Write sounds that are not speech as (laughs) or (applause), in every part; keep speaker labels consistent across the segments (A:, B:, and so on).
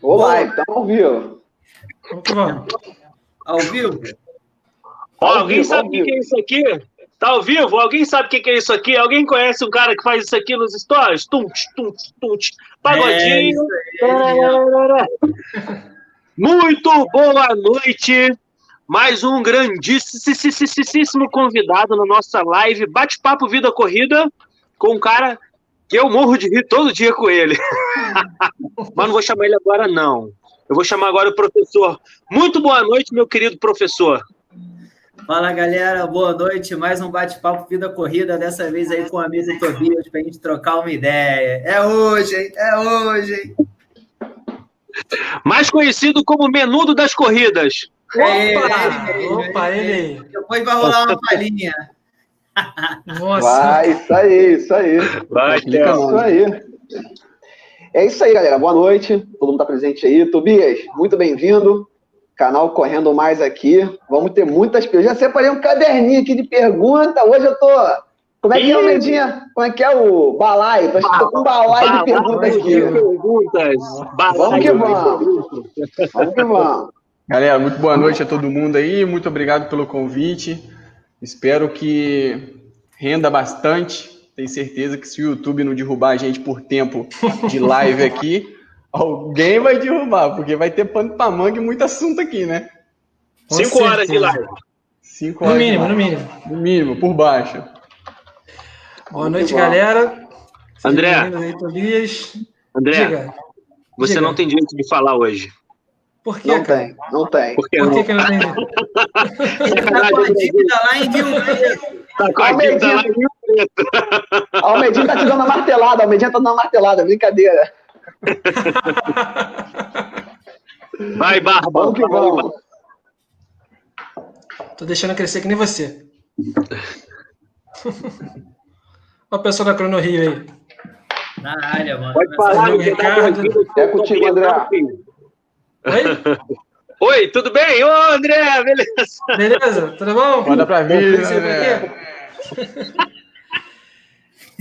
A: Olá, estamos ao vivo.
B: Ao vivo?
A: Ao
C: alguém
A: vivo,
C: sabe o que, é isso aqui? Tá ao vivo? Alguém sabe o que, que é isso aqui? Alguém conhece um cara que faz isso aqui nos stories? Tunch, tunch, tunch. Pagodinho. Muito boa noite. Mais um grandíssimo convidado na nossa live Bate-Papo Vida Corrida com um cara que eu morro de rir todo dia com ele. (laughs) Mas não vou chamar ele agora, não. Eu vou chamar agora o professor. Muito boa noite, meu querido professor.
B: Fala galera, boa noite. Mais um bate-papo Vida Corrida, dessa vez aí com o amigo Tobias, pra gente trocar uma ideia. É hoje, hein? É hoje, hein?
C: mais conhecido como Menudo das Corridas.
B: É é ele,
D: opa,
B: é
D: ele aí.
B: Depois vai rolar uma palhinha.
D: Nossa.
A: Vai, isso aí, isso aí.
C: Vai,
A: Fica isso aí. É isso aí, galera. Boa noite. Todo mundo tá presente aí. Tobias, muito bem-vindo. Canal Correndo Mais aqui. Vamos ter muitas perguntas. Já separei um caderninho aqui de pergunta. Hoje eu tô. Como é que é! Medinha? Como é que é o balaio? Tô, tô com um balaio de pergunta aqui.
C: perguntas.
A: Vamos que vamos. Vamos que vamos.
E: Galera, muito boa noite a todo mundo aí, muito obrigado pelo convite. Espero que renda bastante. Tenho certeza que se o YouTube não derrubar a gente por tempo de live aqui, (laughs) alguém vai derrubar, porque vai ter pano pra manga e muito assunto aqui, né?
D: Com
C: Cinco horas de
D: certeza.
C: live.
E: Cinco
D: No
E: horas de
D: mínimo, no mínimo.
E: No mínimo, por baixo.
D: Boa noite,
A: bom.
D: galera.
C: André. André,
D: Diga,
C: você
D: diga.
C: não tem direito de falar hoje.
D: Por quê,
A: Não
D: cara?
A: tem, não tem.
C: Por que
D: Por
C: não?
D: que, que não entendi?
B: Ele (laughs) tá com a dívida lá em Rio Preto.
C: Tá com a dívida lá em Rio Preto.
A: A Almedinha tá te dando uma martelada. A Almedinha tá dando uma martelada. Brincadeira.
C: Vai, Barba.
A: Vamos que vamos.
D: Tô deixando crescer que nem você. (laughs) Olha o pessoal da Crono Rio aí.
B: Na área, mano.
C: Pode falar, que
D: Ricardo.
A: É contigo, André.
D: Oi?
C: Oi, tudo bem? Ô, André, beleza?
D: Beleza? Tudo bom?
E: Manda pra vir, né?
D: quê?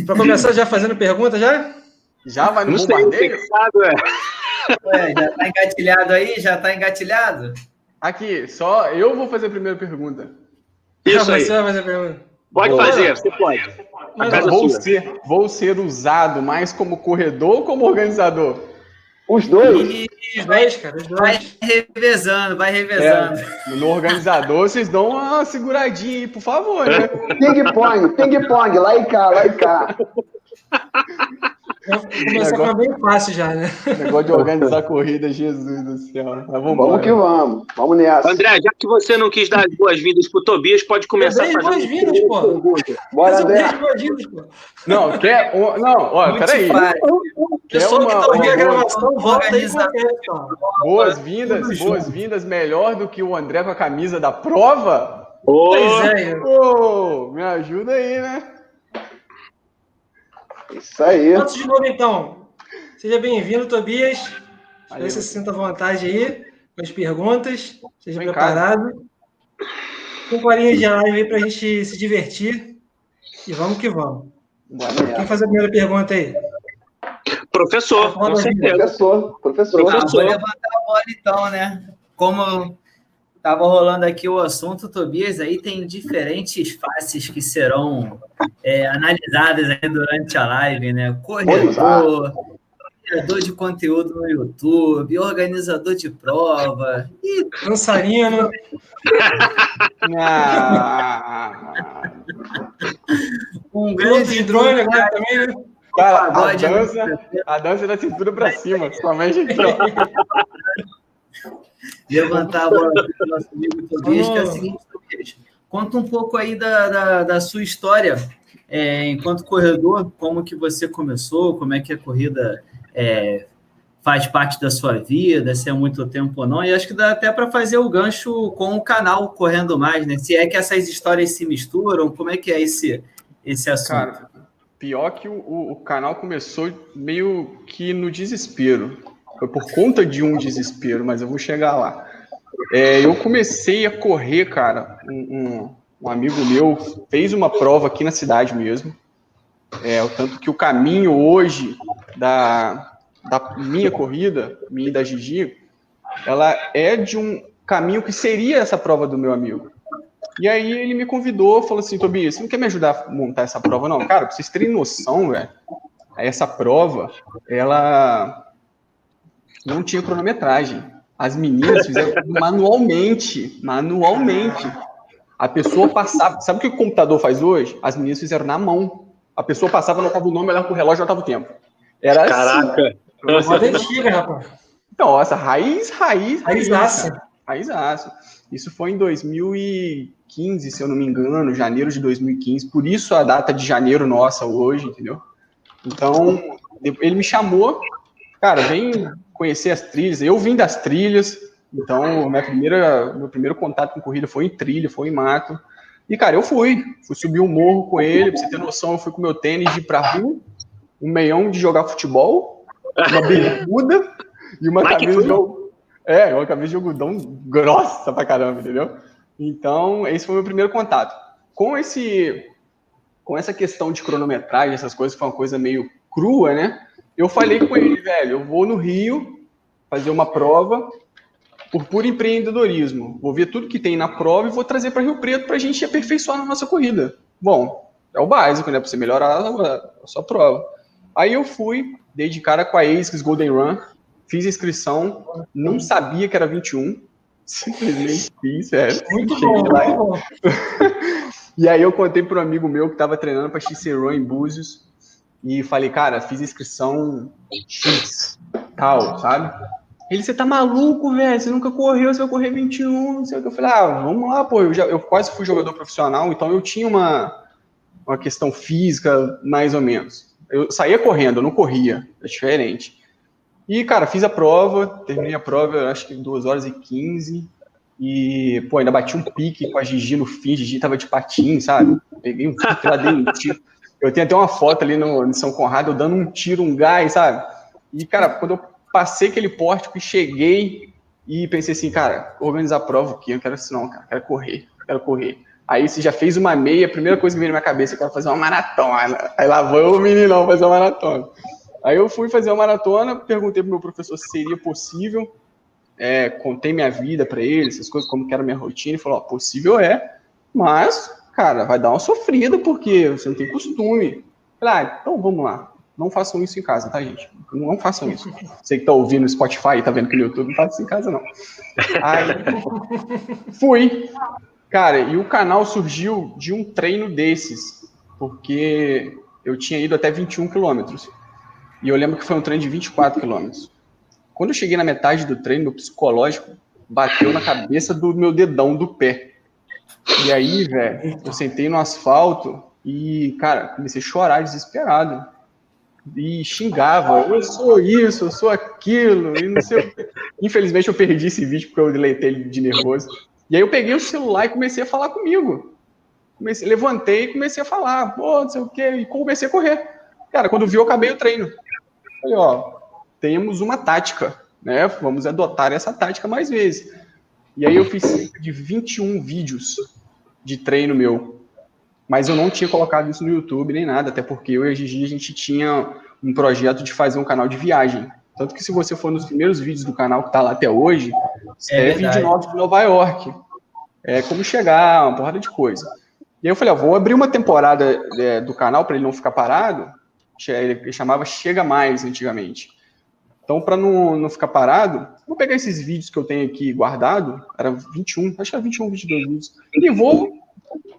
D: Pra começar já fazendo pergunta já?
E: Já vai no
C: Não
E: bombardeio?
C: pensado, é.
B: Ué, já tá engatilhado aí? Já tá engatilhado?
E: Aqui, só eu vou fazer a primeira pergunta.
C: Isso aí.
D: Você vai fazer a pergunta.
C: Pode
E: Boa.
C: fazer, você pode.
E: Vou
C: sua.
E: ser, vou ser usado mais como corredor ou como organizador?
A: Os dois.
B: E
D: Os
B: vai,
D: dois, cara, os
B: vai
D: dois.
B: revezando, vai revezando.
E: É, no organizador, vocês dão uma seguradinha aí, por favor, né?
A: Ping-pong, ping-pong. Lá e cá, lá e cá. (laughs)
D: Vou começar com uma bem fácil já, né?
E: Negócio de organizar corrida, Jesus do céu. Mas vamos
A: Vamos que vamos. Vamos nessa.
C: André, já que você não quis dar as boas-vindas pro Tobias, pode começar
D: boas-vindas, pô.
A: Bora,
D: Mas eu
A: André.
D: dei boas-vindas, pô.
E: Não, quer. Não, olha, peraí.
D: Pessoal que tá ouvindo a gravação, volta aí
E: boas-vindas, boas-vindas melhor do que o André com a camisa da prova?
D: Pois é,
E: Pô, me ajuda aí, né?
A: Isso aí.
D: Antes de novo, então, seja bem-vindo, Tobias. Espero que você se sinta à vontade aí com as perguntas. Seja
E: Tô em
D: preparado. Cinco horinhas de live aí pra gente se divertir. E vamos que vamos.
E: Bora.
D: Quem faz a primeira pergunta aí?
C: professor, com certeza.
A: Professor, professor.
B: Ah, vou
C: Professor.
B: levantar a bola então, né? Como estava rolando aqui o assunto, Tobias, aí tem diferentes faces que serão é, analisadas aí durante a live, né? Corredor, criador de conteúdo no YouTube, organizador de prova. E
D: Dançarino.
E: Ah,
B: um grande
D: de drone agora também, né?
E: cara, a dança, a dança da cintura pra cima, somente ó. (laughs)
B: levantar a bola (laughs) para o nosso amigo Tobias, que é seguinte, Tobias, conta um pouco aí da, da, da sua história é, enquanto corredor, como que você começou, como é que a corrida é, faz parte da sua vida, se é muito tempo ou não, e acho que dá até para fazer o gancho com o canal Correndo Mais, né? Se é que essas histórias se misturam, como é que é esse, esse assunto?
E: Cara, pior que o- o canal começou meio que no desespero. Foi por conta de um desespero, mas eu vou chegar lá. É, eu comecei a correr, cara. Um, um- um amigo meu fez uma prova aqui na cidade mesmo. É, o tanto que o caminho hoje da, da minha corrida, minha e da Gigi, ela é de um caminho que seria essa prova do meu amigo. E aí ele me convidou, falou assim, Tobias, você não quer me ajudar a montar essa prova, não? Cara, pra vocês terem noção, velho, essa prova, ela não tinha cronometragem. As meninas fizeram manualmente, manualmente. A pessoa passava. Sabe o que o computador faz hoje? As meninas fizeram na mão. A pessoa passava, anotava o nome, olhava pro relógio, anotava o tempo. Era assim.
C: Caraca.
D: Antiga, rapaz.
E: Então, essa raiz, raiz, raiz.
D: Raizaça.
E: Raizaço. Isso foi em 2015, se eu não me engano, janeiro de 2015. Por isso a data de janeiro nossa hoje, entendeu? Então, ele me chamou, cara, vem conhecer as trilhas. Eu vim das trilhas, então minha primeira, meu primeiro contato com corrida foi em trilha, foi em mato. E, cara, eu fui. Fui subir um morro com ele, pra você ter noção, eu fui com meu tênis de ir pra rua, um meião de jogar futebol, uma bermuda e uma
C: Mike
E: camisa de,
C: Fury.
E: al- é, uma camisa de algodão grossa pra caramba, entendeu? Então, esse foi o meu primeiro contato. Com esse com essa questão de cronometragem, essas coisas que foi uma coisa meio crua, né? Eu falei com ele, velho, eu vou no Rio fazer uma prova por puro empreendedorismo. Vou ver tudo que tem na prova e vou trazer para Rio Preto para a gente aperfeiçoar na nossa corrida. Bom, é o básico, né? Para você melhorar a, sua prova. Aí eu fui, dei de cara com a ASICS Golden Run, fiz a inscrição, não sabia que era 21, simplesmente fiz, velho.
D: Muito bom,
E: lá (laughs) e aí eu contei para um amigo meu que estava treinando para XC em Búzios e falei, cara, fiz inscrição X, tal, sabe? Ele, você tá maluco, velho? Você nunca correu, você vai correr 21, não sei o que. Eu falei, ah, vamos lá, pô. Eu, já, eu quase fui jogador profissional, então eu tinha uma, uma questão física, mais ou menos. Eu saía correndo, eu não corria, é diferente. E, cara, fiz a prova, terminei a prova, acho que 2 horas e 15. E, pô, ainda bati um pique com a Gigi no fim, a Gigi tava de patins, sabe? Peguei um pique lá dentro. (laughs) Eu tenho até uma foto ali no, em São Conrado, eu dando um tiro, um gás, sabe? E, cara, quando eu passei aquele pórtico e cheguei e pensei assim, cara, organizar a prova aqui, eu não quero isso não, cara, quero correr, quero correr. Aí você já fez uma meia, a primeira coisa que veio na minha cabeça, eu quero fazer uma maratona. Aí lá vai o meninão fazer uma maratona. Aí eu fui fazer uma maratona, perguntei pro meu professor se seria possível, é, contei minha vida para ele, essas coisas, como que era minha rotina, e falou, ó, possível é, mas, cara, vai dar uma sofrida, porque você não tem costume. Falei, ah, então vamos lá. Não façam isso em casa, tá, gente? Não façam isso. Você que tá ouvindo no Spotify tá vendo aqui no YouTube, não faça isso em casa, não. Aí, fui. Cara, e o canal surgiu de um treino desses, porque eu tinha ido até 21 quilômetros. E eu lembro que foi um treino de 24 quilômetros. Quando eu cheguei na metade do treino, meu psicológico bateu na cabeça do meu dedão do pé. E aí, velho, eu sentei no asfalto e, cara, comecei a chorar desesperado. E xingava, eu sou isso, eu sou aquilo, e não sei o. Infelizmente eu perdi esse vídeo porque eu deletei ele de nervoso. E aí eu peguei o celular e comecei a falar comigo. Comecei, levantei e comecei a falar, pô, não sei o quê, e comecei a correr. Cara, quando viu, eu acabei o treino. Falei, ó, temos uma tática, né? Vamos adotar essa tática mais vezes. E aí eu fiz cerca de 21 vídeos de treino meu. Mas eu não tinha colocado isso no YouTube nem nada, até porque eu e a Gigi a gente tinha um projeto de fazer um canal de viagem. Tanto que se você for nos primeiros vídeos do canal que tá lá até hoje,
B: É
E: é, vídeo nosso de Nova York. É como chegar, uma porrada de coisa. E aí eu falei, ó, vou abrir uma temporada é, do canal para ele não ficar parado. Ele chamava Chega Mais antigamente. Então, para não, não ficar parado, vou pegar esses vídeos que eu tenho aqui guardado, era 21, acho que era 21, 22 vídeos, e vou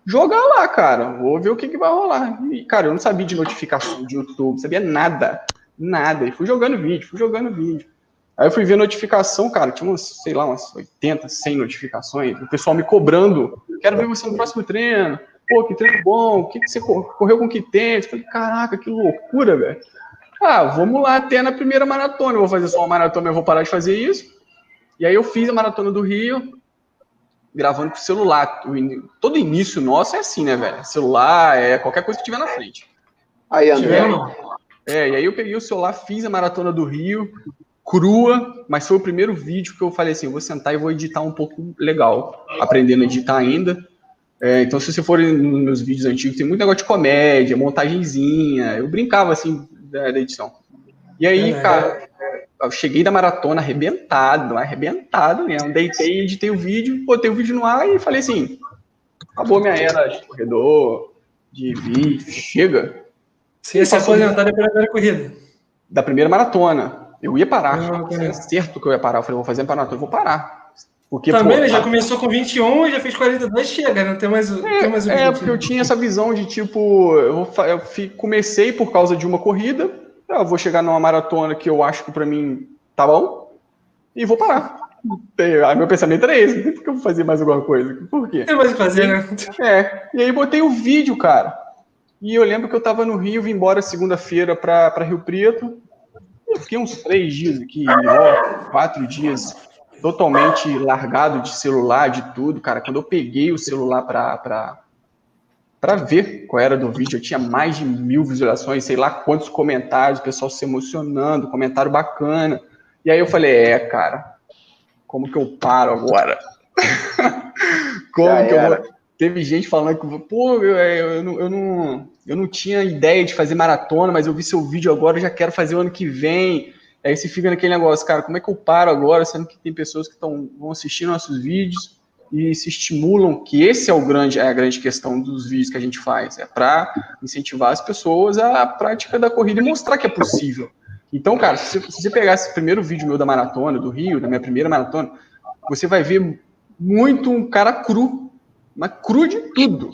E: jogar lá, cara. Vou ver o que, que vai rolar. E, cara, eu não sabia de notificação de YouTube, sabia nada, nada. E fui jogando vídeo, fui jogando vídeo. Aí eu fui ver notificação, cara, tinha umas, sei lá, umas 80, 100 notificações. O pessoal me cobrando. Quero ver você no próximo treino. Pô, que treino bom. O que, que você cor- correu com que tênis? Falei, caraca, que loucura, velho. Ah, vamos lá até na primeira maratona. Eu vou fazer só uma maratona, eu vou parar de fazer isso. E aí eu fiz a maratona do Rio, gravando com o celular. Todo início nosso é assim, né, velho? Celular, é qualquer coisa que tiver na frente.
A: Aí, André.
E: É, e aí eu peguei o celular, fiz a maratona do Rio, crua, mas foi o primeiro vídeo que eu falei assim, eu vou sentar e vou editar um pouco legal, aprendendo a editar ainda. É, então, se você for nos meus vídeos antigos, tem muito negócio de comédia, montagenzinha, eu brincava assim da, da edição. E aí, é. cara, eu cheguei da maratona arrebentado, arrebentado mesmo. Deitei, editei o vídeo, botei o vídeo no ar e falei assim: acabou minha era de corredor, de vídeo, chega.
D: Você ia se aposentar da primeira corrida?
E: Da primeira maratona. Eu ia parar. Ah, certo que eu ia parar. Eu falei, vou fazer maratona, eu vou parar.
D: Porque, Também, pô, ele já começou com 21 e já fez 42, chega, não né? tem mais,
E: é,
D: tem mais
E: um É, porque eu tinha essa visão de tipo, eu, eu comecei por causa de uma corrida, eu vou chegar numa maratona que eu acho que para mim tá bom e vou parar. Aí meu pensamento era esse, por que eu vou fazer mais alguma coisa? Por quê?
D: Tem mais o que fazer, né?
E: É, e aí botei o vídeo, cara. E eu lembro que eu tava no Rio, vim embora segunda-feira para Rio Preto. Eu fiquei uns três dias aqui, ó, quatro dias totalmente largado de celular, de tudo, cara. Quando eu peguei o celular para para ver qual era do vídeo, eu tinha mais de mil visualizações, sei lá quantos comentários, o pessoal se emocionando, comentário bacana. E aí eu falei, é, cara, como que eu paro agora? (laughs) como Já que era. eu vou... Teve gente falando que, pô, eu, eu, não, eu, não, eu não tinha ideia de fazer maratona, mas eu vi seu vídeo agora, eu já quero fazer o ano que vem. Aí você fica naquele negócio, cara, como é que eu paro agora, sendo que tem pessoas que tão, vão assistir nossos vídeos e se estimulam, que esse é o grande, é a grande questão dos vídeos que a gente faz, é para incentivar as pessoas à prática da corrida e mostrar que é possível. Então, cara, se, se você pegar esse primeiro vídeo meu da maratona, do Rio, da minha primeira maratona, você vai ver muito um cara cru, mas cru de tudo.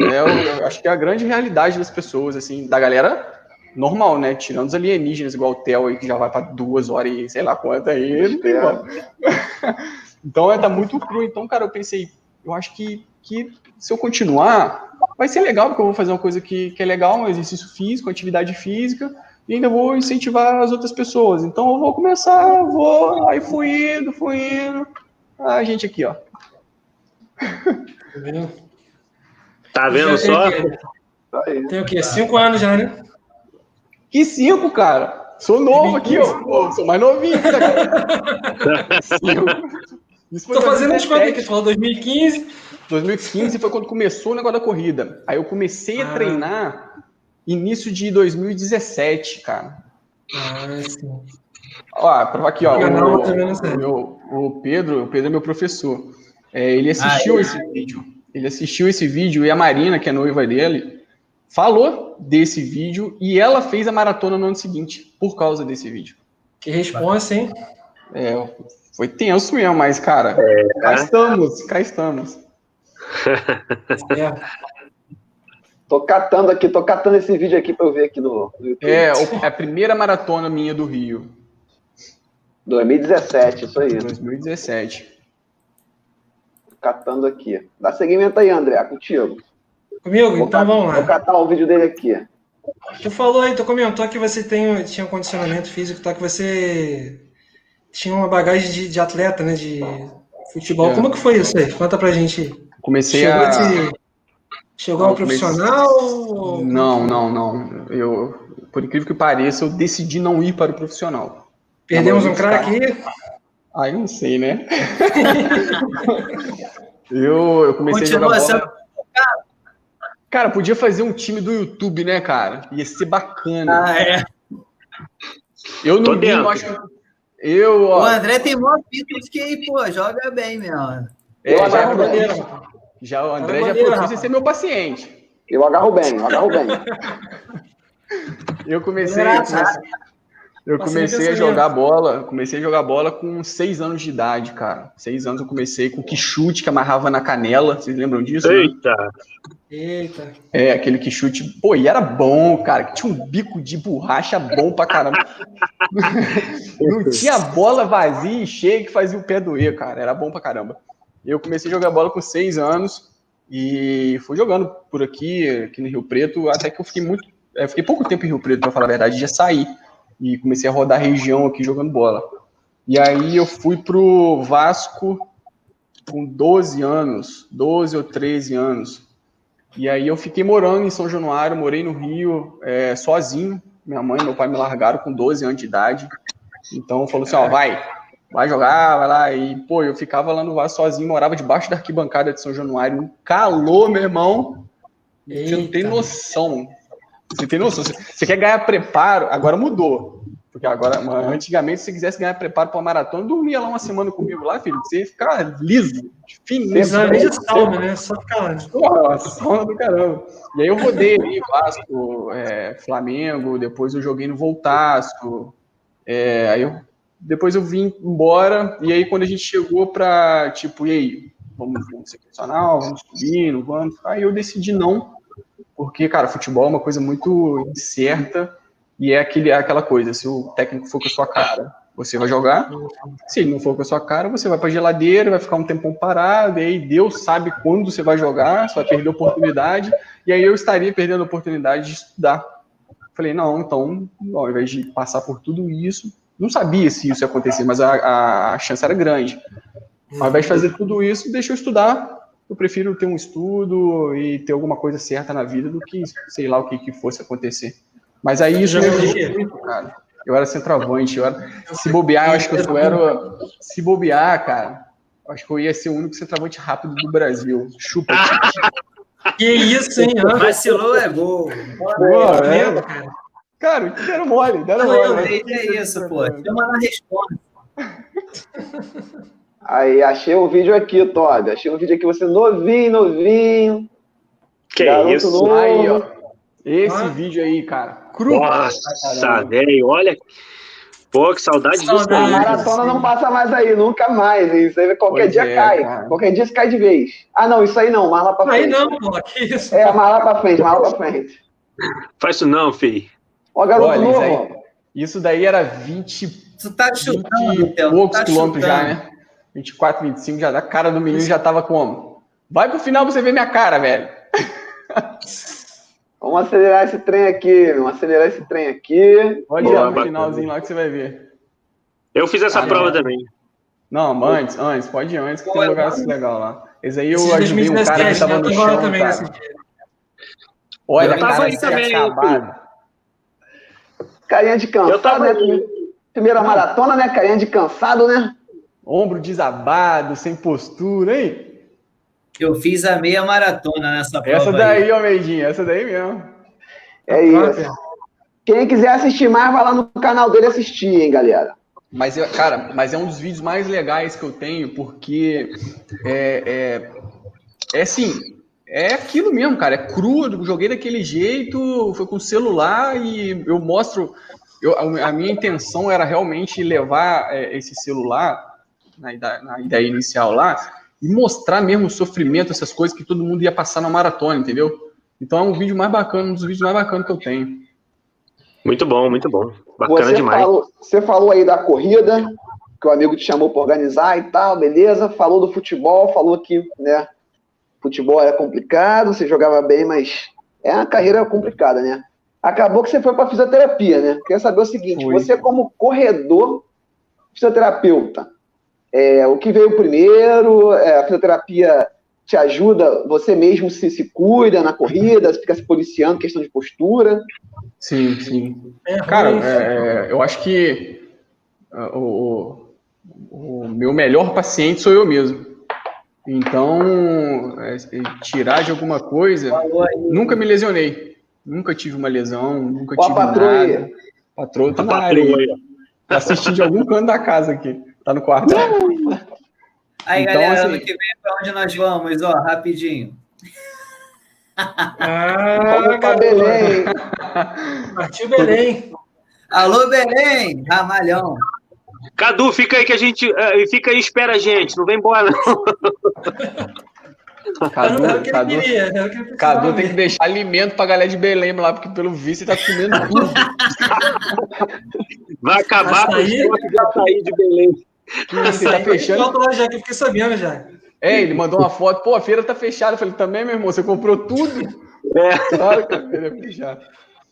E: É, eu, eu acho que é a grande realidade das pessoas, assim, da galera normal, né? Tirando os alienígenas, igual o Theo aí, que já vai para duas horas e sei lá quanto aí, não tem (laughs) Então é, tá muito cru. Então, cara, eu pensei, eu acho que, que se eu continuar, vai ser legal, porque eu vou fazer uma coisa que, que é legal, um exercício físico, atividade física, e ainda vou incentivar as outras pessoas. Então eu vou começar, vou, aí fui indo, fui indo. Ah, a gente aqui, ó.
C: Tá vendo, tá vendo só?
D: Tem o quê? Cinco anos já, né?
E: Que cinco, cara? Sou novo aqui, ó. sou mais novinho. Cara. (laughs)
D: Tô fazendo as contas aqui, tu falou 2015.
E: 2015 foi quando começou o negócio da corrida. Aí eu comecei a ah. treinar início de 2017, cara. Ah, sim. Ó, prova aqui, ó. O, o, meu, o Pedro, o Pedro é meu professor. É, ele assistiu ah, é. esse vídeo. Ele assistiu esse vídeo e a Marina, que é noiva dele, falou desse vídeo e ela fez a maratona no ano seguinte, por causa desse vídeo.
D: Que responsa, hein?
E: É, foi tenso mesmo, mas, cara, é, cá né? estamos, cá estamos.
A: é. Tô catando aqui, tô catando esse vídeo aqui para eu ver aqui no, no
E: YouTube. É, é, a primeira maratona minha do Rio.
A: 2017, isso aí.
E: 2017.
A: Catando aqui. Dá seguimento aí, André, contigo.
D: Comigo? Vou então vamos lá.
A: Vou catar o vídeo dele aqui.
D: Tu falou aí, tu comentou que você tem, tinha um condicionamento físico, tá? Que você tinha uma bagagem de, de atleta, né? De futebol. É. Como que foi isso aí? Conta pra gente.
E: Comecei Chegou a.
D: Esse... Chegou ao profissional? Ou...
E: Não, não, não. Eu, por incrível que pareça, eu decidi não ir para o profissional.
D: Perdemos um craque aí?
E: Ah, eu não sei, né? (laughs) eu, eu comecei Continua a jogar bola... Cara, podia fazer um time do YouTube, né, cara? Ia ser bacana.
D: Ah, é.
E: Eu não, vi, acho. Eu,
B: ó... O André tem mó fita de aí, pô, joga bem mesmo.
E: É, eu já, é já o André já propôs ser meu paciente.
A: Eu agarro bem, eu agarro bem. (laughs)
E: eu comecei, eu comecei, eu comecei a jogar bola, comecei a jogar bola com seis anos de idade, cara. Seis anos eu comecei com que chute que amarrava na canela. Vocês lembram disso?
C: Eita! Né?
D: Eita.
E: É, aquele que chute. Pô, e era bom, cara. Tinha um bico de borracha bom pra caramba. (laughs) Não tinha bola vazia e cheia que fazia o pé doer, cara. Era bom pra caramba. Eu comecei a jogar bola com seis anos e fui jogando por aqui, aqui no Rio Preto, até que eu fiquei muito. Eu é, fiquei pouco tempo em Rio Preto, pra falar a verdade, já saí e comecei a rodar a região aqui jogando bola. E aí eu fui pro Vasco com 12 anos, 12 ou 13 anos. E aí eu fiquei morando em São Januário, morei no Rio é, sozinho. Minha mãe e meu pai me largaram com 12 anos de idade. Então falou assim, ó, vai, vai jogar, vai lá. E, pô, eu ficava lá no Vasco sozinho, morava debaixo da arquibancada de São Januário, um calor, meu irmão. Você não tem noção. Você tem noção? Você quer ganhar preparo? Agora mudou. Porque agora, antigamente, se você quisesse ganhar preparo para uma maratona, dormia lá uma semana comigo lá, filho. Você ia ficar liso, fininho.
D: Exatamente sauna, né? Só ficar lá.
E: Porra, sauna do caramba. E aí eu rodei ali, Vasco, é, Flamengo, depois eu joguei no Voltasco. É, aí eu, depois eu vim embora, e aí quando a gente chegou para, tipo, e aí, vamos, vamos ser profissional, vamos subir, não vamos? Aí eu decidi não, porque, cara, futebol é uma coisa muito incerta, e é aquele, aquela coisa, se o técnico for com a sua cara, você vai jogar. Se ele não for com a sua cara, você vai para geladeira, vai ficar um tempão parado, e aí Deus sabe quando você vai jogar, você vai perder a oportunidade, e aí eu estaria perdendo a oportunidade de estudar. Falei, não, então, ao invés de passar por tudo isso, não sabia se isso ia acontecer, mas a, a chance era grande. Ao invés de fazer tudo isso, deixa eu estudar. Eu prefiro ter um estudo e ter alguma coisa certa na vida do que, sei lá, o que, que fosse acontecer. Mas aí isso me ajudou muito, cara. Eu era centroavante, eu era... se bobear, eu acho que eu era. Se bobear, cara, eu acho que eu ia ser o único centroavante rápido do Brasil. Chupa.
D: que isso, hein?
B: Vacilou é gol.
E: Pô, é. Cara, cara deram mole, deram mole.
B: É isso, pô. Chama na resposta.
A: Aí, achei um vídeo aqui, Todd. Achei um vídeo aqui, você novinho, novinho.
C: Que isso?
E: Novo. Aí, ó. Esse ah. vídeo aí, cara.
C: Cru. Nossa, velho, olha. Pô, que saudade disso
A: A maratona não passa mais aí, nunca mais. Isso aí qualquer pois dia é, cai. Cara. Qualquer dia cai de vez. Ah, não, isso aí não, mais lá pra frente.
D: Aí não, pô, que isso?
A: É, mais lá pra frente, mais lá pra frente.
C: Faz isso não, filho.
A: Ó, garoto Olha, novo. Isso,
E: aí, isso daí era 20,
B: tu tá chutando,
E: 20 e poucos tá quilômetros já, né? 24, 25 já. A cara do menino já tava como? Vai pro final pra você ver minha cara, velho. (laughs)
A: Vamos acelerar esse trem aqui, vamos acelerar esse trem aqui.
E: Pode ir no finalzinho lá que você vai ver.
C: Eu fiz essa ah, prova também.
E: Não, antes, antes, pode ir antes, que tem um lugar assim legal lá. Esse aí eu ajudei um cara que tava no chão, também cara. Olha, eu cara, aí também, acabado.
A: Carinha de cansado, né? Primeira Não. maratona, né? Carinha de cansado, né?
E: Ombro desabado, sem postura, hein?
B: Eu fiz a meia maratona nessa prova.
E: Essa daí, Almeidinha, essa daí mesmo.
A: É isso. Quem quiser assistir mais, vai lá no canal dele assistir, hein, galera.
E: Mas, cara, mas é um dos vídeos mais legais que eu tenho, porque é, é, é assim, é aquilo mesmo, cara. É cru, joguei daquele jeito, foi com celular e eu mostro. Eu, a minha intenção era realmente levar é, esse celular na ideia, na ideia inicial lá e mostrar mesmo o sofrimento, essas coisas que todo mundo ia passar na maratona, entendeu? Então é um vídeo mais bacana, um dos vídeos mais bacanas que eu tenho.
C: Muito bom, muito bom. Bacana
A: você
C: demais.
A: Falou, você falou aí da corrida, que o amigo te chamou para organizar e tal, beleza. Falou do futebol, falou que, né, futebol era complicado, você jogava bem, mas é uma carreira complicada, né? Acabou que você foi para fisioterapia, né? Queria saber o seguinte: você, como corredor, fisioterapeuta, é, o que veio primeiro? É, a fisioterapia te ajuda, você mesmo se, se cuida na corrida, fica se policiando, questão de postura?
E: Sim, sim. É, Cara, é, eu acho que uh, o, o, meu melhor paciente sou eu mesmo. Então, é, tirar de alguma coisa, nunca me lesionei. Nunca tive uma lesão, nunca tive patroa nada. Patroa, tá na área. Tá assistindo de algum canto da casa aqui. Tá no quarto.
B: Aí, então, galera, assim... ano que vem para onde nós vamos, ó, rapidinho.
A: Ah, para Belém. (laughs)
D: Partiu Belém.
B: Alô, Belém, Ramalhão.
C: Cadu, fica aí que a gente. Uh, fica aí e espera a gente. Não vem embora, não. (laughs)
E: Cadu, Cadu, Cadu tem que deixar alimento pra galera de Belém lá, porque pelo visto ele tá comendo tudo. (laughs)
C: Vai acabar com o açaí de Belém.
E: Você tá fechando.
D: Lá já que eu fiquei sabendo já.
E: É, ele mandou uma foto, pô, a feira tá fechada. Eu falei, também, meu irmão, você comprou tudo? É. Claro que a feira é fechada.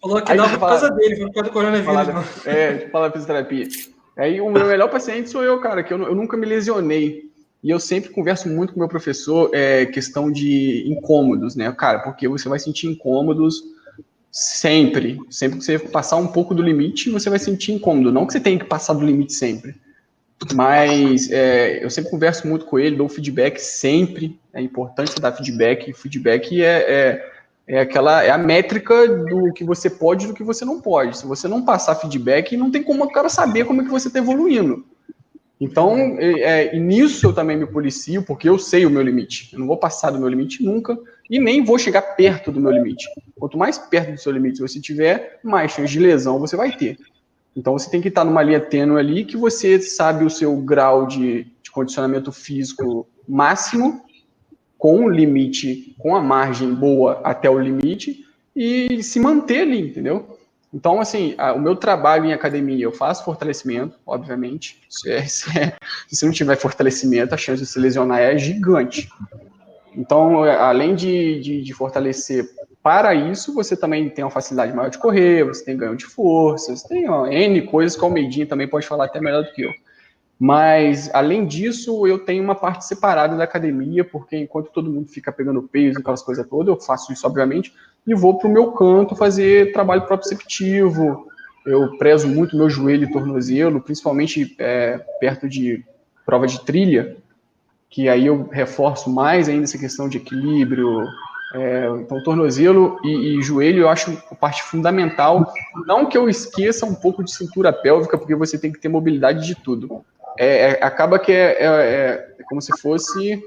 D: Falou que Aí, não foi por causa dele, foi por causa do coronavírus. Falar,
E: é, deixa eu falar fisioterapia. Aí o meu melhor paciente sou eu, cara, que eu, eu nunca me lesionei. E eu sempre converso muito com meu professor é, questão de incômodos, né, cara? Porque você vai sentir incômodos sempre. Sempre que você passar um pouco do limite, você vai sentir incômodo. Não que você tenha que passar do limite sempre. Mas é, eu sempre converso muito com ele, dou feedback sempre. É importante dar feedback. Feedback é, é é aquela é a métrica do que você pode e do que você não pode. Se você não passar feedback, não tem como o cara saber como é que você está evoluindo. Então, é, é, nisso eu também me policio, porque eu sei o meu limite. Eu não vou passar do meu limite nunca e nem vou chegar perto do meu limite. Quanto mais perto do seu limite você tiver, mais chance de lesão você vai ter. Então, você tem que estar numa linha tênue ali que você sabe o seu grau de, de condicionamento físico máximo, com o limite, com a margem boa até o limite, e se manter ali, entendeu? Então, assim, a, o meu trabalho em academia, eu faço fortalecimento, obviamente. Se, é, (laughs) se, é, se, não tiver fortalecimento, a chance de se lesionar é gigante. Então, é, além de, de, de, fortalecer para isso, você também tem uma facilidade maior de correr, você tem ganho de força, você tem ó, N coisas que o Almeidinha também pode falar até melhor do que eu. Mas, além disso, eu tenho uma parte separada da academia, porque enquanto todo mundo fica pegando peso, aquelas coisas todas, eu faço isso, obviamente, e vou para o meu canto fazer trabalho proprioceptivo. Eu prezo muito meu joelho e tornozelo, principalmente é, perto de prova de trilha, que aí eu reforço mais ainda essa questão de equilíbrio. É, então, tornozelo e, e, joelho eu acho a parte fundamental. Não que eu esqueça um pouco de cintura pélvica, porque você tem que ter mobilidade de tudo. É, é acaba que é, é, é como se fosse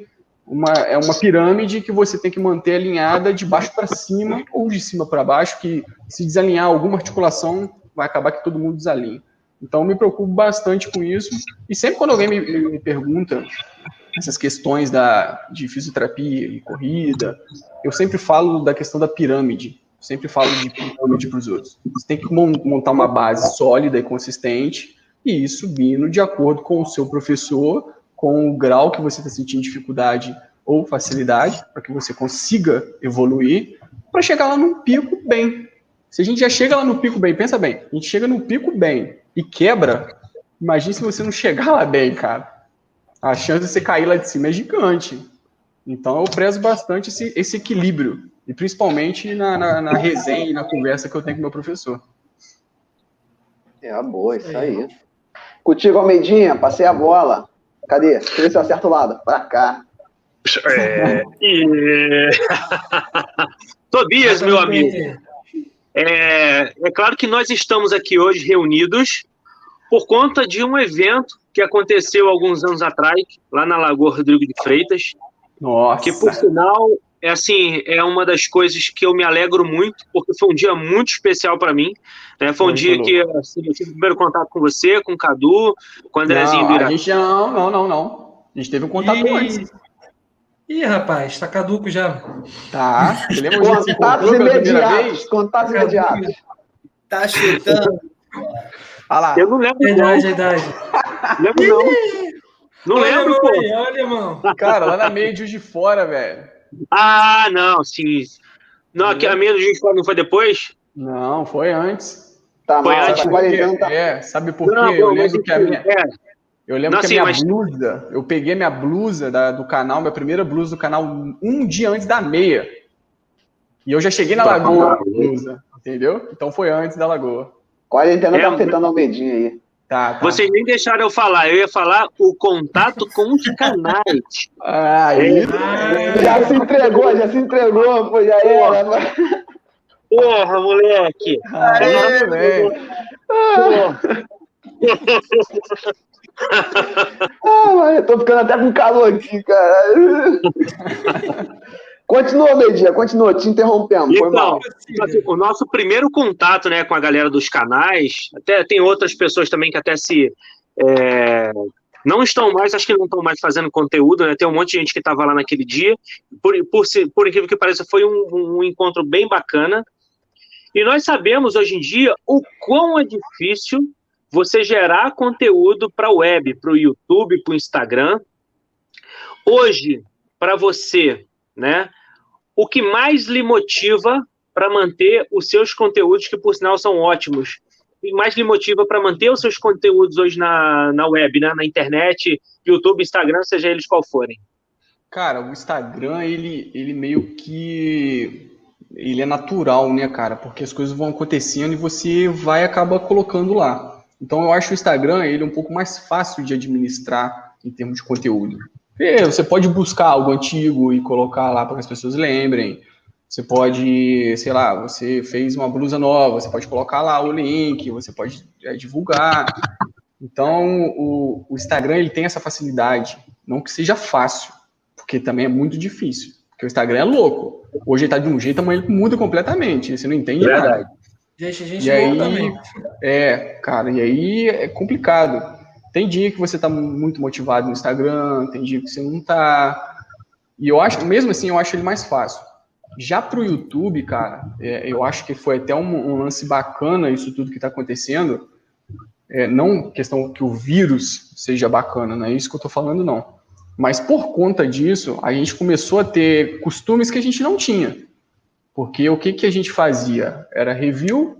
E: uma, é uma pirâmide que você tem que manter alinhada de baixo para cima ou de cima para baixo, que se desalinhar alguma articulação, vai acabar que todo mundo desalinha. Então, me preocupo bastante com isso. E sempre quando alguém me, me pergunta essas questões da, de fisioterapia e corrida, eu sempre falo da questão da pirâmide. Sempre falo de pirâmide para os outros. Você tem que montar uma base sólida e consistente e ir subindo de acordo com o seu professor com o grau que você está sentindo dificuldade ou facilidade, para que você consiga evoluir, para chegar lá num pico bem. Se a gente já chega lá no pico bem, pensa bem, a gente chega no pico bem e quebra, imagine se você não chegar lá bem, cara. A chance de você cair lá de cima é gigante. Então eu prezo bastante esse, esse equilíbrio, e principalmente na, na, na resenha e na conversa que eu tenho com meu professor.
A: É, boa, isso aí. Contigo, Almeidinha, passei a bola. Cadê? Deixa eu ver se eu acerto o lado. Pra cá.
C: É, e... (laughs) Tobias, meu amigo. É, é claro que nós estamos aqui hoje reunidos por conta de um evento que aconteceu alguns anos atrás, lá na Lagoa Rodrigo de Freitas.
E: Nossa.
C: Que, por sinal, é assim, é uma das coisas que eu me alegro muito, porque foi um dia muito especial para mim. Né? Foi um muito dia louco. que assim, eu tive o primeiro contato com você, com o Cadu, com o Andrezinho
E: não, do A gente não, não, não, não. A gente teve um contato e... antes.
D: Ih, rapaz, tá caduco já.
E: Tá.
A: Contatos imediatos. Contatos imediatos.
B: Tá chutando.
C: Olha lá.
D: Eu não lembro. Verdade, verdade.
C: Lembro não. Não olha, lembro, pô.
D: Olha, irmão.
E: Cara, lá na meio de fora, velho.
C: Ah, não, sim. Não, a meia do Juiz não foi depois?
E: Não, foi antes.
A: Tá, foi antes.
E: Tá... É, sabe por quê? eu lembro que a minha... É. Eu lembro não, que a minha mas... blusa, eu peguei minha blusa da, do canal, minha primeira blusa do canal, um dia antes da meia. E eu já cheguei na lagoa com a blusa, entendeu? Então foi antes da lagoa.
A: Quarentena é, tá afetando o medinho aí.
C: Tá, tá. Vocês nem deixaram eu falar. Eu ia falar o contato com os canais. (laughs)
A: Ah, é. Já se entregou, já se entregou, pô, já era.
C: Porra, moleque.
A: Aê, velho. (laughs) ah, mano, eu tô ficando até com calor aqui, cara. (laughs) Continua, Medinha, continua, te interrompendo. Então,
C: assim, o nosso primeiro contato né, com a galera dos canais, até tem outras pessoas também que até se. É, não estão mais, acho que não estão mais fazendo conteúdo, né? Tem um monte de gente que estava lá naquele dia. Por, por, por incrível que pareça, foi um, um encontro bem bacana. E nós sabemos hoje em dia o quão é difícil você gerar conteúdo para a web, para o YouTube, para o Instagram. Hoje, para você, né, o que mais lhe motiva para manter os seus conteúdos, que por sinal são ótimos, e mais lhe motiva para manter os seus conteúdos hoje na, na web, né? na internet, YouTube, Instagram, seja eles qual forem?
E: Cara, o Instagram, ele, ele meio que. Ele é natural, né, cara? Porque as coisas vão acontecendo e você vai acaba colocando lá. Então eu acho o Instagram ele um pouco mais fácil de administrar em termos de conteúdo. Você pode buscar algo antigo e colocar lá para que as pessoas lembrem. Você pode, sei lá, você fez uma blusa nova, você pode colocar lá o link, você pode é, divulgar. Então, o, o, Instagram ele tem essa facilidade, não que seja fácil, porque também é muito difícil. Porque o Instagram é louco. Hoje ele tá de um jeito, amanhã ele muda completamente. Você não entende Verdade. nada.
D: Gente, a gente
E: e aí, também. É, cara, e aí é complicado. Tem dia que você tá muito motivado no Instagram, tem dia que você não tá. E eu acho, mesmo assim, eu acho ele mais fácil. Já pro YouTube, cara, é, eu acho que foi até um, um, lance bacana isso tudo que tá acontecendo. É, não questão que o vírus seja bacana, não é isso que eu tô falando, não. Mas por conta disso, a gente começou a ter costumes que a gente não tinha. Porque o que, que a gente fazia? Era review,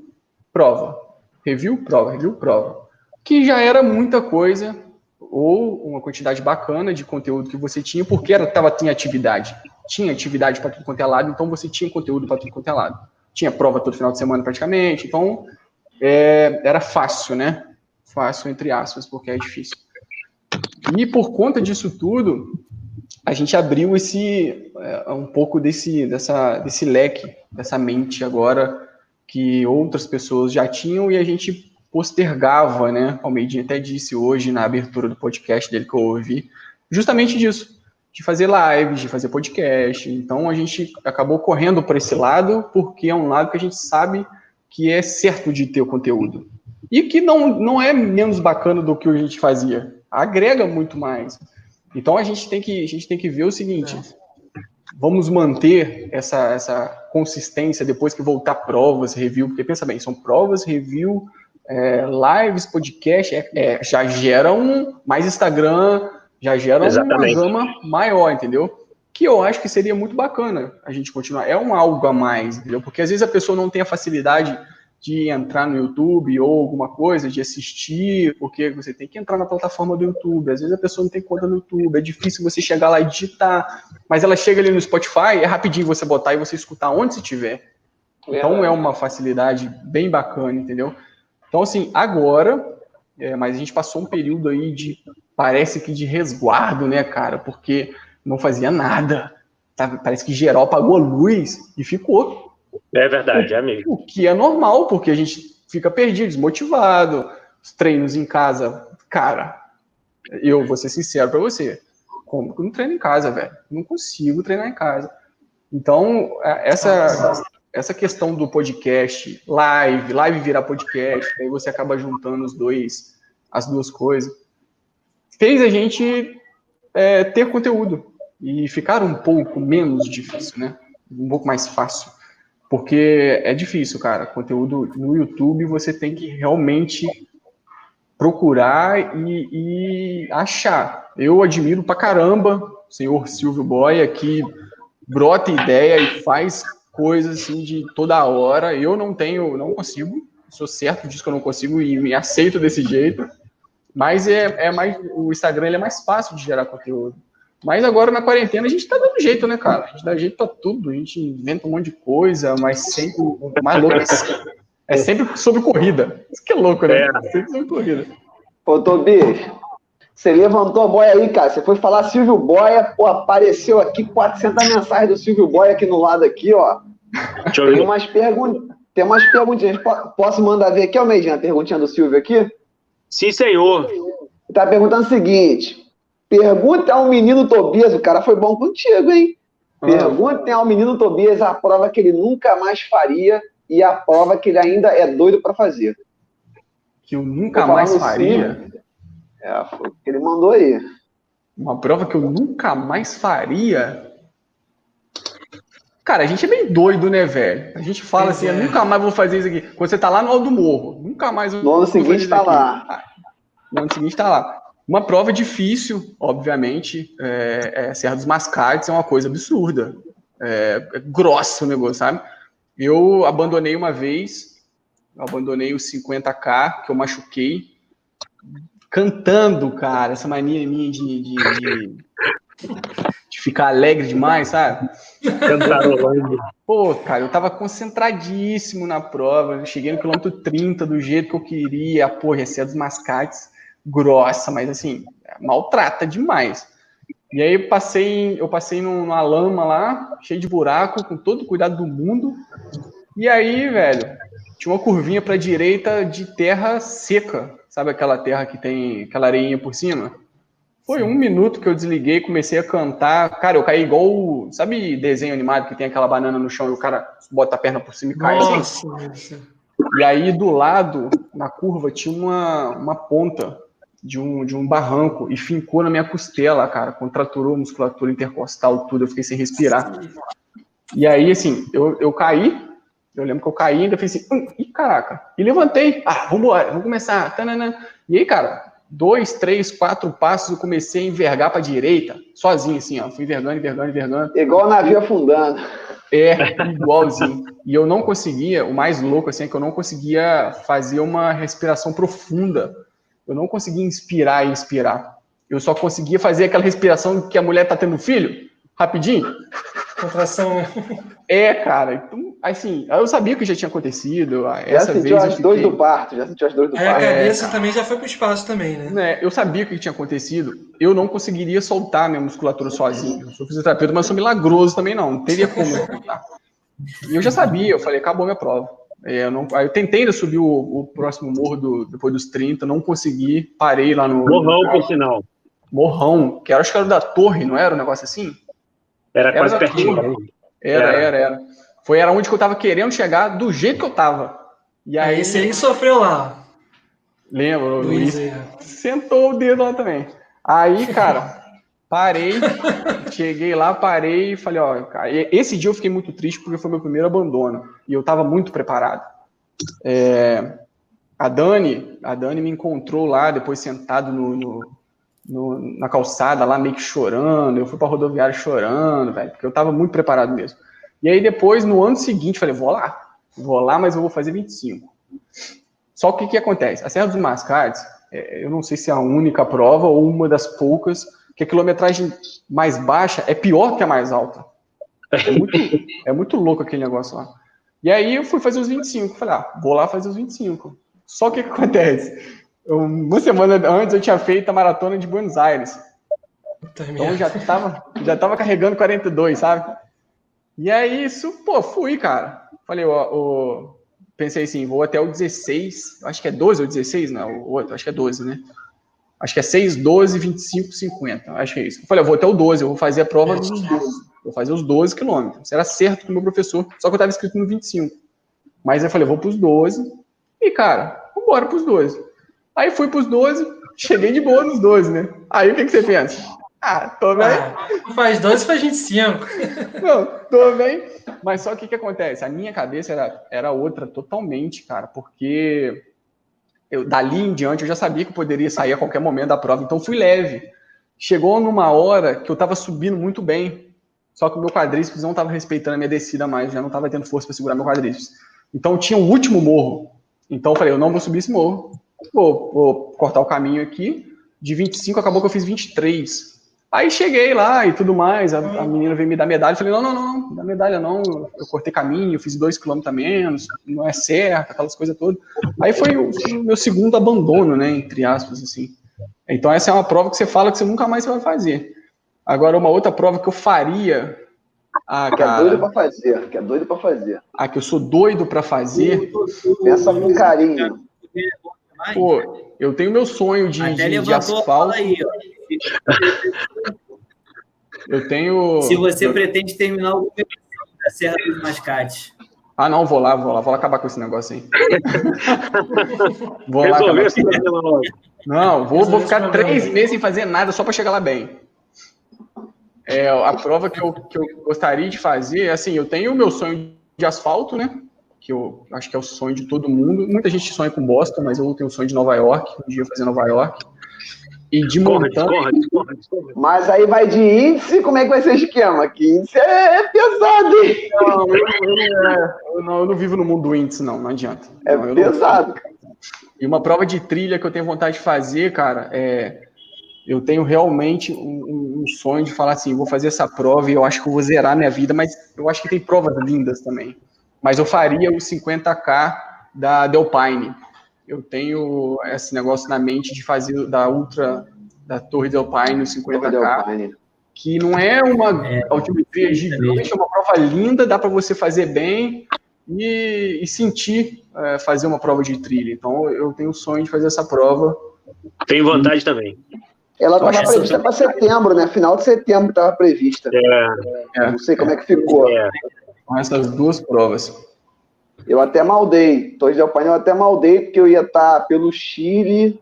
E: prova. Review, prova, review, prova. Que já era muita coisa, ou uma quantidade bacana de conteúdo que você tinha, porque era, tava, tinha atividade. Tinha atividade para tudo quanto é lado, então você tinha conteúdo para tudo quanto é lado. Tinha prova todo final de semana praticamente, então é, era fácil, né? Fácil, entre aspas, porque é difícil. E por conta disso tudo, a gente abriu esse é, um pouco desse, dessa, desse leque, dessa mente agora que outras pessoas já tinham e a gente postergava, né? Almeida até disse hoje na abertura do podcast dele que eu ouvi, justamente disso, de fazer lives, de fazer podcast. Então a gente acabou correndo por esse lado porque é um lado que a gente sabe que é certo de ter o conteúdo e que não, não é menos bacana do que a gente fazia agrega muito mais. Então a gente tem que, a gente tem que ver o seguinte: vamos manter essa, essa consistência depois que voltar provas, review, porque pensa bem, são provas, review, é, lives, podcast, é, é, já geram mais Instagram, já geram Exatamente. uma gama maior, entendeu? Que eu acho que seria muito bacana a gente continuar. É um algo a mais, entendeu? Porque às vezes a pessoa não tem a facilidade de entrar no YouTube ou alguma coisa, de assistir, porque você tem que entrar na plataforma do YouTube. Às vezes a pessoa não tem conta no YouTube, é difícil você chegar lá e digitar, mas ela chega ali no Spotify, é rapidinho você botar e você escutar onde você estiver. Então é uma facilidade bem bacana, entendeu? Então, assim, agora, é, mas a gente passou um período aí de, parece que de resguardo, né, cara, porque não fazia nada. Tá? Parece que geral pagou a luz e ficou
C: é verdade, é mesmo.
E: O que é normal, porque a gente fica perdido, desmotivado. Os treinos em casa, cara, eu vou ser sincero para você. Como que eu não treino em casa, velho? Não consigo treinar em casa. Então, é, essa, essa questão do podcast, live, live virar podcast, aí você acaba juntando os dois, as duas coisas, fez a gente é, ter conteúdo e ficar um pouco menos difícil, né? Um pouco mais fácil. Porque é difícil, cara. Conteúdo no YouTube você tem que realmente procurar e, e achar. Eu admiro pra caramba o senhor Silvio Boia, que brota ideia e faz coisas assim de toda hora. Eu não tenho, não consigo. Sou certo disso que eu não consigo e me aceito desse jeito. Mas é, é mais o Instagram ele é mais fácil de gerar conteúdo. Mas agora na quarentena a gente tá dando jeito, né, cara? A gente dá jeito pra tudo, a gente inventa um monte de coisa, mas sempre (laughs) mais louco. É sempre sobre corrida. Isso que é louco, né? É. Sempre sobre corrida.
A: Ô, Tobias, você levantou a boia aí, cara. Você foi falar Silvio Boia, pô, apareceu aqui 400 mensagens do Silvio Boia aqui no lado aqui, ó. Tem umas perguntas. Tem umas perguntinhas. Posso mandar ver aqui, Almeidinha, a perguntinha do Silvio aqui?
C: Sim, senhor.
A: Tá perguntando o seguinte: Pergunta ao menino Tobias, o cara foi bom contigo, hein? Ah. Perguntem ao menino Tobias a prova que ele nunca mais faria e a prova que ele ainda é doido para fazer.
E: Que eu nunca mais faria?
A: É, foi o que ele mandou aí.
E: Uma prova que eu nunca mais faria? Cara, a gente é bem doido, né, velho? A gente fala assim, é. eu nunca mais vou fazer isso aqui. Quando você tá lá no alto do morro, nunca mais vou
A: No ano seguinte tá lá.
E: No ano seguinte tá lá. Uma prova difícil, obviamente, é, é Serra dos Mascates é uma coisa absurda. É, é grossa o negócio, sabe? Eu abandonei uma vez, abandonei o 50K, que eu machuquei, cantando, cara, essa mania minha de, de, de, de ficar alegre demais, sabe? Cantarolando. Pô, cara, eu tava concentradíssimo na prova, cheguei no quilômetro 30 do jeito que eu queria, porra, ia ser dos mascates grossa, mas assim, maltrata demais. E aí eu passei, eu passei numa lama lá, cheio de buraco, com todo o cuidado do mundo. E aí, velho, tinha uma curvinha para direita de terra seca. Sabe aquela terra que tem aquela areinha por cima? Foi um minuto que eu desliguei, comecei a cantar. Cara, eu caí igual. Sabe desenho animado que tem aquela banana no chão e o cara bota a perna por cima e cai assim? Nossa. E aí do lado, na curva, tinha uma, uma ponta de um, de um barranco e fincou na minha costela, cara. Contraturou a musculatura intercostal, tudo. Eu fiquei sem respirar. E aí, assim, eu, eu caí. Eu lembro que eu caí e ainda fiz assim, hum, ih, caraca. E levantei. Ah, vambora, vamos começar. Tanana. E aí, cara, dois, três, quatro passos, eu comecei a envergar para direita, sozinho, assim, ó. Fui envergando, envergando, envergando.
A: Igual o navio afundando.
E: É, igualzinho. E eu não conseguia, o mais louco, assim, é que eu não conseguia fazer uma respiração profunda. Eu não conseguia inspirar e expirar. Eu só conseguia fazer aquela respiração que a mulher tá tendo filho, rapidinho.
D: Contração. Né? (laughs)
E: É, cara. Então, assim, eu sabia que já tinha acontecido. Essa
A: já
E: sentiu
A: as dores do parto, já sentiu as dores do
D: é,
A: parto.
D: A cabeça é, também já foi pro espaço também, né?
E: né? Eu sabia o que tinha acontecido. Eu não conseguiria soltar minha musculatura sozinho. Eu sou fisioterapeuta, mas sou milagroso também não. Não teria como soltar. E eu já sabia, eu falei, acabou minha prova. É, eu, não, eu tentei ainda subir o, o próximo morro do, depois dos 30, não consegui, parei lá no.
C: Morrão, por sinal.
E: Morrão, que era, acho que era da torre, não era um negócio assim?
C: Era, era quase pertinho.
E: Era, era, era. Foi era onde que eu tava querendo chegar do jeito que eu tava.
D: E aí, esse aí sofreu lá.
E: Lembro, Luiz, Luiz é. sentou o dedo lá também. Aí, cara, (laughs) parei, cheguei lá, parei e falei, ó, esse dia eu fiquei muito triste porque foi meu primeiro abandono e eu tava muito preparado. É, a Dani, a Dani me encontrou lá depois sentado no, no no, na calçada lá, meio que chorando. Eu fui para rodoviária chorando, velho, porque eu tava muito preparado mesmo. E aí depois, no ano seguinte, falei, vou lá, vou lá, mas eu vou fazer 25. Só que o que acontece? A Serra dos Mascates, é, eu não sei se é a única prova ou uma das poucas, que a quilometragem mais baixa é pior que a mais alta. É muito, (laughs) é muito louco aquele negócio lá. E aí eu fui fazer os 25. Falei, ah, vou lá fazer os 25. Só que o que acontece? Uma semana antes eu tinha feito a maratona de Buenos Aires. Então já tava, já tava carregando 42, sabe? E aí, isso, pô, fui, cara. Falei, ó, ó, pensei assim, vou até o 16, acho que é 12 ou 16, não, o outro, acho que é 12, né? Acho que é 6, 12, 25, 50, acho que é isso. Eu falei, eu vou até o 12, eu vou fazer a prova dos 12, vou fazer os 12 quilômetros. Era certo com o meu professor, só que eu tava escrito no 25. Mas eu falei, eu vou pros 12, e cara, vambora pros 12. Aí fui para os 12, cheguei de boa nos 12, né? Aí o que, que você pensa? Ah, tô bem. Ah,
D: faz 12, faz 25. (laughs)
E: Não, tô bem. Mas só o que, que acontece? A minha cabeça era, era outra totalmente, cara, porque eu, dali em diante eu já sabia que eu poderia sair a qualquer momento da prova, então fui leve. Chegou numa hora que eu tava subindo muito bem, só que o meu quadríceps não tava respeitando a minha descida mais, já não tava tendo força para segurar meu quadríceps. Então tinha o último morro. Então eu falei, eu não vou subir esse morro, vou, vou cortar o caminho aqui. De 25 acabou que eu fiz 23. Aí cheguei lá e tudo mais, a, a menina veio me dar medalha. Eu falei, não, não, não, não dá medalha não. Eu cortei caminho, fiz dois quilômetros a menos, não é certo, aquelas coisas todas. Aí foi o, o, meu segundo abandono, né, entre aspas, assim. Então essa é uma prova que você fala que você nunca mais vai fazer. Agora, uma outra prova que eu faria...
A: Ah, que é doido pra fazer, que é doido pra fazer.
E: Ah, que eu sou doido pra fazer?
A: Pensa com carinho.
E: Pô, eu tenho meu sonho de, de, de asfalto. Aí, eu tenho.
B: Se você eu... pretende terminar o da Serra dos Mascates.
E: Ah, não, vou lá, vou lá, vou lá acabar com esse negócio aí. (laughs) vou lá acabar Não, vou, vou ficar três meses sem fazer nada só para chegar lá bem. É, a prova que eu, que eu gostaria de fazer, assim, eu tenho o meu sonho de asfalto, né? Que eu acho que é o sonho de todo mundo. Muita gente sonha com Boston, mas eu tenho o sonho de Nova York, um dia fazer Nova York. E de montanha.
A: Mas aí vai de índice, como é que vai ser o esquema? Que índice é, é pesado, hein?
E: Não, eu, eu, é, eu, não, eu não vivo no mundo do índice, não, não adianta.
A: É
E: não,
A: pesado.
E: Não... E uma prova de trilha que eu tenho vontade de fazer, cara, é. Eu tenho realmente um, um sonho de falar assim: vou fazer essa prova e eu acho que eu vou zerar minha vida, mas eu acho que tem provas lindas também mas eu faria os 50k da Delpine. Eu tenho esse negócio na mente de fazer da Ultra, da Torre Delpine, os 50k. Delpine. que não é uma é, altimetria gigante, é uma prova linda, dá para você fazer bem e, e sentir é, fazer uma prova de trilha. Então eu tenho o sonho de fazer essa prova.
C: Tenho vontade e... também.
A: Ela estava prevista para setembro, né? Final de setembro estava prevista. É. é. Não sei como é que ficou. É.
E: Com essas duas provas.
A: Eu até maldei. Torres del Paine eu até maldei, porque eu ia estar tá pelo Chile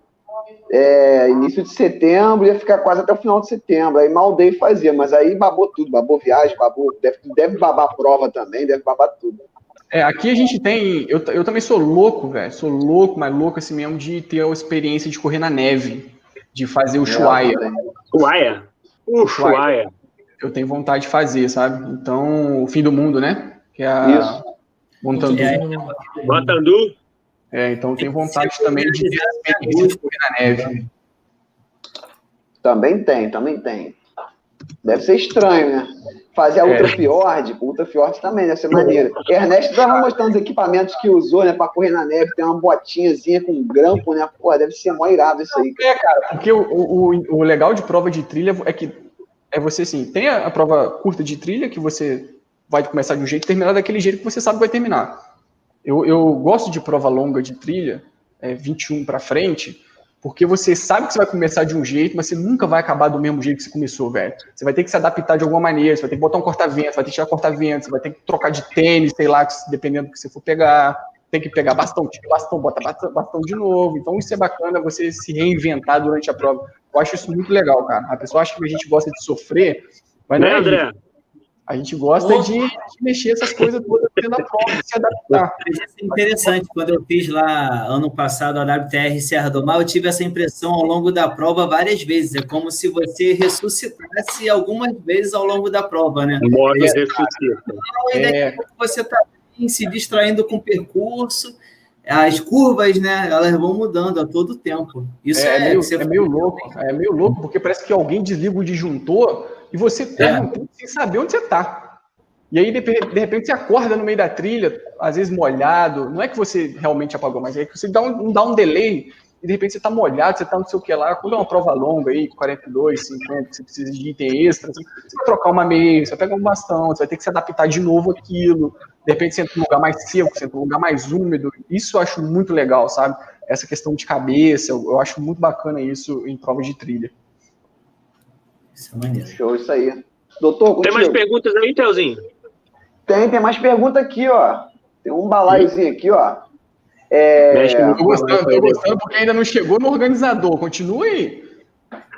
A: é, início de setembro, ia ficar quase até o final de setembro. Aí maldei fazia, mas aí babou tudo, babou viagem, babou, deve, deve babar prova também, deve babar tudo.
E: É, aqui a gente tem. Eu, eu também sou louco, velho. Sou louco, mas louco assim mesmo de ter a experiência de correr na neve, de fazer o Chuaia.
C: Chuaia? O Chuaia.
E: Eu tenho vontade de fazer, sabe? Então, o fim do mundo, né? Que é a. Isso. Montandu.
C: Montandu.
E: É, então tem vontade também de ver a experiência de correr na neve.
A: Também tem, também tem. Deve ser estranho, né? Fazer a é. Ultra Fjord, Ultra Fjord também deve ser maneiro. Ernesto estava mostrando os equipamentos que usou, né, para correr na neve. Tem uma botinhazinha com grampo, né? Pô, deve ser mó irado isso aí.
E: É, cara, porque o, o, o legal de prova de trilha é que é você, assim, tem a, a prova curta de trilha, que você vai começar de um jeito e terminar daquele jeito que você sabe que vai terminar. Eu, eu gosto de prova longa de trilha, é, 21 para frente, porque você sabe que você vai começar de um jeito, mas você nunca vai acabar do mesmo jeito que você começou, velho. Você vai ter que se adaptar de alguma maneira, você vai ter que botar um corta-vento, vai ter que tirar corta-vento, você vai ter que trocar de tênis, sei lá, dependendo do que você for pegar. Tem que pegar bastão, tira bastão, bota bastão de novo. Então isso é bacana você se reinventar durante a prova. Eu acho isso muito legal, cara. A pessoa acha que a gente gosta de sofrer, mas não, é, André? A gente gosta de, de, mexer essas coisas todas dentro da prova, se adaptar.
B: É interessante, quando eu fiz lá ano passado a WTR Serra do Mar, eu tive essa impressão ao longo da prova várias vezes. É como se você ressuscitasse algumas vezes ao longo da prova, né?
C: Morre e ressuscita.
B: E é. você está se distraindo com o percurso as curvas, né, elas vão mudando a todo tempo.
E: Isso é, é, meio, é meio louco, é meio louco, porque parece que alguém desliga o disjuntor e você corre é. um tempo sem saber onde você está. E aí, de, de, repente, você acorda no meio da trilha, às vezes molhado. Não é que você realmente apagou, mas é que você dá um, dá um delay e de repente você está molhado, você está não sei o que lá. Quando é uma prova longa aí, 42, 50, você precisa de item extra, você vai trocar uma meia, você vai pegar um bastão, você vai ter que se adaptar de novo aquilo. De repente você entra num lugar mais seco, você entra num lugar mais úmido. Isso eu acho muito legal, sabe? Essa questão de cabeça, eu, eu acho muito bacana isso em prova de trilha.
A: Isso é maneiro. Show, isso aí. Doutor,
C: contigo. Tem mais perguntas aí, Telzinho?
A: Tem, tem mais pergunta aqui, ó. Tem um balaiozinho aqui, ó. É...
E: Tô gostando, tô gostando porque ainda não chegou no organizador. Continue aí.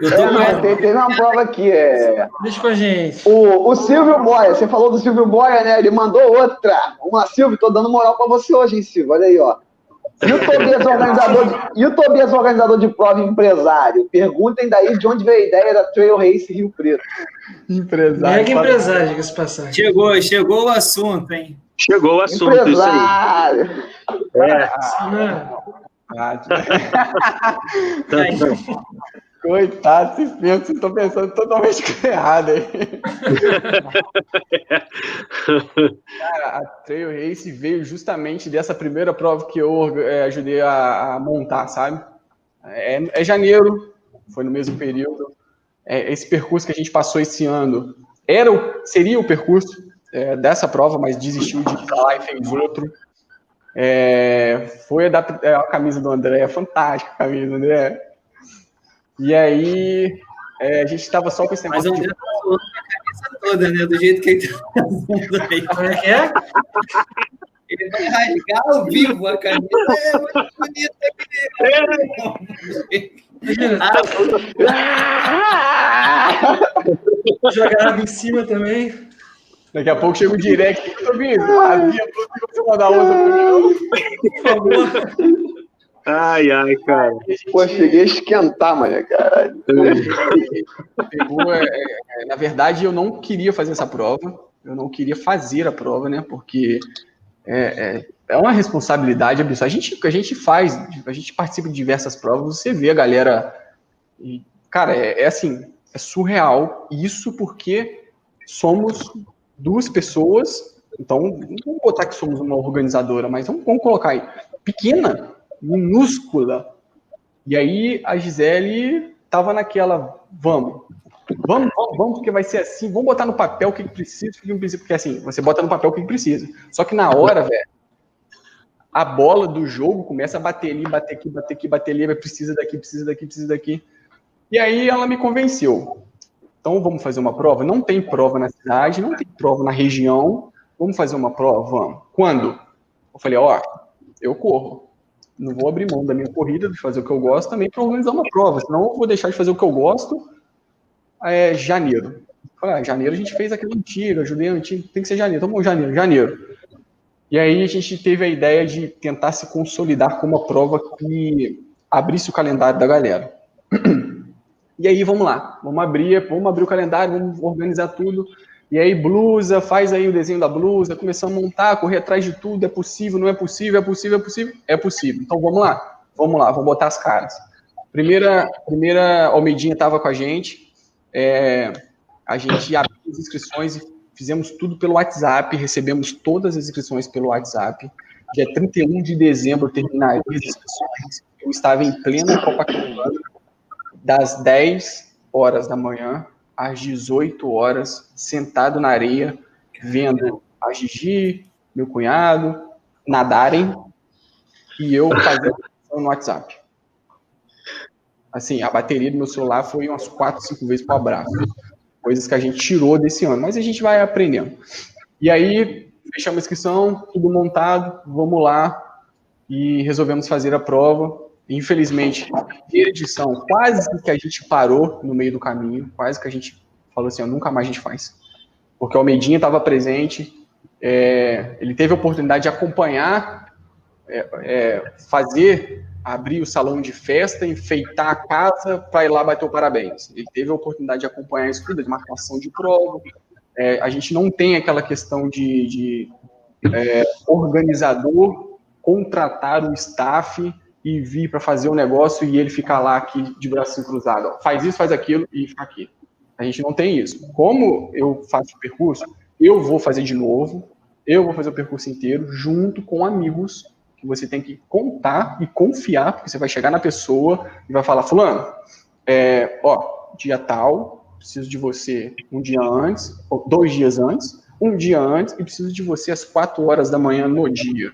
A: Eu tô é, tem, tem uma prova aqui. É...
D: Deixa com a gente.
A: O, o Silvio Boia, você falou do Silvio Boia, né? Ele mandou outra. Uma, Silvio, tô dando moral pra você hoje, hein, Silvio? Olha aí, ó. E o Tobias, organizador de, e o Tobias, organizador de prova empresário? Perguntem daí de onde veio a ideia da Trail Race Rio Preto.
D: Empresário. Mega empresário, diga-se passagem.
B: Chegou, chegou o assunto, hein?
C: Chegou o assunto, empresário. isso aí. É.
E: Ah, Coitado, vocês pensam, vocês estão pensando totalmente errado aí. (laughs) Cara, a Trail Race veio justamente dessa primeira prova que eu é, ajudei a, a, montar, sabe? É, é, janeiro, foi no mesmo período. É, esse percurso que a gente passou esse ano era o, seria o percurso é, dessa prova, mas desistiu de ir pra lá e fez outro. É, foi a, da, é, a camisa do André, fantástica a camisa, André e aí, é, a gente estava só com esse
B: negócio. Mas o André tá falando a cabeça toda, né? Do jeito que ele tá fazendo aí. Como é que é? Ele vai rasgar ao vivo a camisa. É muito bonita
D: aqui. Ah, Jogar água em cima também.
E: Daqui a pouco chega o direct. Tobias, havia você mandar outra pra mim. Por favor.
C: Ai, ai, cara.
A: Pô, cheguei a esquentar, mano, caralho.
E: Pegou, é, é, na verdade, eu não queria fazer essa prova. Eu não queria fazer a prova, né? Porque é, é, é uma responsabilidade absurda. A gente, a gente faz, a gente participa de diversas provas, você vê a galera. E, cara, é, é assim, é surreal. Isso porque somos duas pessoas. Então, não vamos botar que somos uma organizadora, mas vamos, vamos colocar aí. Pequena, minúscula. E aí a Gisele tava naquela, vamos. Vamos, vamos, vamos, porque vai ser assim. Vamos botar no papel o que, que precisa, o que precisa. Porque assim, você bota no papel o que, que precisa. Só que na hora, velho, a bola do jogo começa a bater ali, bater aqui, bater aqui, bater ali, precisa daqui, precisa daqui, precisa daqui. E aí ela me convenceu. Então vamos fazer uma prova? Não tem prova na cidade, não tem prova na região. Vamos fazer uma prova? Vamos. Quando? Eu falei, ó, eu corro. Não vou abrir mão da minha corrida, de fazer o que eu gosto também para organizar uma prova. Senão eu vou deixar de fazer o que eu gosto. É janeiro. ah, janeiro a gente fez aquela antiga, ajudei a antiga, tem que ser janeiro. Então, janeiro, janeiro. E aí a gente teve a ideia de tentar se consolidar com uma prova que abrisse o calendário da galera. (clears throat) E aí vamos lá, vamos abrir, vamos abrir o calendário, vamos organizar tudo. E aí blusa, faz aí o desenho da blusa, começamos a montar, correr atrás de tudo, é possível, não é possível, é possível, é possível, é possível. Então vamos lá, vamos lá, vamos botar as caras. Primeira, primeira Almeidinha estava com a gente, é, a gente abriu as inscrições e fizemos tudo pelo WhatsApp, recebemos todas as inscrições pelo WhatsApp. Dia 31 de dezembro terminaria as inscrições. Eu estava em plena Copacabana, das 10 horas da manhã às 18 horas, sentado na areia, vendo a Gigi, meu cunhado, nadarem e eu fazendo no WhatsApp. Assim, a bateria do meu celular foi umas 4, 5 vezes para o abraço coisas que a gente tirou desse ano, mas a gente vai aprendendo. E aí, fechamos a inscrição, tudo montado, vamos lá, e resolvemos fazer a prova. Infelizmente, edição, quase que a gente parou no meio do caminho, quase que a gente falou assim, nunca mais a gente faz. Porque o Almeidinha estava presente, é, ele teve a oportunidade de acompanhar, é, é, fazer abrir o salão de festa, enfeitar a casa para ir lá bater o parabéns. Ele teve a oportunidade de acompanhar isso tudo, de marcação de prova. É, a gente não tem aquela questão de, de é, organizador contratar o staff e vir para fazer o um negócio e ele ficar lá aqui de braço cruzado. faz isso, faz aquilo e fica aqui. A gente não tem isso. Como eu faço o percurso, eu vou fazer de novo, eu vou fazer o percurso inteiro junto com amigos que você tem que contar e confiar, porque você vai chegar na pessoa e vai falar, fulano, é, ó, dia tal, preciso de você um dia antes, ou dois dias antes, um dia antes, e preciso de você às quatro horas da manhã no dia.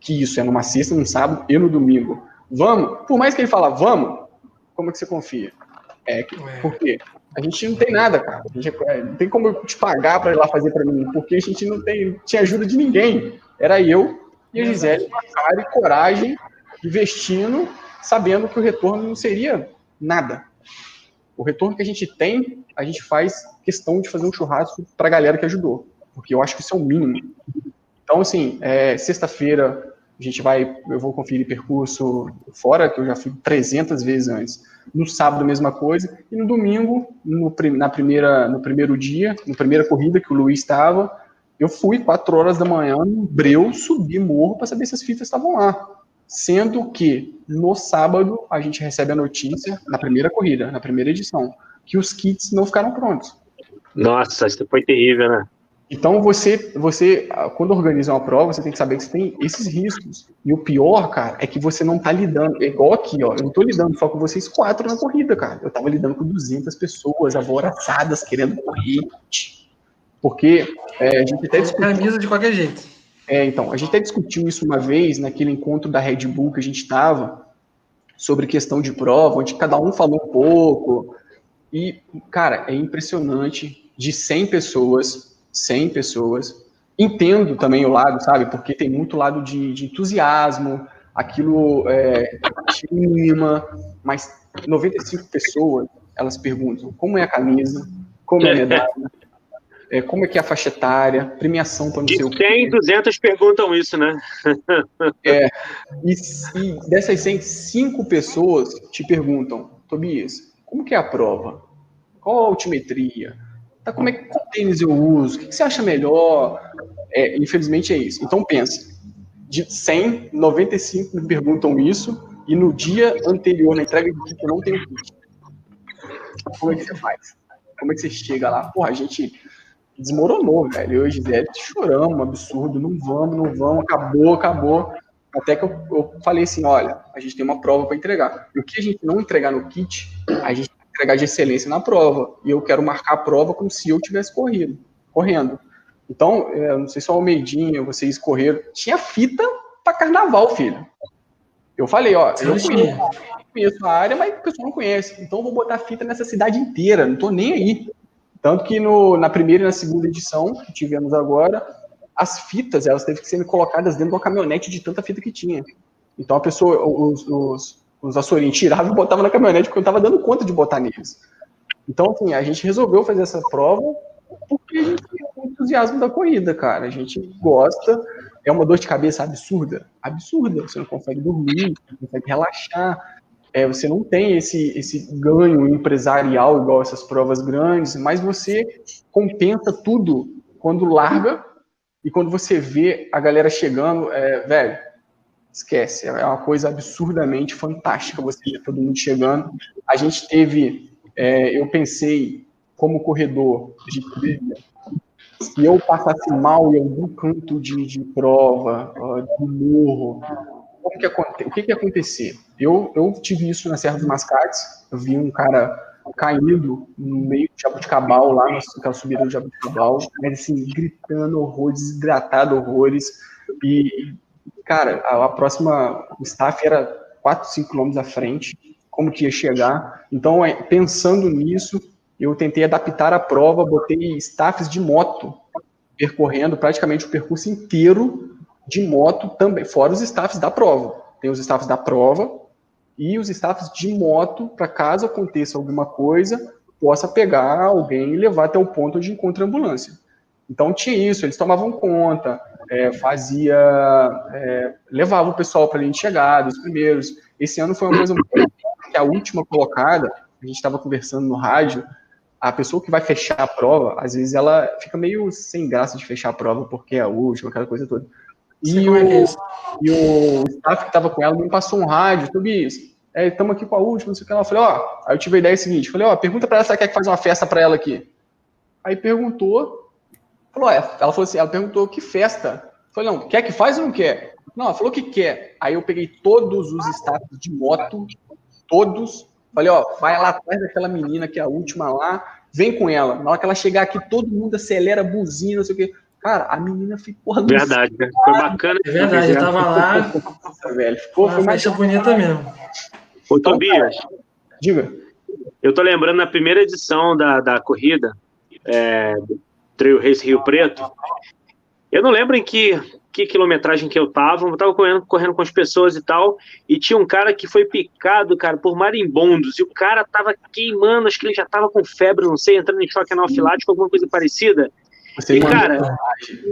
E: Que isso é numa sexta, num sábado e no domingo. Vamos? Por mais que ele fala, vamos, como é que você confia? É, que, é. por quê? A gente não tem nada, cara. A gente, é, não tem como eu te pagar para ir lá fazer para mim, porque a gente não tem, tinha ajuda de ninguém. Era eu e a Gisele cara e coragem, investindo, sabendo que o retorno não seria nada. O retorno que a gente tem, a gente faz questão de fazer um churrasco para a galera que ajudou, porque eu acho que isso é o mínimo. Então, assim, é, sexta-feira a gente vai, eu vou conferir percurso fora, que eu já fui 300 vezes antes. No sábado, a mesma coisa. E no domingo, no, na primeira, no primeiro dia, na primeira corrida que o Luiz estava, eu fui quatro horas da manhã no Breu, subi morro para saber se as fitas estavam lá. Sendo que no sábado a gente recebe a notícia, na primeira corrida, na primeira edição, que os kits não ficaram prontos.
C: Nossa, isso foi terrível, né?
E: Então você, você, quando organiza uma prova, você tem que saber que você tem esses riscos. E o pior, cara, é que você não tá lidando. É igual aqui, ó. Eu não tô lidando só com vocês quatro na corrida, cara. Eu tava lidando com 200 pessoas alvoraçadas querendo correr. Porque é, a gente até discutiu.
D: Camisa de qualquer jeito.
E: É, então, a gente até discutiu isso uma vez naquele encontro da Red Bull que a gente estava, sobre questão de prova, onde cada um falou um pouco. E, cara, é impressionante de 100 pessoas, 100 pessoas. Entendo também o lado, sabe? Porque tem muito lado de, de entusiasmo, aquilo é, anima, mas 95 pessoas, elas perguntam como é a camisa, como é a medalha, (laughs) é, como é que é a faixa etária, premiação para não
C: sei o quê. 100, 200 perguntam isso, né? (laughs)
E: é, e, e dessas 100, 5 pessoas te perguntam, Tobias, como que é a prova? Qual a altimetria? Tá, como é que tênis eu uso? O que, que você acha melhor? É, infelizmente é isso. Então pensa, de 100, 95 me perguntam isso, e no dia anterior, na entrega de kit, eu não tenho kit. Como é que você faz? Como é que você chega lá? Porra, a gente desmoronou, velho. Eu e Gisele choramos, absurdo, não vamos, não vamos, acabou, acabou. Até que eu, eu falei assim, olha, a gente tem uma prova para entregar. E o que a gente não entregar no kit, a gente entregar de excelência na prova. E eu quero marcar a prova como se eu tivesse corrido, correndo. Então, é, não sei se o Almeidinha, vocês correram. Tinha fita para carnaval, filho. Eu falei, ó, eu conheço, conheço, a área, mas o pessoal não conhece. Então, eu vou botar fita nessa cidade inteira, não tô nem aí. Tanto que no, na primeira e na segunda edição, que tivemos agora, as fitas, elas teve que ser colocadas dentro de uma caminhonete de tanta fita que tinha. Então, a pessoa, os, os, os açourinhos tiravam e botavam na caminhonete, porque eu estava dando conta de botar neles. Então, assim, a gente resolveu fazer essa prova porque a gente tem o entusiasmo da corrida, cara. A gente gosta, é uma dor de cabeça absurda, absurda. Você não consegue dormir, não consegue relaxar, é, você não tem esse, esse ganho empresarial igual essas provas grandes, mas você compensa tudo quando larga e quando você vê a galera chegando, é, velho, esquece, é uma coisa absurdamente fantástica você ver todo mundo chegando. A gente teve, é, eu pensei como corredor de trilha, se eu passasse mal em algum canto de, de prova, de morro, como que, o que, que ia acontecer? Eu, eu tive isso na Serra dos Mascates, eu vi um cara caindo no meio de Jabuticabal, lá naquela subida do Jabuticabal, mas assim, gritando horrores, desidratado horrores, e, cara, a, a próxima, staff era 4, 5 quilômetros à frente, como que ia chegar, então, é, pensando nisso, eu tentei adaptar a prova, botei staffs de moto, percorrendo praticamente o percurso inteiro de moto também, fora os staffs da prova. Tem os staffs da prova e os staffs de moto, para caso aconteça alguma coisa, possa pegar alguém e levar até o ponto onde encontra a ambulância. Então tinha isso, eles tomavam conta, é, fazia, é, levava o pessoal para a linha de chegada, os primeiros. Esse ano foi uma coisa muito que a última colocada, a gente estava conversando no rádio, a pessoa que vai fechar a prova, às vezes ela fica meio sem graça de fechar a prova porque é a última, aquela coisa toda. E o, é e o staff que estava com ela me passou um rádio, Tobias, estamos é, aqui com a última, não sei o que. Ela falou, ó, aí eu tive a ideia seguinte, falei, ó, pergunta para ela se ela quer que faz uma festa para ela aqui. Aí perguntou, falou, é, ela falou assim, ela perguntou que festa. Eu falei, não, quer que faz ou não quer? Não, ela falou que quer. Aí eu peguei todos os staffs de moto, todos, falei, ó, vai lá atrás daquela menina que é a última lá, vem com ela. Na hora que ela chegar aqui, todo mundo acelera, buzina, não sei o que. Cara, a menina ficou
C: Verdade, né? Foi bacana.
D: É verdade, eu tava lá. (laughs) Nossa, velho. Ficou, foi uma festa bonita mesmo.
C: Ô, Tobias.
E: Diga.
C: Eu tô lembrando na primeira edição da, da corrida, é, Trail Race Rio Preto. Eu não lembro em que, que quilometragem que eu tava, eu tava correndo, correndo com as pessoas e tal, e tinha um cara que foi picado, cara, por marimbondos, e o cara tava queimando, acho que ele já tava com febre, não sei, entrando em choque anafilático, alguma coisa parecida. Você e, cara,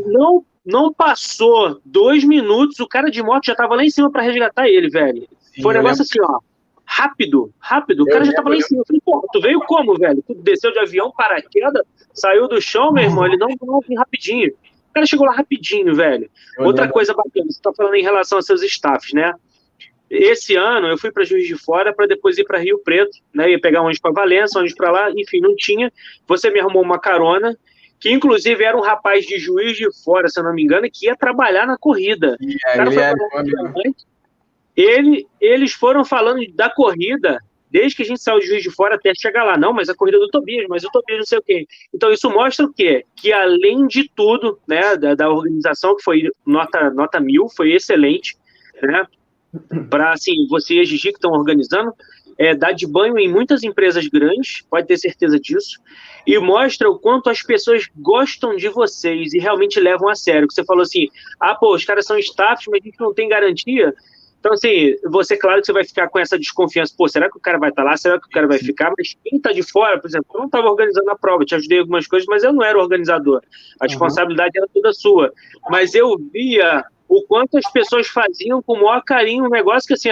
C: não, não passou dois minutos, o cara de moto já tava lá em cima para resgatar ele, velho. Sim, Foi um negócio assim, ó. Rápido, rápido. O cara já tava lá em cima. Eu falei, pô, tu veio como, velho? Tu desceu de avião, paraquedas, saiu do chão, meu irmão. Ele não, não rapidinho. O cara chegou lá rapidinho, velho. Eu Outra coisa bacana, você tá falando em relação aos seus staffs, né? Esse ano eu fui para Juiz de Fora para depois ir para Rio Preto, né? Ia pegar ônibus para Valença, ônibus para lá, enfim, não tinha. Você me arrumou uma carona que inclusive era um rapaz de juiz de fora, se eu não me engano, que ia trabalhar na corrida. Yeah, ele, era, ele, eles foram falando da corrida desde que a gente saiu de juiz de fora até chegar lá. Não, mas a corrida do Tobias, mas o Tobias não sei o quê. Então isso mostra o quê? Que além de tudo, né, da, da organização, que foi nota, nota mil, foi excelente, né? Para, assim, vocês, Gigi, que estão organizando, é, dá de banho em muitas empresas grandes, pode ter certeza disso e mostra o quanto as pessoas gostam de vocês e realmente levam a sério. Você falou assim, ah, pô, os caras são staffs, mas a gente não tem garantia. Então, assim, você, claro que você vai ficar com essa desconfiança, pô, será que o cara vai estar tá lá? Será que o cara vai ficar? Mas quem está de fora, por exemplo, eu não estava organizando a prova, te ajudei em algumas coisas, mas eu não era organizador. A responsabilidade uhum. era toda sua. Mas eu via o quanto as pessoas faziam com o maior carinho um negócio que, assim,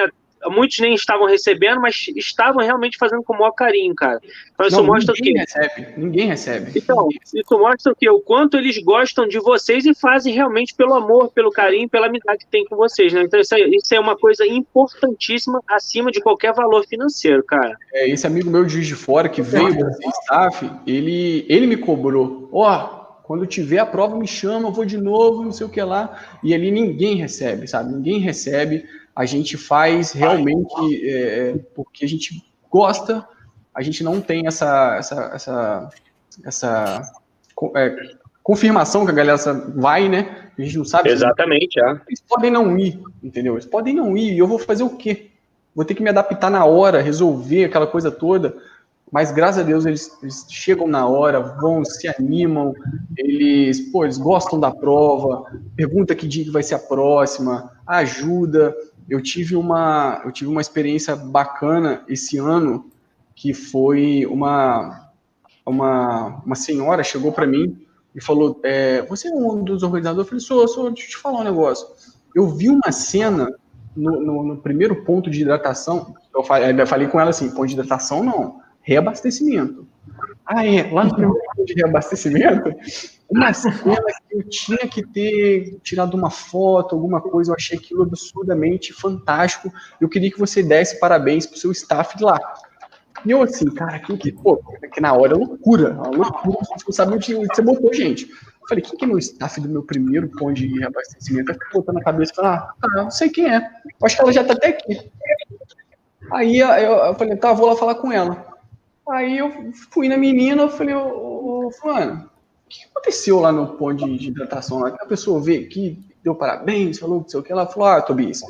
C: muitos nem estavam recebendo, mas estavam realmente fazendo com o maior carinho, cara. Então isso
E: Não,
C: mostra
E: ninguém
C: que.
E: Recebe, ninguém recebe.
C: Então, isso mostra o que? O quanto eles gostam de vocês e fazem realmente pelo amor, pelo carinho, pela amizade que tem com vocês, né? Então isso é, isso é uma coisa importantíssima acima de qualquer valor financeiro, cara.
E: É, esse amigo meu de Juiz de Fora que veio do staff, ele, ele me cobrou. Ó, oh, quando tiver a prova, me chama, eu vou de novo, não sei o que lá. E ali ninguém recebe, sabe? Ninguém recebe a gente faz realmente é, é, porque a gente gosta a gente não tem essa, essa, essa, essa é, confirmação que a galera vai, né? A gente não sabe.
C: Exatamente, é.
E: Eles podem não ir, entendeu? Eles podem não ir, e eu vou fazer o quê? Vou ter que me adaptar na hora, resolver aquela coisa toda. Mas graças a Deus eles, eles chegam na hora, vão, se animam, eles, pô, eles gostam da prova, pergunta que dia que vai ser a próxima, ajuda. Eu tive uma, eu tive uma experiência bacana esse ano, que foi uma, uma, uma senhora chegou para mim e falou: é, Você é um dos organizadores? Eu falei: Sou, sou, deixa eu te falar um negócio. Eu vi uma cena no, no, no primeiro ponto de hidratação. Eu falei, eu falei com ela assim: ponto de hidratação não, reabastecimento. Ah, é, lá no primeiro ponto de reabastecimento, uma cena que eu tinha que ter tirado uma foto, alguma coisa, eu achei aquilo absurdamente fantástico. Eu queria que você desse parabéns pro seu staff de lá. E eu assim, cara, quem que, pô, que na hora é loucura, é loucura, sabe onde você botou, gente. Eu falei, quem que é meu staff do meu primeiro ponto de reabastecimento? Eu fiquei botando na cabeça, falei, ah, tá, não sei quem é, eu acho que ela já tá até aqui. Aí eu, eu falei, tá, vou lá falar com ela. Aí eu fui na menina, eu falei, ô, ô fulano, o que aconteceu lá no ponto de, de hidratação? Lá? A pessoa veio aqui, deu parabéns, falou não sei o que, ela falou, ah, Tobias,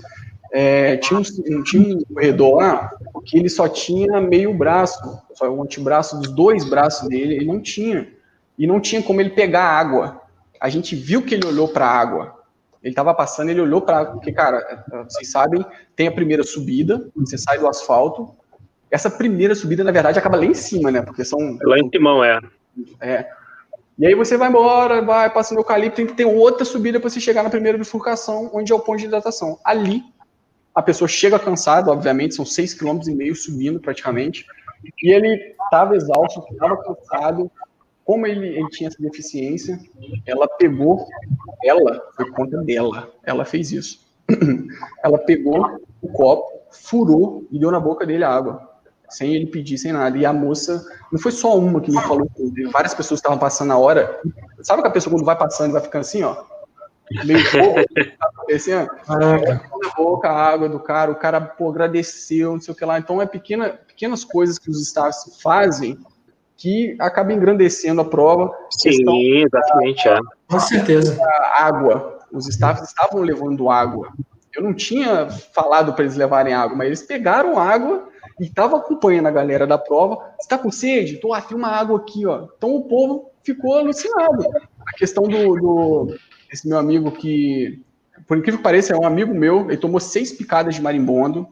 E: é, tinha, um, tinha um corredor lá que ele só tinha meio braço, só o antebraço dos dois braços dele, ele não tinha. E não tinha como ele pegar água. A gente viu que ele olhou para a água. Ele estava passando, ele olhou para água, porque, cara, vocês sabem, tem a primeira subida, você sai do asfalto. Essa primeira subida, na verdade, acaba lá em cima, né? Porque são.
C: Lá em cima, é.
E: É. E aí você vai embora, vai passando o eucalipto, tem que ter outra subida para você chegar na primeira bifurcação, onde é o ponto de hidratação. Ali a pessoa chega cansada, obviamente, são seis quilômetros e meio subindo praticamente, e ele estava exausto, estava cansado, como ele, ele, tinha essa deficiência, ela pegou, ela, foi conta dela, ela fez isso. (clears throat) ela pegou o copo, furou e deu na boca dele água, sem ele pedir, sem nada. E a moça, não foi só uma que me falou, várias pessoas estavam passando na hora. Sabe que a pessoa quando vai passando vai ficando assim, ó? meio pouco, (laughs) assim, na boca a água do cara, o cara pô, agradeceu, não sei o que lá. Então é pequena, pequenas coisas que os staffs fazem que acabam engrandecendo a prova.
C: Sim, exatamente, é.
D: Com certeza.
E: Água. Os staffs estavam levando água. Eu não tinha falado para eles levarem água, mas eles pegaram água e estavam acompanhando a galera da prova. Você está com sede? Tô, ah, tem uma água aqui, ó. Então o povo ficou alucinado. A questão do, do esse meu amigo que, por incrível que pareça, é um amigo meu, ele tomou seis picadas de marimbondo,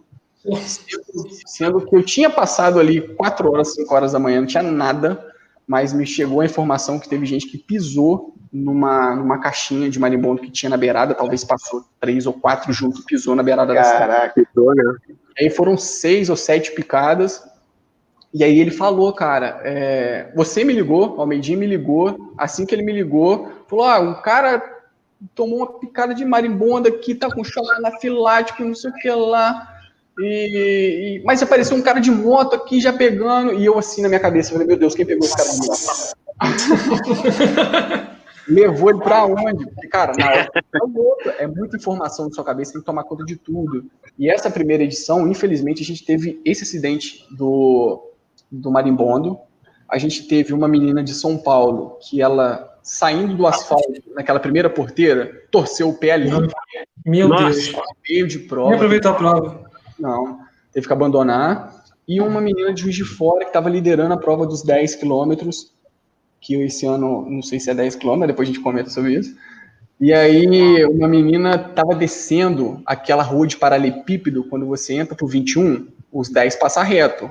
E: sendo que eu tinha passado ali quatro horas, cinco horas da manhã, não tinha nada, mas me chegou a informação que teve gente que pisou numa, numa caixinha de marimbondo que tinha na beirada, talvez passou três ou quatro juntos, pisou na beirada
C: Caraca, da Caraca, pisou, né?
E: E aí foram seis ou sete picadas, e aí ele falou, cara, é, você me ligou, o Almeidinho me ligou, assim que ele me ligou, falou, ah, um cara tomou uma picada de marimbonda aqui, tá com choque anafilático, não sei o que lá. E, e, mas apareceu um cara de moto aqui já pegando, e eu assim na minha cabeça, falei, meu Deus, quem pegou esse cara de moto? (laughs) Levou ele pra onde? Porque, cara, na hora é muita informação na sua cabeça, tem que tomar conta de tudo. E essa primeira edição, infelizmente, a gente teve esse acidente do, do marimbondo. A gente teve uma menina de São Paulo que ela saindo do asfalto naquela primeira porteira, torceu o pé ali.
D: Meu. Deus.
E: Meio de prova.
D: Nem aproveitou a prova.
E: Não, teve que abandonar. E uma menina de Juiz de Fora que estava liderando a prova dos 10 quilômetros, que esse ano, não sei se é 10 quilômetros, depois a gente comenta sobre isso. E aí, uma menina estava descendo aquela rua de paralelepípedo, quando você entra pro 21, os 10 passa reto.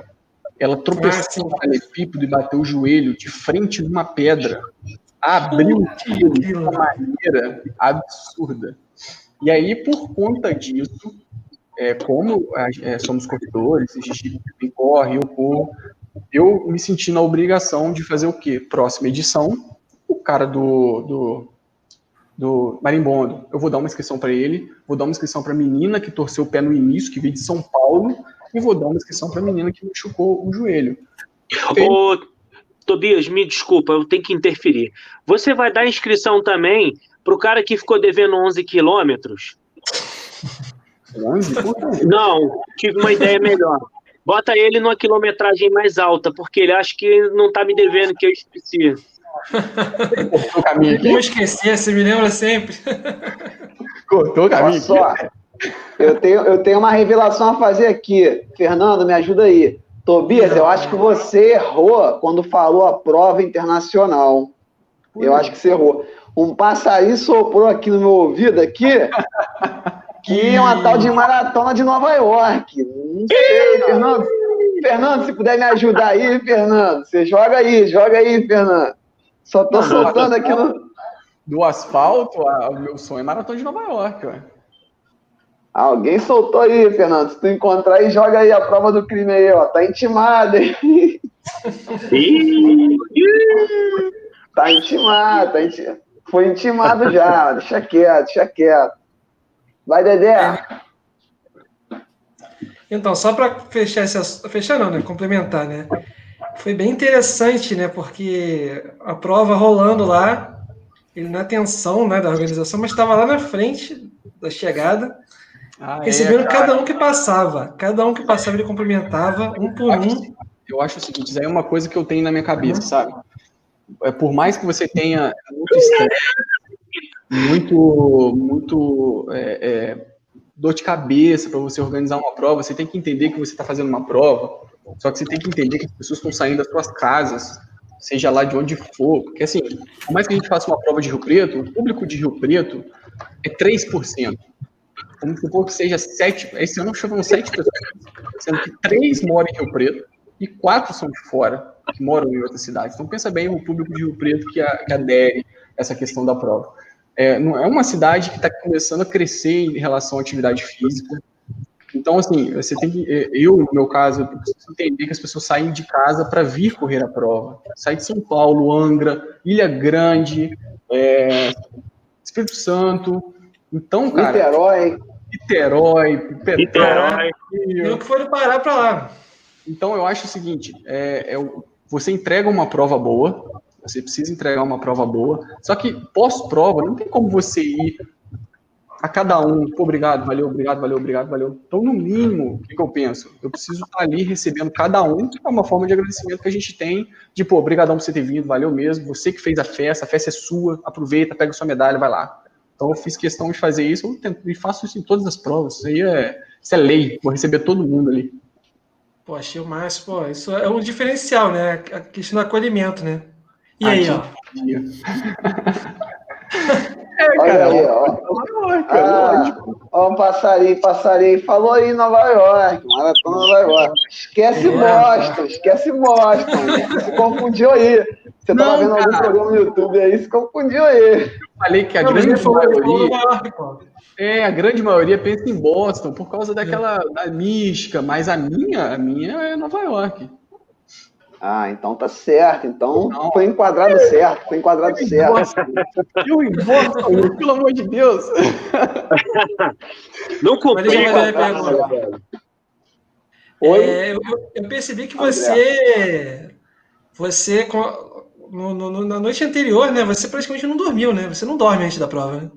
E: Ela tropeçou ah, no paralelepípedo e bateu o joelho de frente numa pedra abriu de uma maneira absurda. E aí, por conta disso, é, como é, somos corredores, a gente corre, eu corro, eu me senti na obrigação de fazer o quê? Próxima edição, o cara do, do, do marimbondo, eu vou dar uma inscrição para ele, vou dar uma inscrição para a menina que torceu o pé no início, que veio de São Paulo, e vou dar uma inscrição para a menina que machucou o joelho.
C: Ô, Tobias, me desculpa, eu tenho que interferir. Você vai dar inscrição também para o cara que ficou devendo 11 quilômetros? 11? Não, tive uma ideia melhor. Bota ele numa quilometragem mais alta, porque ele acha que não tá me devendo, que eu esqueci.
D: Cortou o caminho aqui. Eu esqueci, você me lembra sempre.
A: Cortou o caminho. Olha só, eu tenho, eu tenho uma revelação a fazer aqui. Fernando, me ajuda aí. Tobias, eu acho que você errou quando falou a prova internacional. Eu acho que você errou. Um passarinho soprou aqui no meu ouvido aqui que é uma tal de maratona de Nova York. Não sei, Fernando. Fernando, se puder me ajudar aí, Fernando. Você joga aí, joga aí, Fernando. Só tô soltando aqui no.
E: Do asfalto, o meu sonho é maratona de Nova York, ué.
A: Alguém soltou aí, Fernando. Se tu encontrar aí, joga aí a prova do crime aí, ó. Tá intimado, hein? tá intimado, tá intimado. Foi intimado já, deixa quieto, deixa quieto. Vai, Dedé.
D: Então, só para fechar esse fechar não, né? Complementar, né? Foi bem interessante, né? Porque a prova rolando lá, ele na tensão, né, da organização, mas estava lá na frente da chegada, ah, é, recebendo é, cada um que passava, cada um que passava ele cumprimentava um por um.
E: Eu acho o seguinte, isso aí é uma coisa que eu tenho na minha cabeça, sabe? É, por mais que você tenha muito muito, é, é, dor de cabeça para você organizar uma prova. Você tem que entender que você está fazendo uma prova, só que você tem que entender que as pessoas estão saindo das suas casas, seja lá de onde for. Porque, assim, por mais que a gente faça uma prova de Rio Preto, o público de Rio Preto é 3%. Vamos supor que seja 7%. Esse ano choveram 7 pessoas, sendo que 3 moram em Rio Preto e 4 são de fora, que moram em outra cidade. Então, pensa bem o público de Rio Preto que, a, que adere essa questão da prova é, não é uma cidade que está começando a crescer em relação à atividade física. Então, assim, você tem que, é, eu, no meu caso, preciso entender que as pessoas saem de casa para vir correr a prova. Sai de São Paulo, Angra, Ilha Grande, é, Espírito Santo. Então, cara.
A: Niterói.
E: Niterói,
D: Niterói. E o que foi do Pará para lá.
E: Então, eu acho o seguinte: é, é, você entrega uma prova boa, você precisa entregar uma prova boa. Só que pós-prova, não tem como você ir a cada um, obrigado, valeu, obrigado, valeu, obrigado, valeu. Então, no mínimo, o que, que eu penso? Eu preciso estar ali recebendo cada um, que é uma forma de agradecimento que a gente tem, de, pô, obrigadão por você ter vindo, valeu mesmo, você que fez a festa, a festa é sua, aproveita, pega sua medalha, vai lá. Então, eu fiz questão de fazer isso, eu tento, e faço isso em todas as provas, isso aí é, isso é lei, vou receber todo mundo ali.
D: Pô, achei o máximo, pô, isso é um diferencial, né, a questão do acolhimento, né. E aí, ó. (laughs)
A: É, Olha aí, ó. Ah, ó, um passarinho, passarinho. Falou aí Nova York, maratona Nova York. Esquece é, Boston, esquece Boston. (laughs) Se confundiu aí. Você tava vendo cara. algum programa no YouTube aí, se confundiu aí.
E: Eu falei que a Não, grande maioria. É, a grande maioria pensa em Boston por causa daquela da mística, mas a minha, a minha é Nova York.
A: Ah, então tá certo. Então não. foi enquadrado certo. Foi enquadrado eu certo.
E: Eu invoco, (laughs) pelo amor de Deus.
C: Não complica.
D: Oi? É, eu, eu, percebi que você, você no, no, na noite anterior, né? Você praticamente não dormiu, né? Você não dorme antes da prova, né?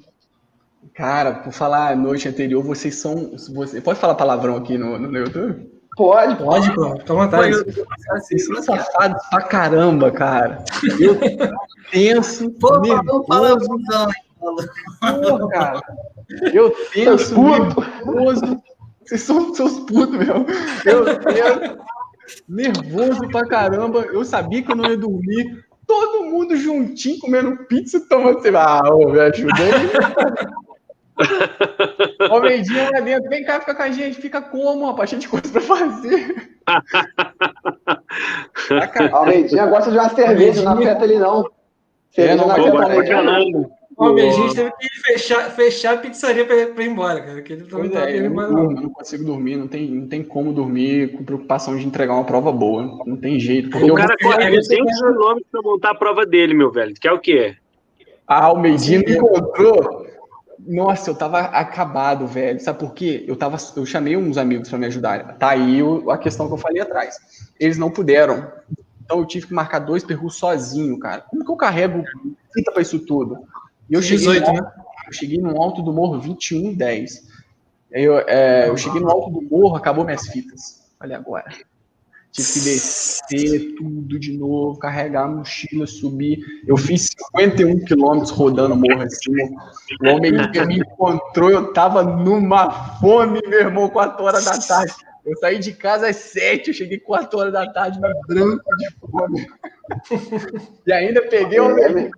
E: Cara, por falar noite anterior, vocês são. Você, pode falar palavrão aqui no, no YouTube?
A: Pode, pode, pô. Fica à vontade.
E: Vocês são safados pra caramba, cara. Eu penso. Pô, cara. Eu penso nervoso. Vocês são seus putos, meu. Eu penso nervoso pra caramba. Eu sabia que eu não ia dormir. Todo mundo juntinho comendo pizza, tomando. Ah, ô, me ajudou. (laughs) Ó, Mendinho lá dentro, vem cá, fica com a gente, fica como, rapaz, cheio de coisa pra fazer.
A: Ó, Mendinha gosta de uma cerveja, não afeta ele não.
D: Cerveja é, não, não afeta ele. O Mendinho teve que fechar, fechar a pizzaria pra, pra ir embora, cara. Que ele
E: tá é, eu não, não. não consigo dormir, não tem, não tem como dormir com preocupação de entregar uma prova boa. Não tem jeito.
C: O cara corre 200 km pra montar a prova dele, meu velho. Que é o quê?
E: Ah, o me encontrou nossa, eu tava acabado, velho. Sabe por quê? Eu, tava, eu chamei uns amigos para me ajudar. Tá aí a questão que eu falei atrás. Eles não puderam. Então eu tive que marcar dois percursos sozinho, cara. Como que eu carrego fita para isso tudo? E eu cheguei, 18, no, né? eu cheguei no alto do morro 21 10. Eu, é, eu cheguei no alto do morro, acabou minhas fitas. Falei, agora. Tive que descer tudo de novo, carregar a mochila, subir. Eu fiz 51 quilômetros rodando morro assim. O homem (laughs) que me encontrou, eu tava numa fome, meu irmão, 4 horas da tarde. Eu saí de casa às 7, eu cheguei 4 horas da tarde, mas branco de fome. E ainda peguei o é,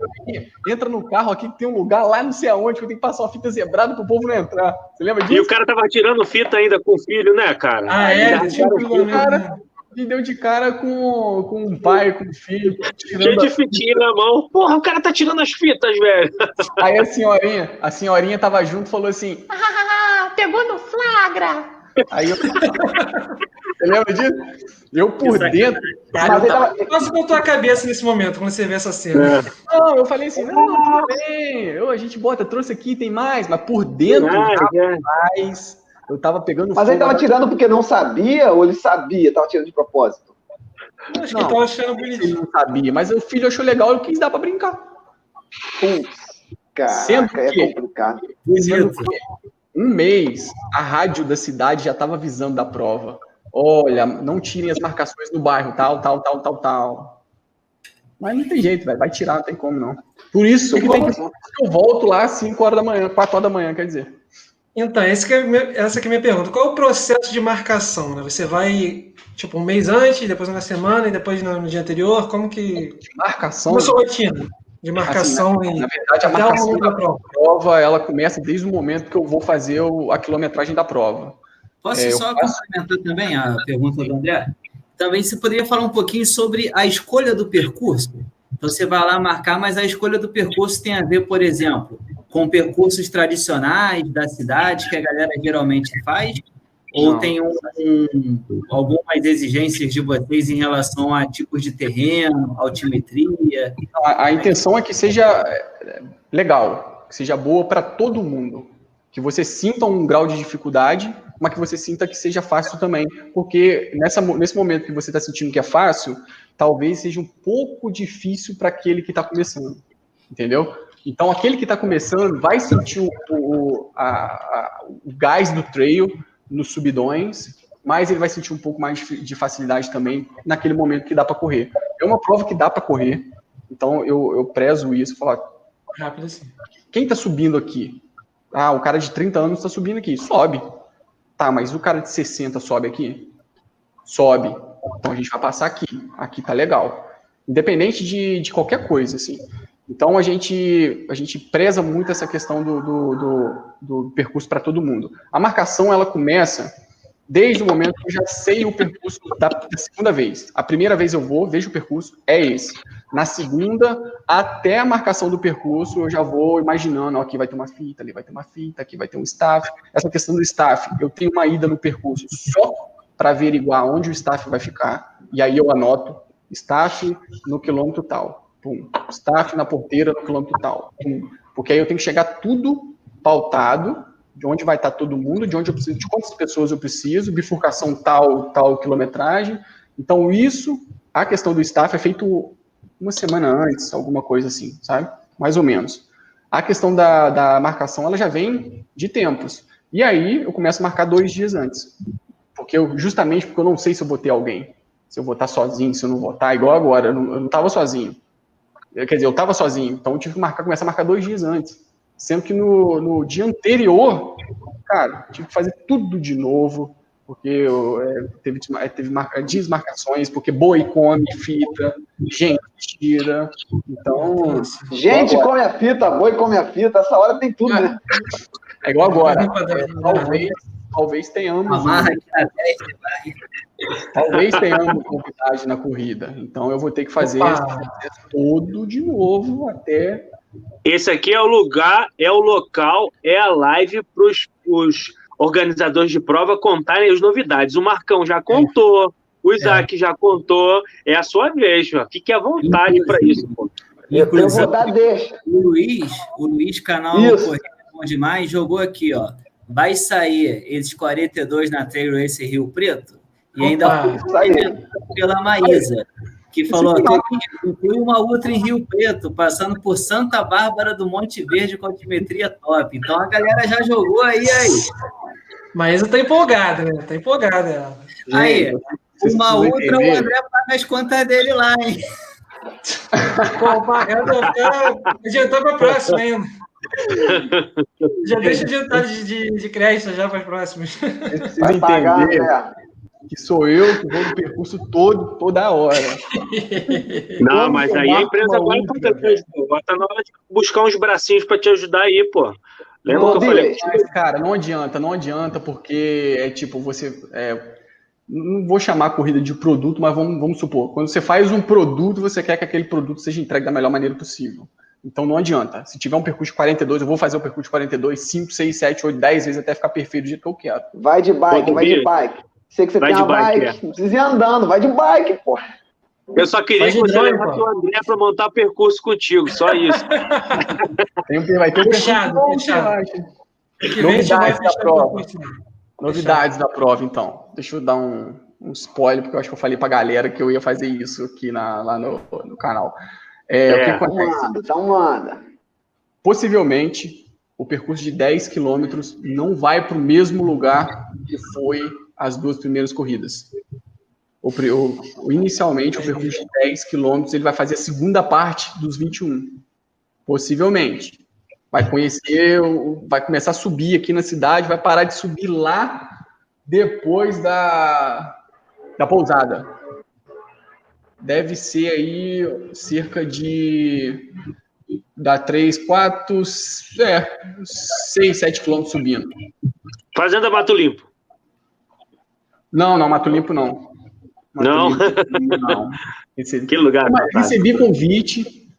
E: entra no carro aqui que tem um lugar lá não sei aonde, que eu tenho que passar uma fita zebrada pro povo não entrar. Você lembra disso?
C: E o cara tava tirando fita ainda com o filho, né, cara?
D: Ah, é? Tinha
E: um cara, e deu de cara com, com um pai, com um filho.
C: Cheio de fitinha na mão. Porra, o cara tá tirando as fitas, velho.
E: Aí a senhorinha, a senhorinha tava junto e falou assim:
F: ah, pegou no flagra.
E: Aí eu. (laughs) Você lembra disso? Eu por dentro.
D: Cara, eu tava... Quase botou a cabeça nesse momento, quando você vê essa cena.
E: É. Não, eu falei assim: não, tudo bem. Eu, a gente bota, trouxe aqui, tem mais, mas por dentro, mais, rapaz, eu tava pegando
A: Mas ele tava tirando porque não sabia ou ele sabia, tava tirando de propósito?
D: Eu acho não, que ele tava achando bonitinho.
E: Ele não sabia, mas o filho achou legal e quis dar pra brincar.
A: Putz, caraca, é complicado.
E: Sendo que um mês, a rádio da cidade já estava avisando da prova. Olha, não tirem as marcações no bairro, tal, tal, tal, tal, tal. Mas não tem jeito, velho. Vai tirar, não tem como, não. Por isso que, tem que eu volto lá às 5 horas da manhã, 4 horas da manhã, quer dizer.
D: Então, esse que é, essa que é a minha pergunta. Qual é o processo de marcação? Né? Você vai, tipo, um mês antes, depois na semana e depois no, dia anterior? Como que...
E: De marcação?
D: Como é a sua rotina? De marcação
E: assim, na, na, verdade, a marcação da prova. prova, ela começa desde o momento que eu vou fazer o, a quilometragem da prova.
B: Posso é, só faço... complementar também a pergunta do André? Também você poderia falar um pouquinho sobre a escolha do percurso? Então, você vai lá marcar, mas a escolha do percurso tem a ver, por exemplo, com percursos tradicionais da cidade que a galera geralmente faz? Ou Não. tem um, um, algumas exigências de vocês em relação a tipos de terreno, altimetria?
E: A, a intenção é que seja é, legal, que seja boa para todo mundo. Que você sinta um grau de dificuldade, mas que você sinta que seja fácil também. Porque nessa, nesse momento que você está sentindo que é fácil, talvez seja um pouco difícil para aquele que está começando. Entendeu? Então, aquele que está começando vai sentir o, o, a, a, o gás do trail nos subidões, mas ele vai sentir um pouco mais de facilidade também naquele momento que dá para correr. É uma prova que dá para correr, então eu, eu prezo isso. Falar, rápido assim. Quem está subindo aqui? Ah, o cara de 30 anos está subindo aqui. Sobe. Tá, mas o cara de 60 sobe aqui? Sobe. Então a gente vai passar aqui. Aqui tá legal. Independente de, de qualquer coisa, assim. Então a gente, a gente preza muito essa questão do, do, do, do percurso para todo mundo. A marcação ela começa desde o momento que eu já sei o percurso da, da, segunda vez. A primeira vez eu vou, vejo o percurso, é esse. Na segunda, até a marcação do percurso, eu já vou imaginando, ó, aqui vai ter uma fita, ali vai ter uma fita, aqui vai ter um staff. Essa questão do staff, eu tenho uma ida no percurso só para averiguar onde o staff vai ficar, e aí eu anoto staff no quilômetro tal Pum. Staff na porteira no quilômetro tal. Pum. Porque aí eu tenho que chegar tudo pautado, de onde vai estar todo mundo, de onde eu preciso, de quantas pessoas eu preciso, bifurcação tal, tal quilometragem. Então, isso, a questão do staff é feito uma semana antes, alguma coisa assim, sabe? Mais ou menos. A questão da, da marcação, ela já vem de tempos. E aí, eu começo a marcar dois dias antes. Porque eu, justamente porque eu não sei se eu vou ter alguém. Se eu vou estar sozinho, se eu não vou estar, igual agora, eu não estava sozinho. Quer dizer, eu estava sozinho, então eu tive que marcar, começar a marcar dois dias antes. Sendo que no, no dia anterior, cara, tive que fazer tudo de novo, porque eu, é, teve, é, teve marca, desmarcações, porque boi come fita, gente tira. Então.
A: Gente come a fita, boi come a fita, essa hora tem tudo, né?
E: É igual agora. É, talvez, talvez tenhamos. Amarra aqui na Talvez tenhamos novidade na corrida. Então eu vou ter que fazer esse todo de novo até.
C: Esse aqui é o lugar, é o local, é a live para os organizadores de prova contarem as novidades. O Marcão já contou, o Isaac é. já contou. É a sua vez, ó. fique à vontade para isso. Pô.
A: Eu vou dar deixa.
B: O Luiz, o Luiz, canal Corrida Bom Demais, jogou aqui, ó. Vai sair esses 42 na Trail Race Rio Preto? E ainda foi pela Maísa, que falou que inclui uma outra em Rio Preto, passando por Santa Bárbara do Monte Verde com altimetria top. Então a galera já jogou aí, aí.
D: Mas eu tô empolgado, né? Tá empolgado ela.
B: Aí, uma outra, o. André paga as contas dele lá, hein?
D: Pô, pagando, adiantou pra próxima ainda. (laughs) Já deixa adiantado de, de, de crédito já para as próximas.
E: Vocês precisam
A: Vai pagar,
E: entender
A: né?
E: que sou eu que vou no percurso todo, toda hora.
C: Não,
E: Vamos
C: mas aí a empresa agora tá. Agora tá na hora de buscar uns bracinhos pra te ajudar aí, pô. Lembra
A: Ô,
C: que eu falei?
E: Cara, não adianta, não adianta, porque é tipo, você. é, não vou chamar a corrida de produto, mas vamos, vamos supor, quando você faz um produto, você quer que aquele produto seja entregue da melhor maneira possível. Então não adianta. Se tiver um percurso de 42, eu vou fazer o percurso de 42, 5, 6, 7, 8, 10 vezes até ficar perfeito do jeito que eu quero.
A: Vai de bike, vai de bike. Sei que você
C: vai
A: tem
C: de
A: uma
C: bike,
A: bike, não precisa ir andando, vai de bike, pô.
C: Eu só queria
D: Vai
C: que você levasse o André pra montar percurso contigo, só isso. (laughs)
E: Tem um, vai ter um
D: Fechado, fechado. a
E: Novidades da prova.
D: concurso.
E: Novidades da prova, então. Deixa eu dar um, um spoiler, porque eu acho que eu falei pra galera que eu ia fazer isso aqui na- lá no, no canal. É, o que
C: É.
E: Acontece?
A: então manda.
E: Possivelmente, o percurso de 10 quilômetros não vai para o mesmo lugar que foi as duas primeiras corridas. O, o- inicialmente, o percurso de 10 quilômetros ele vai fazer a segunda parte dos 21. Possivelmente. Vai conhecer, vai começar a subir aqui na cidade, vai parar de subir lá depois da, da pousada. Deve ser aí cerca de dá 3, 4, é, 6, 7 quilômetros subindo.
C: Fazenda Mato Limpo.
E: Não, não, Mato Limpo não. Mato
C: Não?
E: Limpo, não. (laughs) Recebi,
C: Que lugar.
E: Mas recebi convite.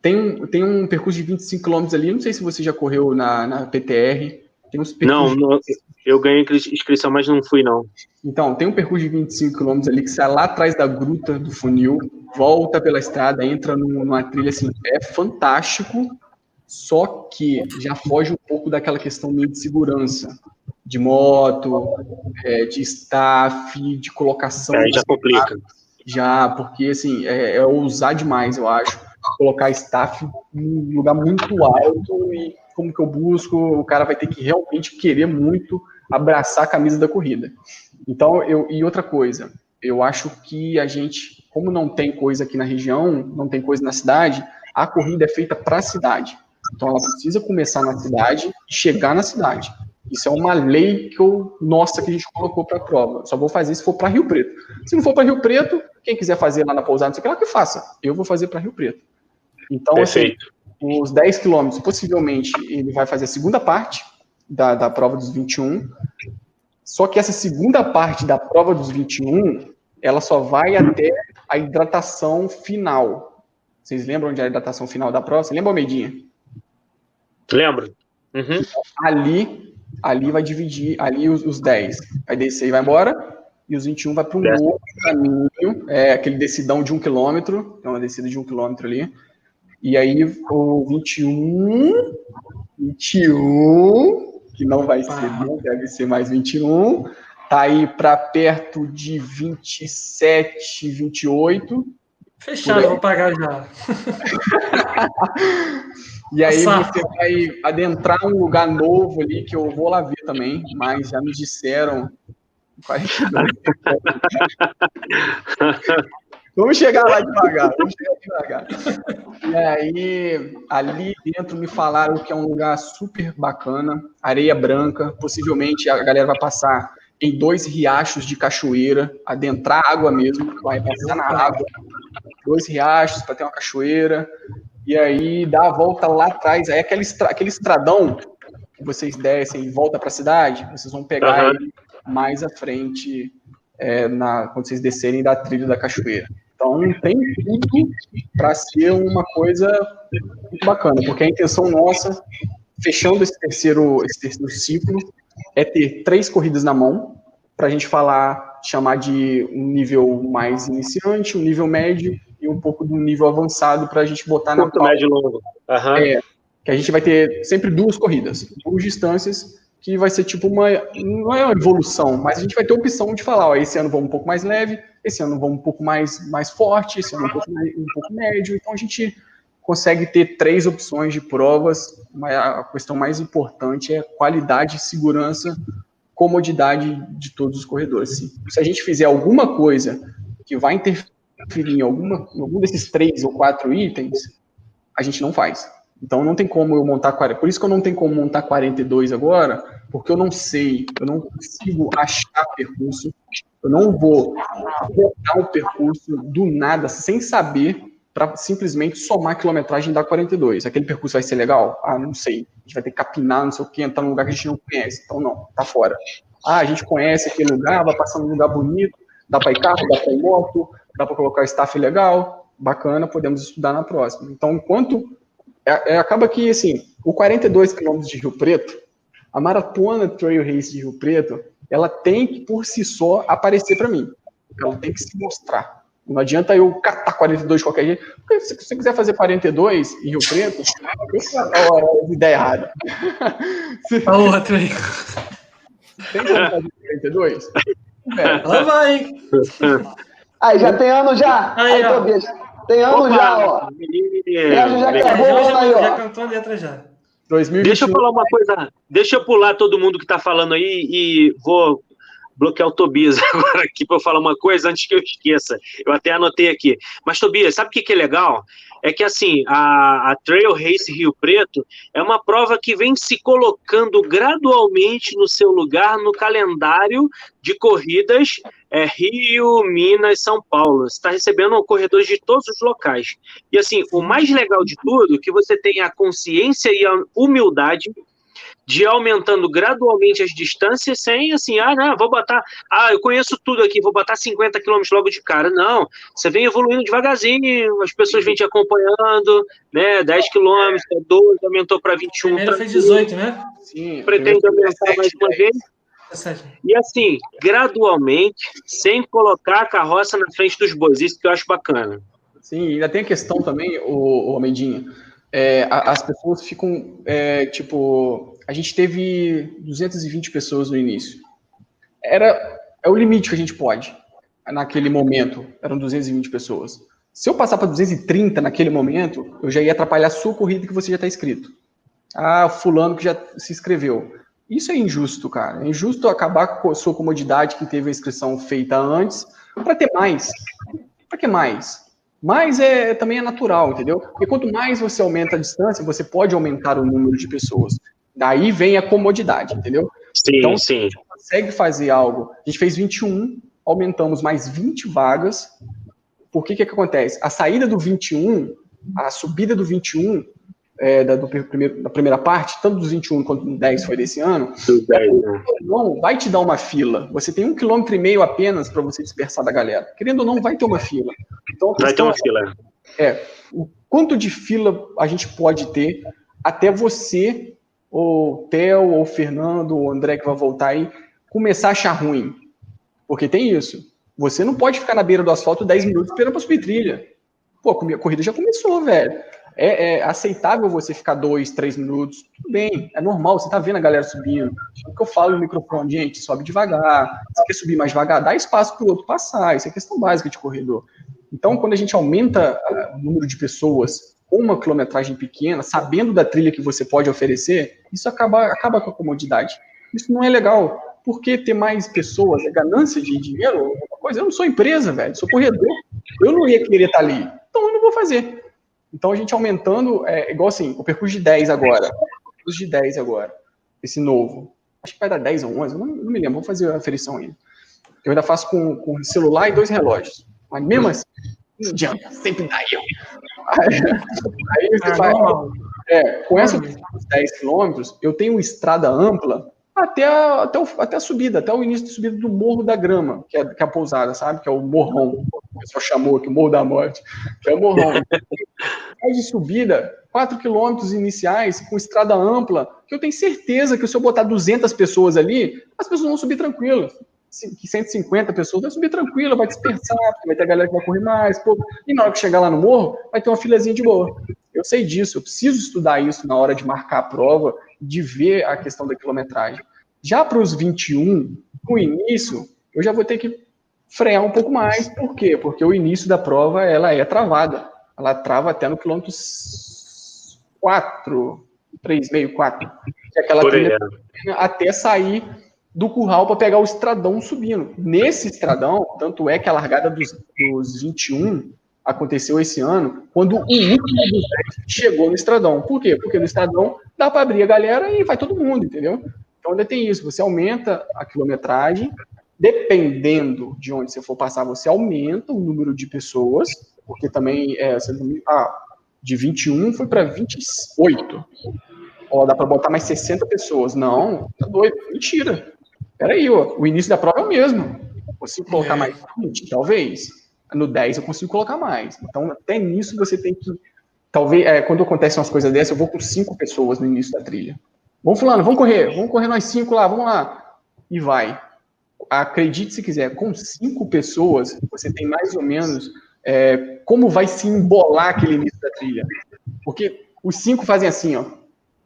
E: Tem, um- tem um percurso de 25 quilômetros ali. Não sei se você já correu na, na PTR. Tem uns
C: Não,
E: percursos-
C: não, eu ganhei inscri- inscrição, mas não fui, não.
E: Então, tem um percurso de 25 quilômetros ali que sai lá atrás da gruta do funil, volta pela estrada, entra num- numa trilha assim, é fantástico, só que já foge um pouco daquela questão meio de segurança, de moto, é, de staff, de colocação.
C: Aí já complica.
E: Já, porque assim, é, é ousar demais, eu acho. Colocar staff em um lugar muito alto e como que eu busco, o cara vai ter que realmente querer muito abraçar a camisa da corrida. Então, eu, e outra coisa, eu acho que a gente, como não tem coisa aqui na região, não tem coisa na cidade, a corrida é feita para a cidade. Então, ela precisa começar na cidade e chegar na cidade. Isso é uma lei que eu, nossa, que a gente colocou para a prova. Só vou fazer se for para Rio Preto. Se não for para Rio Preto, quem quiser fazer lá na pousada, não sei o que lá, que faça. Eu vou fazer para Rio Preto. Então, assim,
C: Perfeito.
E: os 10 quilômetros, possivelmente, ele vai fazer a segunda parte da, da prova dos 21. Só que essa segunda parte da prova dos 21, ela só vai até a hidratação final. Vocês lembram onde é a hidratação final da prova? Você lembra, Almeidinha?
C: Lembra? Uhum.
E: Ali, ali vai dividir, ali os, os 10. Vai descer e vai embora, e os 21 vai para um outro caminho, é aquele decidão de um quilômetro, é uma descida de um quilômetro ali. E aí o 21, 21, que não vai ser, não deve ser mais 21, tá aí para perto de 27, 28.
D: Fechado, vou pagar já. (laughs)
E: E aí
D: Nossa.
E: você vai adentrar um lugar novo ali, que eu vou lá ver também, mas já me disseram. 42. (laughs) vamos chegar lá devagar, vamos chegar devagar. E aí, ali dentro me falaram que é um lugar super bacana, areia branca, possivelmente a galera vai passar em dois riachos de cachoeira, adentrar água mesmo, vai passar na água, dois riachos para ter uma cachoeira, e aí dá a volta lá atrás, aí aquele, estra- aquele estradão que vocês descem e volta para a cidade, vocês vão pegar ele mais à frente, é, na, quando vocês descerem da trilha da cachoeira. Então tem tudo para ser uma coisa muito bacana, porque a intenção nossa, fechando esse terceiro, esse terceiro ciclo, é ter três corridas na mão, para a gente falar, chamar de um nível mais iniciante, um nível médio e um pouco do nível avançado para a gente botar na
C: Curto,
E: pauta
C: médio e longo. Aham.
E: É. que a gente vai ter sempre duas corridas, duas distâncias, que vai ser tipo uma, não é uma evolução, mas a gente vai ter a opção de falar, ó, esse ano vamos um pouco mais leve, esse ano vamos um pouco mais, mais forte, esse ano um pouco, um pouco médio, então a gente consegue ter três opções de provas, mas a questão mais importante é qualidade segurança comodidade de todos os corredores. Se, se a gente fizer alguma coisa que vai interferir em, alguma, em algum desses três ou quatro itens, a gente não faz. Então não tem como eu montar 40. Por isso que eu não tenho como montar 42 agora, porque eu não sei, eu não consigo achar percurso, eu não vou botar o percurso do nada, sem saber, para simplesmente somar quilometragem da 42. Aquele percurso vai ser legal? Ah, não sei. A gente vai ter que capinar, não sei o quê, entrar num lugar que a gente não conhece. Então não, tá fora. Ah, a gente conhece aquele lugar, vai passar num lugar bonito, dá para ir carro, dá para ir moto, dá para colocar staff legal, bacana, podemos estudar na próxima. Então, enquanto é, é, acaba que assim, o 42 quilômetros de Rio Preto, a maratona Trail Race de Rio Preto, ela tem que por si só aparecer para mim. Ela tem que se mostrar. Não adianta eu catar 42 de qualquer jeito. Porque se você quiser fazer 42 em Rio Preto, (laughs) é a ideia errada. (laughs)
D: A outra aí.
E: Tem como fazer 42?
D: É. Lá vai, hein?
A: Aí, já tem ano já.
D: Aí,
A: Aí. Tobias. Tem ano
C: Opa,
A: já, ó.
C: é,
A: já
D: É,
A: acabou.
D: já,
A: aí,
D: já,
A: ó.
D: já cantou a letra já.
E: 2021.
C: Deixa eu falar uma coisa. Deixa eu pular todo mundo que tá falando aí e vou bloquear o Tobias (laughs) agora aqui para eu falar uma coisa antes que eu esqueça. Eu até anotei aqui. Mas, Tobias, sabe o que, que é legal? É que, assim, a, a Trail Race Rio Preto é uma prova que vem se colocando gradualmente no seu lugar no calendário de corridas é, Rio, Minas, São Paulo. Você está recebendo corredores de todos os locais. E, assim, o mais legal de tudo é que você tem a consciência e a humildade de ir aumentando gradualmente as distâncias sem assim, ah, não, vou botar, ah, eu conheço tudo aqui, vou botar 50 quilômetros logo de cara. Não, você vem evoluindo devagarzinho, as pessoas vêm te acompanhando, né, 10 quilômetros, 12, aumentou para 21.
D: Primeiro foi 18, né?
E: Sim,
C: Pretende aumentar mais uma vez.
D: 17.
C: E assim, gradualmente, sem colocar a carroça na frente dos bois, isso que eu acho bacana.
E: Sim, ainda tem a questão também, o, o Almeidinha, é, as pessoas ficam, é, tipo, a gente teve 220 pessoas no início. Era, é o limite que a gente pode, naquele momento, eram 220 pessoas. Se eu passar para 230 naquele momento, eu já ia atrapalhar a sua corrida que você já está inscrito. Ah, fulano que já se inscreveu. Isso é injusto, cara. É injusto acabar com a sua comodidade que teve a inscrição feita antes para ter mais. Para que mais? Mais é também é natural, entendeu? Porque quanto mais você aumenta a distância, você pode aumentar o número de pessoas. Daí vem a comodidade, entendeu?
C: Sim,
E: Então,
C: sim.
E: consegue fazer algo. A gente fez 21, aumentamos mais 20 vagas. Por que que, que acontece? A saída do 21, a subida do 21, é, da, do primeiro, da primeira parte, tanto dos 21 quanto do 10 foi desse ano,
C: Dos 10, né?
E: não vai te dar uma fila. Você tem um quilômetro e meio apenas para você dispersar da galera. Querendo ou não, vai ter uma fila. Então,
C: Vai ter uma fila.
E: é o quanto de fila a gente pode ter até você, ou Theo, ou Fernando, ou André que vai voltar aí, começar a achar ruim. Porque tem isso. Você não pode ficar na beira do asfalto 10 minutos esperando para subir trilha. Pô, a corrida já começou, velho. É, é aceitável você ficar dois, três minutos. Tudo bem, é normal. Você tá vendo a galera subindo. É o que eu falo no microfone, gente, sobe devagar. Se quer subir mais devagar, dá espaço para o outro passar. Isso é questão básica de corredor. Então, quando a gente aumenta ah, o número de pessoas com uma quilometragem pequena, sabendo da trilha que você pode oferecer, isso acaba, acaba com a comodidade. Isso não é legal. Por que ter mais pessoas? É ganância de dinheiro? Alguma coisa? Eu não sou empresa, velho. Sou corredor. Eu não ia querer estar ali. Então, eu não vou fazer. Então, a gente aumentando, é igual assim, o percurso de 10 agora. O percurso de 10 agora. Esse novo. Acho que vai dar 10 ou 11. eu Não, não me lembro. Vamos fazer a aferição ainda. Eu ainda faço com, com celular e dois relógios. Mas mesmo assim, não adianta. Sempre dá erro. Aí, aí você
D: Ah, normal.
E: é, com essa distância de 10 quilômetros, eu tenho estrada ampla até a, até, o- até a subida, até o início da subida do Morro da Grama, que é, que é a pousada, sabe? Que é o Morrão. O pessoal chamou aqui, o Morro da Morte, que é o Morrão. Aí de subida, 4 quilômetros iniciais, com estrada ampla, que eu tenho certeza que se eu botar 200 pessoas ali, as pessoas vão subir tranquilas. Cin- 150 pessoas vai subir tranquila, vai dispersar, vai ter a galera que vai correr mais, pô. e na hora que chegar lá no morro, vai ter uma filazinha de boa. Eu sei disso, eu preciso estudar isso na hora de marcar a prova, de ver a questão da quilometragem. Já para os 21, no início, eu já vou ter que frear um pouco mais. Por quê? Porque o início da prova ela é travada. Ela trava até no quilômetro 4, 3,5, 4. Que é aquela trilha
C: é.
E: até sair do curral para pegar o estradão subindo. Nesse estradão, tanto é que a largada dos, dos 21 aconteceu esse ano, quando o último dos 10 chegou no estradão. Por quê? Porque no estradão dá para abrir a galera e vai todo mundo, entendeu? Então ainda tem isso, você aumenta a quilometragem, dependendo de onde você for passar, você aumenta o número de pessoas, porque também é, ah, de 21 foi para 28. Ó, dá para botar mais 60 pessoas. Não, tá doido, mentira. Peraí, ó, o início da prova é o mesmo. Consigo colocar é. mais 20, talvez. No 10 eu consigo colocar mais. Então, até nisso você tem que. Talvez, é, quando acontecem umas coisas dessas, eu vou com cinco pessoas no início da trilha. Vamos fulano, vamos correr, vamos correr nós cinco lá, vamos lá. E vai. Acredite se quiser, com cinco pessoas, você tem mais ou menos é, como vai se embolar aquele início da trilha. Porque os cinco fazem assim, ó.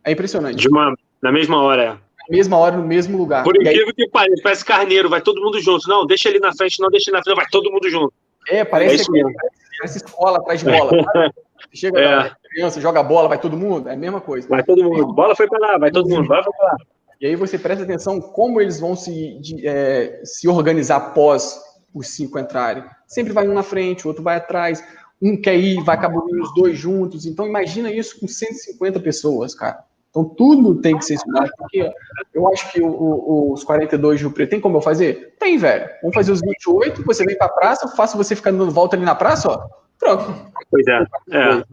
E: É impressionante.
C: De uma, na mesma hora.
E: Na mesma hora, no mesmo lugar.
C: Por incrível aí... que pareça, parece carneiro, vai todo mundo junto. Não, deixa ele na frente, não deixa ele na frente, vai todo mundo junto.
E: É, parece, é que, parece escola atrás de bola. (laughs) Chega é. criança, joga bola, vai todo mundo, é a mesma coisa.
C: Vai todo mundo, bola foi para lá, vai todo mundo, bola foi para lá.
E: E aí você presta atenção como eles vão se, de, é, se organizar após os cinco entrarem. Sempre vai um na frente, o outro vai atrás, um quer ir, vai acabar os dois juntos. Então imagina isso com 150 pessoas, cara. Então tudo tem que ser estudado, porque eu acho que o, o, os 42 de Rio Preto tem como eu fazer? Tem, velho. Vamos fazer os 28, você vem pra praça, faço você ficar dando volta ali na praça, ó. Pronto.
C: Pois é. é.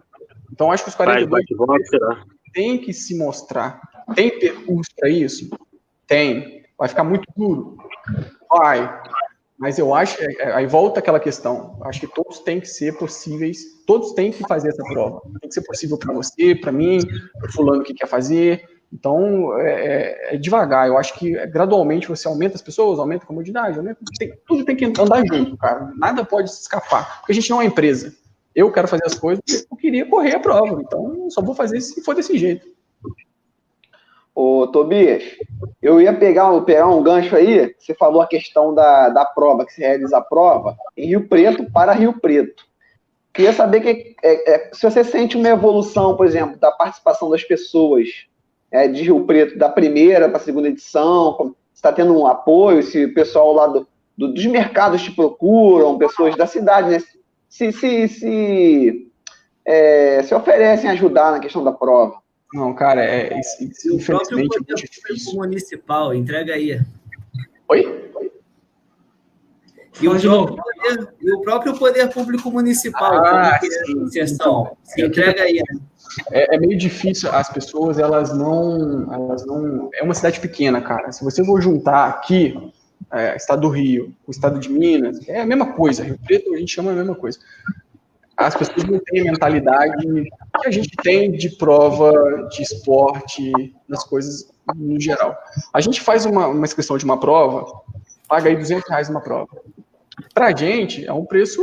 E: Então acho que os 42 vai, vai, tem que se mostrar. Tem percurso para isso? Tem. Vai ficar muito duro? Vai. Mas eu acho, é, é, aí volta aquela questão. Acho que todos têm que ser possíveis, todos têm que fazer essa prova. Tem que ser possível para você, para mim, para fulano que quer fazer. Então, é, é, é, devagar. Eu acho que gradualmente você aumenta as pessoas, aumenta a comodidade, aumenta, tem, tudo tem que andar junto, cara. Nada pode se escapar. Porque a gente não é uma empresa. Eu quero fazer as coisas eu queria correr a prova. Então, só vou fazer se for desse jeito.
A: Ô, Tobias, eu ia pegar, pegar um gancho aí, você falou a questão da, da prova, que se realiza a prova em Rio Preto para Rio Preto. Queria saber que, é, é, se você sente uma evolução, por exemplo, da participação das pessoas é, de Rio Preto, da primeira para a segunda edição, se está tendo um apoio, se o pessoal lá do, do, dos mercados te procuram, pessoas da cidade, né? se, se, se, é, se oferecem ajudar na questão da prova.
E: Não, cara, é, isso, isso infelizmente é muito
B: difícil. municipal, entrega aí.
E: Oi?
B: E o, poder, e o, próprio poder público municipal, ah,
E: sim, inserção. Se entrega aí. É, é, meio difícil, as pessoas, elas não, elas não. É uma cidade pequena, cara. Se você for juntar aqui, é, estado do Rio, o estado de Minas, é a mesma coisa. Rio Preto a gente chama a mesma coisa as pessoas não têm a mentalidade que a gente tem de prova, de esporte, das coisas no geral. A gente faz uma, uma inscrição de uma prova, paga aí 200 reais numa prova. Para a gente, é um preço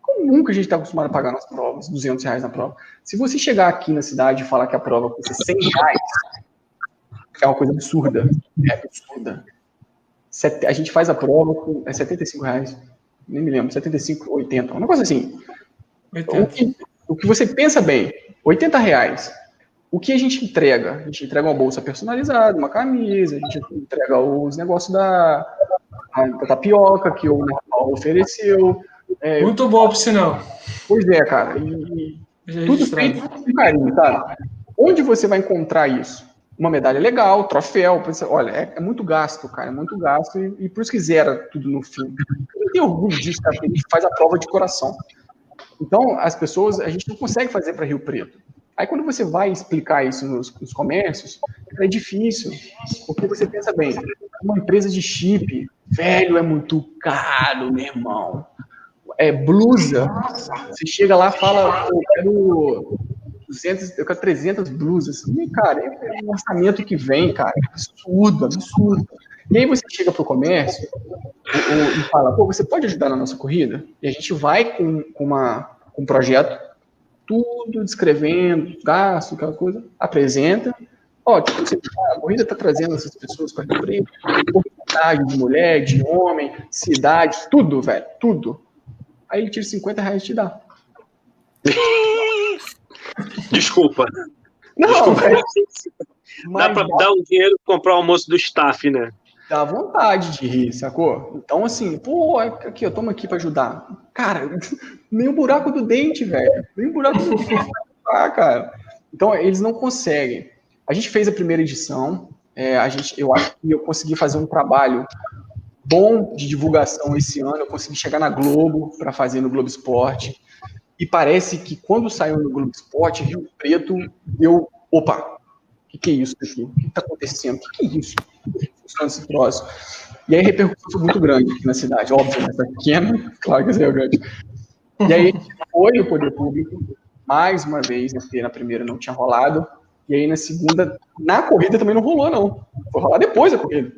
E: comum que a gente está acostumado a pagar nas provas, 200 reais na prova. Se você chegar aqui na cidade e falar que a prova custa 100 reais, é uma coisa absurda. É absurda. A gente faz a prova com é 75 reais, nem me lembro, 75, 80, uma coisa assim. O que, o que você pensa bem, 80 reais. O que a gente entrega? A gente entrega uma bolsa personalizada, uma camisa, a gente entrega os negócios da, da tapioca que o Paulo ofereceu.
D: É, Muito bom, por sinal.
E: Pois é, cara. E, tudo feito com carinho, tá? Onde você vai encontrar isso? Uma medalha legal, troféu. Olha, é, é muito gasto, cara. É muito gasto e, e, por isso que zera tudo no fim. Eu tenho orgulho disso, cara, porque a gente faz a prova de coração. Então, as pessoas, a gente não consegue fazer para Rio Preto. Aí, quando você vai explicar isso nos, nos, comércios, é difícil, porque você pensa bem, uma empresa de chip, velho, é muito caro, meu irmão. É blusa, você chega lá e fala, eu quero 200, eu quero 300 blusas. E, cara, é um orçamento que vem, cara, absurdo, absurdo. E aí você chega para o comércio e fala, pô, você pode ajudar na nossa corrida? E a gente vai com, com, uma, com um projeto, tudo descrevendo, gasto, aquela coisa, apresenta. Ó, tipo, você, a corrida está trazendo essas pessoas para Rio oportunidade de mulher, de homem, cidade, tudo, velho, tudo. Aí ele tira 50 reais e te dá.
C: Desculpa.
E: Não,
C: Desculpa. Dá para dar o dinheiro para comprar o almoço do staff, né?
E: Dá vontade de rir, sacou? Então, assim, pô, aqui, eu tomo aqui para ajudar. Cara, (laughs) nem o buraco do dente, velho. Nem o buraco do dente. Ah, cara. Então, eles não conseguem. A gente fez a primeira edição, é, a gente, eu acho que eu consegui fazer um trabalho bom de divulgação esse ano, eu consegui chegar na Globo para fazer no Globo Esporte, e parece que quando saiu no Globo Esporte, Rio Preto deu, opa, o que, que é isso aqui? O que está acontecendo? O que, que é isso? Esse troço. E aí repercussão muito grande aqui na cidade, óbvio, né? Essa pequena, claro que é grande. E aí foi o poder público, mais uma vez, na primeira não tinha rolado, e aí na segunda, na corrida também não rolou, não. Foi rolar depois da corrida.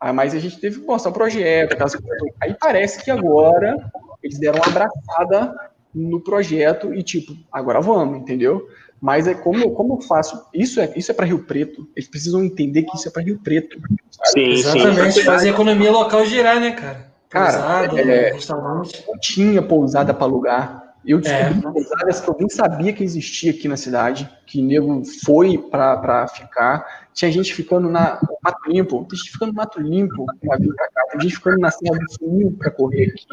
E: Ah, mas a gente teve que mostrar o projeto, aquelas. Aí parece que agora eles deram uma abraçada no projeto e tipo, agora vamos, entendeu? Mas é como, como eu faço. Isso é, isso é para Rio Preto. Eles precisam entender que isso é para Rio Preto.
D: Sabe? Sim, Exatamente, sim. fazer a economia local girar, né, cara?
E: Cara, Pousada, é, restaurante. Não tinha pousada para alugar. Eu descobri é. pousadas que eu nem sabia que existia aqui na cidade, que nego foi para ficar. Tinha gente ficando na Mato Limpo, tem gente ficando no Mato Limpo para vir para cá, tem gente ficando na Serra do Sul para correr aqui.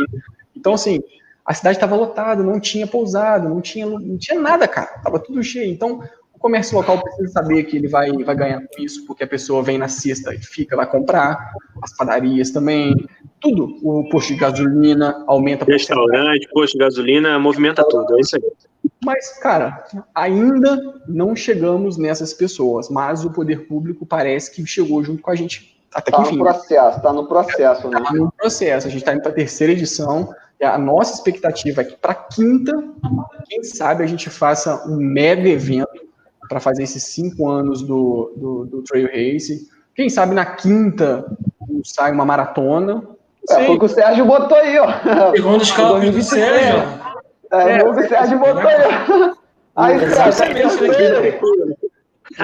E: Então, assim, a cidade estava lotada, não tinha pousada, não tinha, não tinha nada, cara, estava tudo cheio. Então, o comércio local precisa saber que ele vai, vai ganhar com isso, porque a pessoa vem na sexta e fica, vai comprar, as padarias também, tudo. O posto de gasolina aumenta.
C: Restaurante, posto de gasolina, movimenta tudo, é isso aí.
E: Mas, cara, ainda não chegamos nessas pessoas, mas o poder público parece que chegou junto com a gente.
A: Até que tá enfim. no processo, tá no processo, né?
E: Tá no processo. A gente está indo para a terceira edição. A nossa expectativa é que para quinta, quem sabe a gente faça um mega evento para fazer esses cinco anos do, do, do Trail Race. Quem sabe na quinta sai uma maratona,
A: é, foi o que o Sérgio botou aí, ó.
D: Segundo os cálculos do Sérgio.
A: É, foi o que o Sérgio botou aí. Aí, Sérgio,
E: o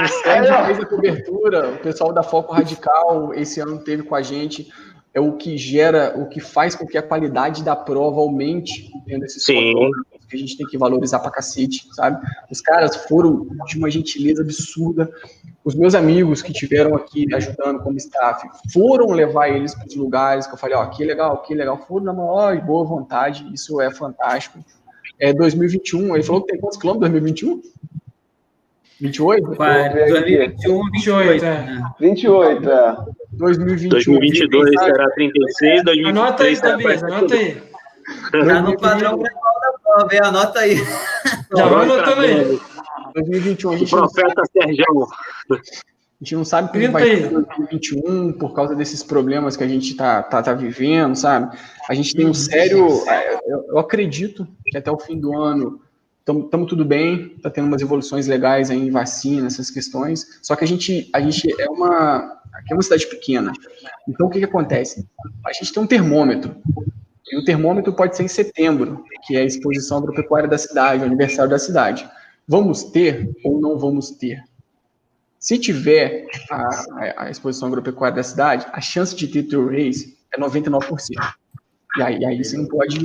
E: Sérgio fez a cobertura, o pessoal da Foco Radical esse ano teve com a gente. É o que gera, o que faz com que a qualidade da prova aumente dentro desses
C: Sim.
E: que a gente tem que valorizar pra cacete, sabe? Os caras foram de uma gentileza absurda os meus amigos que tiveram aqui ajudando como staff foram levar eles para os lugares que eu falei, ó, que legal, que legal, foram na maior boa vontade, isso é fantástico. É 2021, ele falou que tem quantos quilômetros 2021? 28?
D: 2021, 28, é.
A: 28, é.
E: 2021,
C: 2022 será 36, 2023
D: Anota aí, Tobias, anota aí.
B: Tá no padrão global da prova, hein? Anota aí.
D: Já vai anotando aí.
E: 2021 a gente.
C: O profeta Sérgio.
E: A gente não sabe como vai ser 2021 por causa desses problemas que a gente está tá, tá vivendo, sabe? A gente tem um sério. É, eu, eu acredito que até o fim do ano estamos tudo bem, está tendo umas evoluções legais aí em vacina, essas questões. Só que a gente, a gente é uma. Aqui é uma cidade pequena. Então o que, que acontece? A gente tem um termômetro. E o termômetro pode ser em setembro, que é a exposição agropecuária da cidade, o aniversário da cidade. Vamos ter ou não vamos ter? Se tiver a, a exposição agropecuária da cidade, a chance de ter trail race é 99%. E aí, aí você não pode.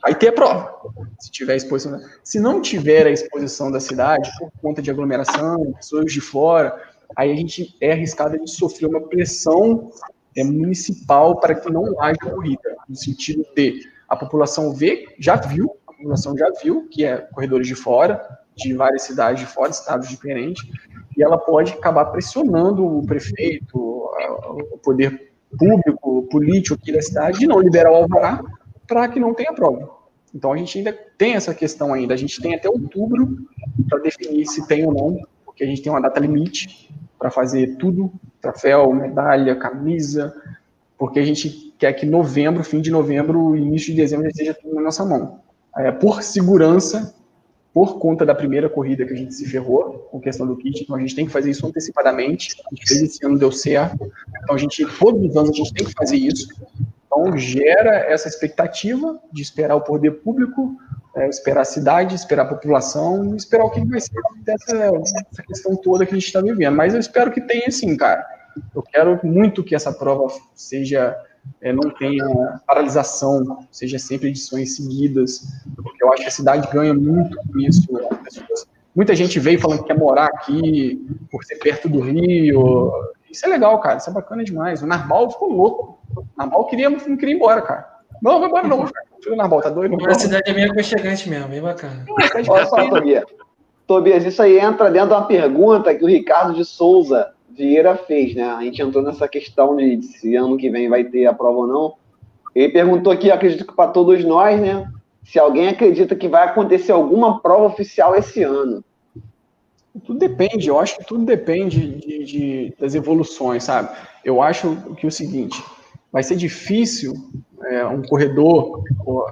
E: Vai ter a prova. Se tiver a exposição. Se não tiver a exposição da cidade, por conta de aglomeração, pessoas de fora, aí a gente é arriscado de sofrer uma pressão é, municipal para que não haja corrida. No sentido de a população vê, já viu, população já viu, que é corredores de fora, de várias cidades de fora, estados diferentes, e ela pode acabar pressionando o prefeito, o poder público, político aqui da cidade, de não liberar o alvará para que não tenha prova. Então a gente ainda tem essa questão ainda, a gente tem até outubro para definir se tem ou não, porque a gente tem uma data limite para fazer tudo, troféu, medalha, camisa, porque a gente quer que novembro, fim de novembro, início de dezembro já esteja tudo na nossa mão é, por segurança, por conta da primeira corrida que a gente se ferrou com questão do kit, então a gente tem que fazer isso antecipadamente. A gente fez esse ano, deu certo. Então a gente, todos os anos, a gente tem que fazer isso. Então gera essa expectativa de esperar o poder público, é, esperar a cidade, esperar a população, esperar o que vai ser dessa, dessa questão toda que a gente está vivendo. Mas eu espero que tenha sim, cara. Eu quero muito que essa prova seja é, não tenha paralisação, seja sempre edições seguidas, porque eu acho que a cidade ganha muito com isso. Muita gente veio falando que quer morar aqui por ser perto do Rio, Isso é legal, cara. Isso é bacana demais. O Narbal ficou louco. O Narbal queria, não queria ir embora, cara. Não, vai embora não, cara. O Narbal tá doido.
D: A cidade é meio aconchegante mesmo, bem bacana.
A: Olha só, Tobias. Tobias, isso aí entra dentro de uma pergunta que o Ricardo de Souza Vieira fez, né? A gente entrou nessa questão de se ano que vem vai ter a prova ou não. Ele perguntou aqui, acredito que para todos nós, né? Se alguém acredita que vai acontecer alguma prova oficial esse ano.
E: Tudo depende, eu acho que tudo depende de, de, das evoluções, sabe? Eu acho que é o seguinte, vai ser difícil é, um corredor,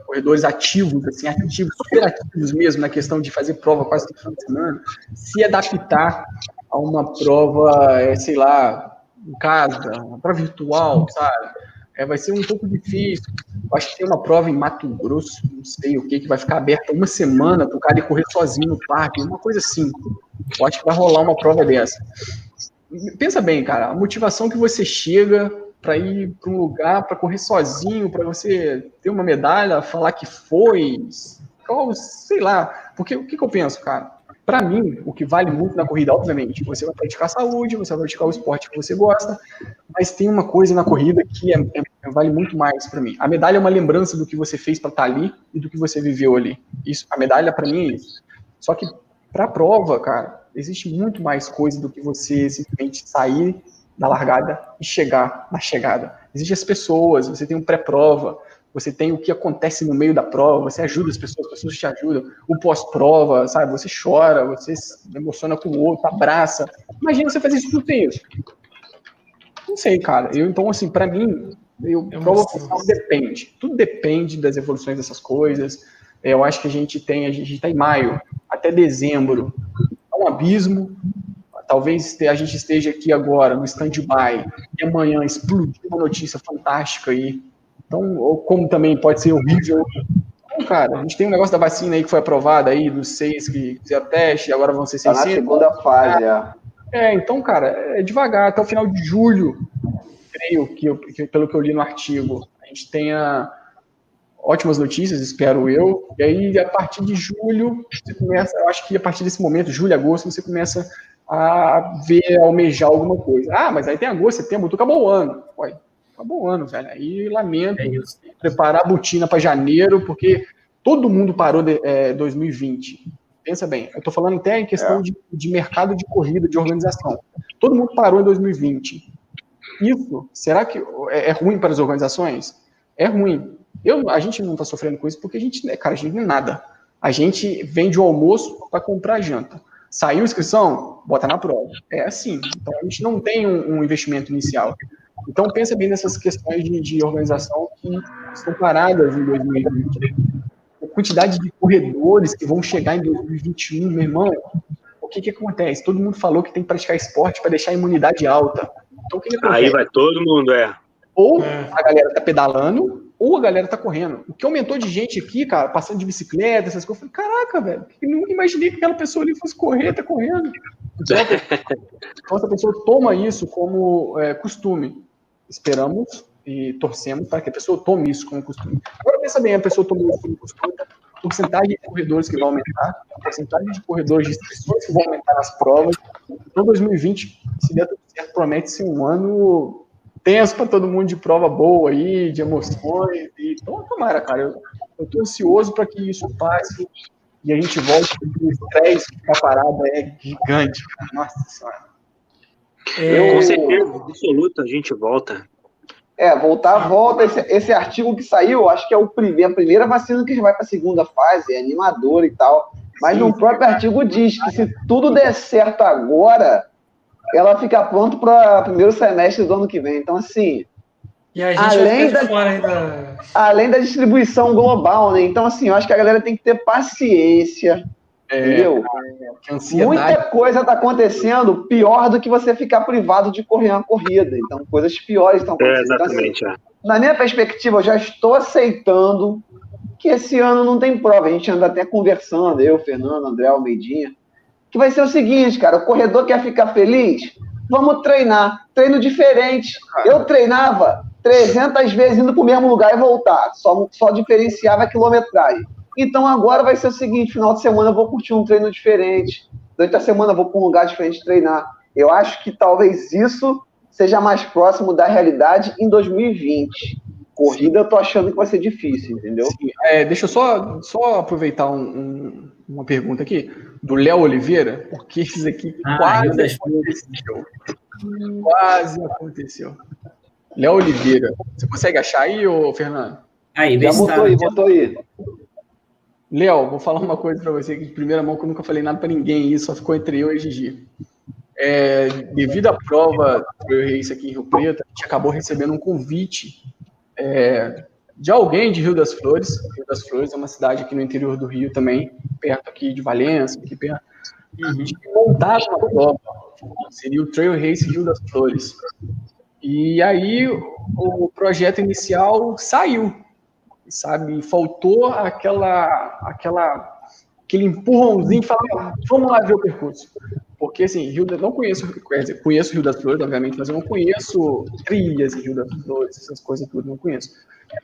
E: corredores ativos, assim, ativos, super ativos mesmo, na questão de fazer prova quase todo fim de semana, se adaptar a uma prova, é, sei lá, em casa, uma prova virtual, sabe? É, vai ser um pouco difícil. Eu acho que tem uma prova em Mato Grosso, não sei o que, que vai ficar aberta uma semana para o cara ir correr sozinho no parque, uma coisa assim. Eu acho que vai rolar uma prova dessa. Pensa bem, cara, a motivação que você chega para ir para um lugar, para correr sozinho, para você ter uma medalha, falar que foi, sei lá. Porque o que, que eu penso, cara? Para mim, o que vale muito na corrida, obviamente, você vai praticar saúde, você vai praticar o esporte que você gosta, mas tem uma coisa na corrida que é, é, vale muito mais para mim. A medalha é uma lembrança do que você fez para estar tá ali e do que você viveu ali. Isso, a medalha para mim é isso. Só que para a prova, cara, existe muito mais coisa do que você simplesmente sair da largada e chegar na chegada. Existem as pessoas, você tem um pré-prova, você tem o que acontece no meio da prova, você ajuda as pessoas, as pessoas te ajudam, o pós-prova, sabe? Você chora, você se emociona com o outro, abraça. Imagina você fazer isso tudo sem isso. Não sei, cara. Eu, então, assim, para mim, eu, é prova oficial depende. Tudo depende das evoluções dessas coisas. Eu acho que a gente tem, a gente está em maio, até dezembro, é um abismo. Talvez a gente esteja aqui agora no stand-by e amanhã explodir uma notícia fantástica aí então, ou como também pode ser horrível. Então, cara, a gente tem um negócio da vacina aí que foi aprovada aí, dos seis que fizeram teste, e agora vão ser 600. Tá
A: na segunda fase, é.
E: É, então, cara, é devagar, até o final de julho, creio que, eu, que, pelo que eu li no artigo, a gente tenha ótimas notícias, espero eu. E aí, a partir de julho, você começa, eu acho que a partir desse momento, julho, agosto, você começa a ver, a almejar alguma coisa. Ah, mas aí tem agosto, setembro, acabou o ano. Ué, acabou o ano, velho. Aí lamento é preparar a botina para janeiro, porque todo mundo parou de é, 2020. Pensa bem, eu estou falando até em questão é. de, de mercado de corrida, de organização. Todo mundo parou em 2020. Isso, será que é, é ruim para as organizações? É ruim. Eu, a gente não está sofrendo com isso porque a gente, né, cara, a gente não é nada. A gente vende o almoço para comprar janta. Saiu inscrição, bota na prova. É assim. Então a gente não tem um, um investimento inicial. Então, pensa bem nessas questões de, de organização que estão paradas em 2020. A quantidade de corredores que vão chegar em 2021, meu irmão, o que, que acontece? Todo mundo falou que tem que praticar esporte para deixar a imunidade alta. Então, o que, que
C: acontece? Aí vai todo mundo, é.
E: Ou é. a galera tá pedalando, ou a galera tá correndo. O que aumentou de gente aqui, cara, passando de bicicleta, essas coisas, eu falei, caraca, velho, eu nunca imaginei que aquela pessoa ali fosse correr, tá correndo. (laughs) Então, então essa pessoa toma isso como é, costume esperamos e torcemos para que a pessoa tome isso como costume. Agora pensa bem, a pessoa tomou isso como costume, a porcentagem de corredores que vai aumentar, a porcentagem de corredores de inscrições que vão aumentar nas provas. Então 2020, se der tudo certo, promete ser um ano tenso para todo mundo de prova boa aí, de emoções. E, então, tomara, cara. Eu, tô ansioso para que isso passe e a gente volte, porque o estresse da parada é gigante. Nossa Senhora.
C: É... Com certeza, absoluta, a gente volta.
A: É, voltar, volta. Esse, esse artigo que saiu, acho que é o primeiro, a primeira vacina que vai para a segunda fase, é animador e tal. Mas Sim, no próprio artigo diz que se tudo der certo agora, ela fica pronta para o primeiro semestre do ano que vem. Então, assim. além, da, além da distribuição global, né? Então, assim, eu acho que a galera tem que ter paciência é, Entendeu? Muita coisa está acontecendo pior do que você ficar privado de correr uma corrida. Então, coisas piores estão
C: acontecendo. É, exatamente. Então, assim,
A: na minha perspectiva, eu já estou aceitando que esse ano não tem prova. A gente anda até conversando, eu, Fernando, André Almeidinha, que vai ser o seguinte, cara, o corredor quer ficar feliz? Vamos treinar. Treino diferente. Eu treinava 300 vezes indo para o mesmo lugar e voltar. Só, só diferenciava a quilometragem. Então agora vai ser o seguinte: final de semana eu vou curtir um treino diferente. Durante a semana eu vou para um lugar diferente treinar. Eu acho que talvez isso seja mais próximo da realidade em 2020? Corrida, eu tô achando que vai ser difícil, entendeu?
E: É, deixa eu só, só aproveitar um- um- uma pergunta aqui do Léo Oliveira, porque isso aqui
B: Ah,
E: quase aconteceu. Quase aconteceu. Léo Oliveira, você consegue achar aí, ô Fernando?
B: Aí,
A: Já
B: se
A: botou
B: tá-
A: aí, botou aí.
E: Léo, vou falar uma coisa para você que de primeira mão que eu nunca falei nada para ninguém, isso só ficou entre eu e Gigi. É, devido à prova do Race aqui em Rio Preto, a gente acabou recebendo um convite é, de alguém de Rio das Flores. Rio das Flores é uma cidade aqui no interior do Rio também, perto aqui de Valença, aqui perto.
B: Uhum.
E: de montar uma prova. Seria o Trail Race Rio das Flores. E aí o projeto inicial saiu, sabe? Faltou aquela, aquela, aquele empurrãozinho, falar, vamos lá ver o percurso. Porque assim, Rio das, não conheço, conheço Rio das Flores, obviamente, mas eu não conheço trilhas em Rio das Flores, essas coisas tudo, não conheço.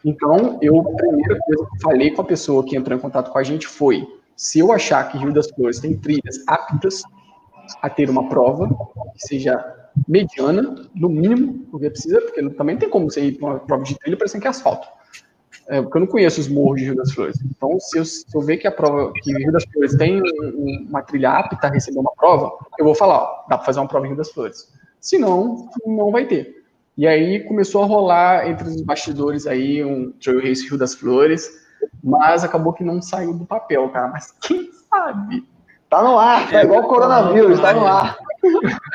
E: Então, eu, a primeira coisa que falei com a pessoa que entrou em contato com a gente foi: se eu achar que Rio das Flores tem trilhas aptas a ter uma prova que seja mediana, no mínimo, porque precisa, porque também tem como você ir para uma prova de trilha parecendo que é asfalto. É, porque eu não conheço os morros de Rio das Flores. Então, se eu, se eu ver que a prova, que Rio das Flores tem um- um- uma trilha apta a receber uma prova, eu vou falar, ó, dá para fazer uma prova em Rio das Flores. Se não, não vai ter. E aí começou a rolar entre os bastidores aí um Trail Race Rio das Flores, mas acabou que não saiu do papel, cara. Mas quem sabe?
A: Tá no ar, tá
B: É,
A: igual o coronavírus, tá no ar.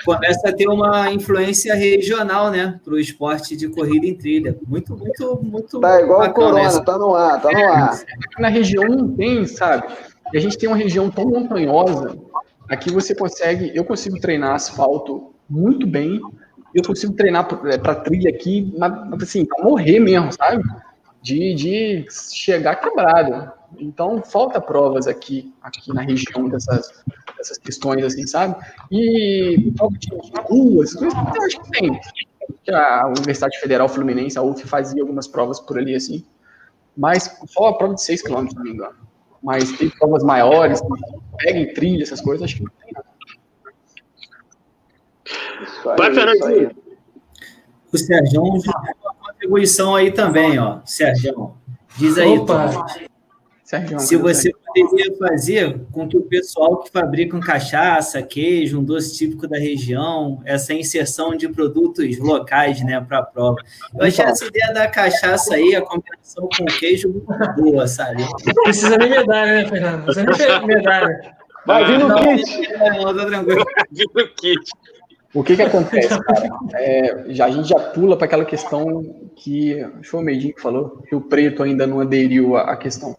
B: Começa a ter uma influência regional, né? Para o esporte de corrida em trilha. Muito, muito, muito.
A: Tá igual o corona,
B: essa.
A: tá no ar, tá no ar.
E: Aqui na região não tem, sabe? E a gente tem uma região tão montanhosa, aqui você consegue, eu consigo treinar asfalto muito bem, eu consigo treinar para trilha aqui, mas, assim, pra morrer mesmo, sabe? De, de chegar quebrado. Então, falta provas aqui, aqui na região dessas, dessas questões, assim, sabe? E prova de rua, essas coisas, eu acho que tem. A Universidade Federal Fluminense, a UF, fazia algumas provas por ali, assim, mas só a prova de 6 km, se não me engano. Mas tem provas maiores, que peguem trilha, essas coisas, acho que não tem nada.
A: Aí,
C: Vai. Fernandinho.
B: O Sérgio já tem uma contribuição aí também, ó. Sérgio, diz aí,
D: Opa.
B: Tom,
E: Sérgio,
B: se você poderia fazer com que o pessoal que fabrica cachaça, queijo, um doce típico da região, essa inserção de produtos locais, né, para a prova. Eu achei essa ideia da cachaça aí, a combinação com o queijo, muito boa, sabe?
D: Não precisa nem medalha, né, Fernando? Não precisa nem medalha.
A: Vai vir no kit.
B: tá tranquilo.
C: Viu o kit?
E: O que que acontece, cara? É, já, a gente já pula para aquela questão que, acho que foi o Meidinho que falou, que o Preto ainda não aderiu à, à questão.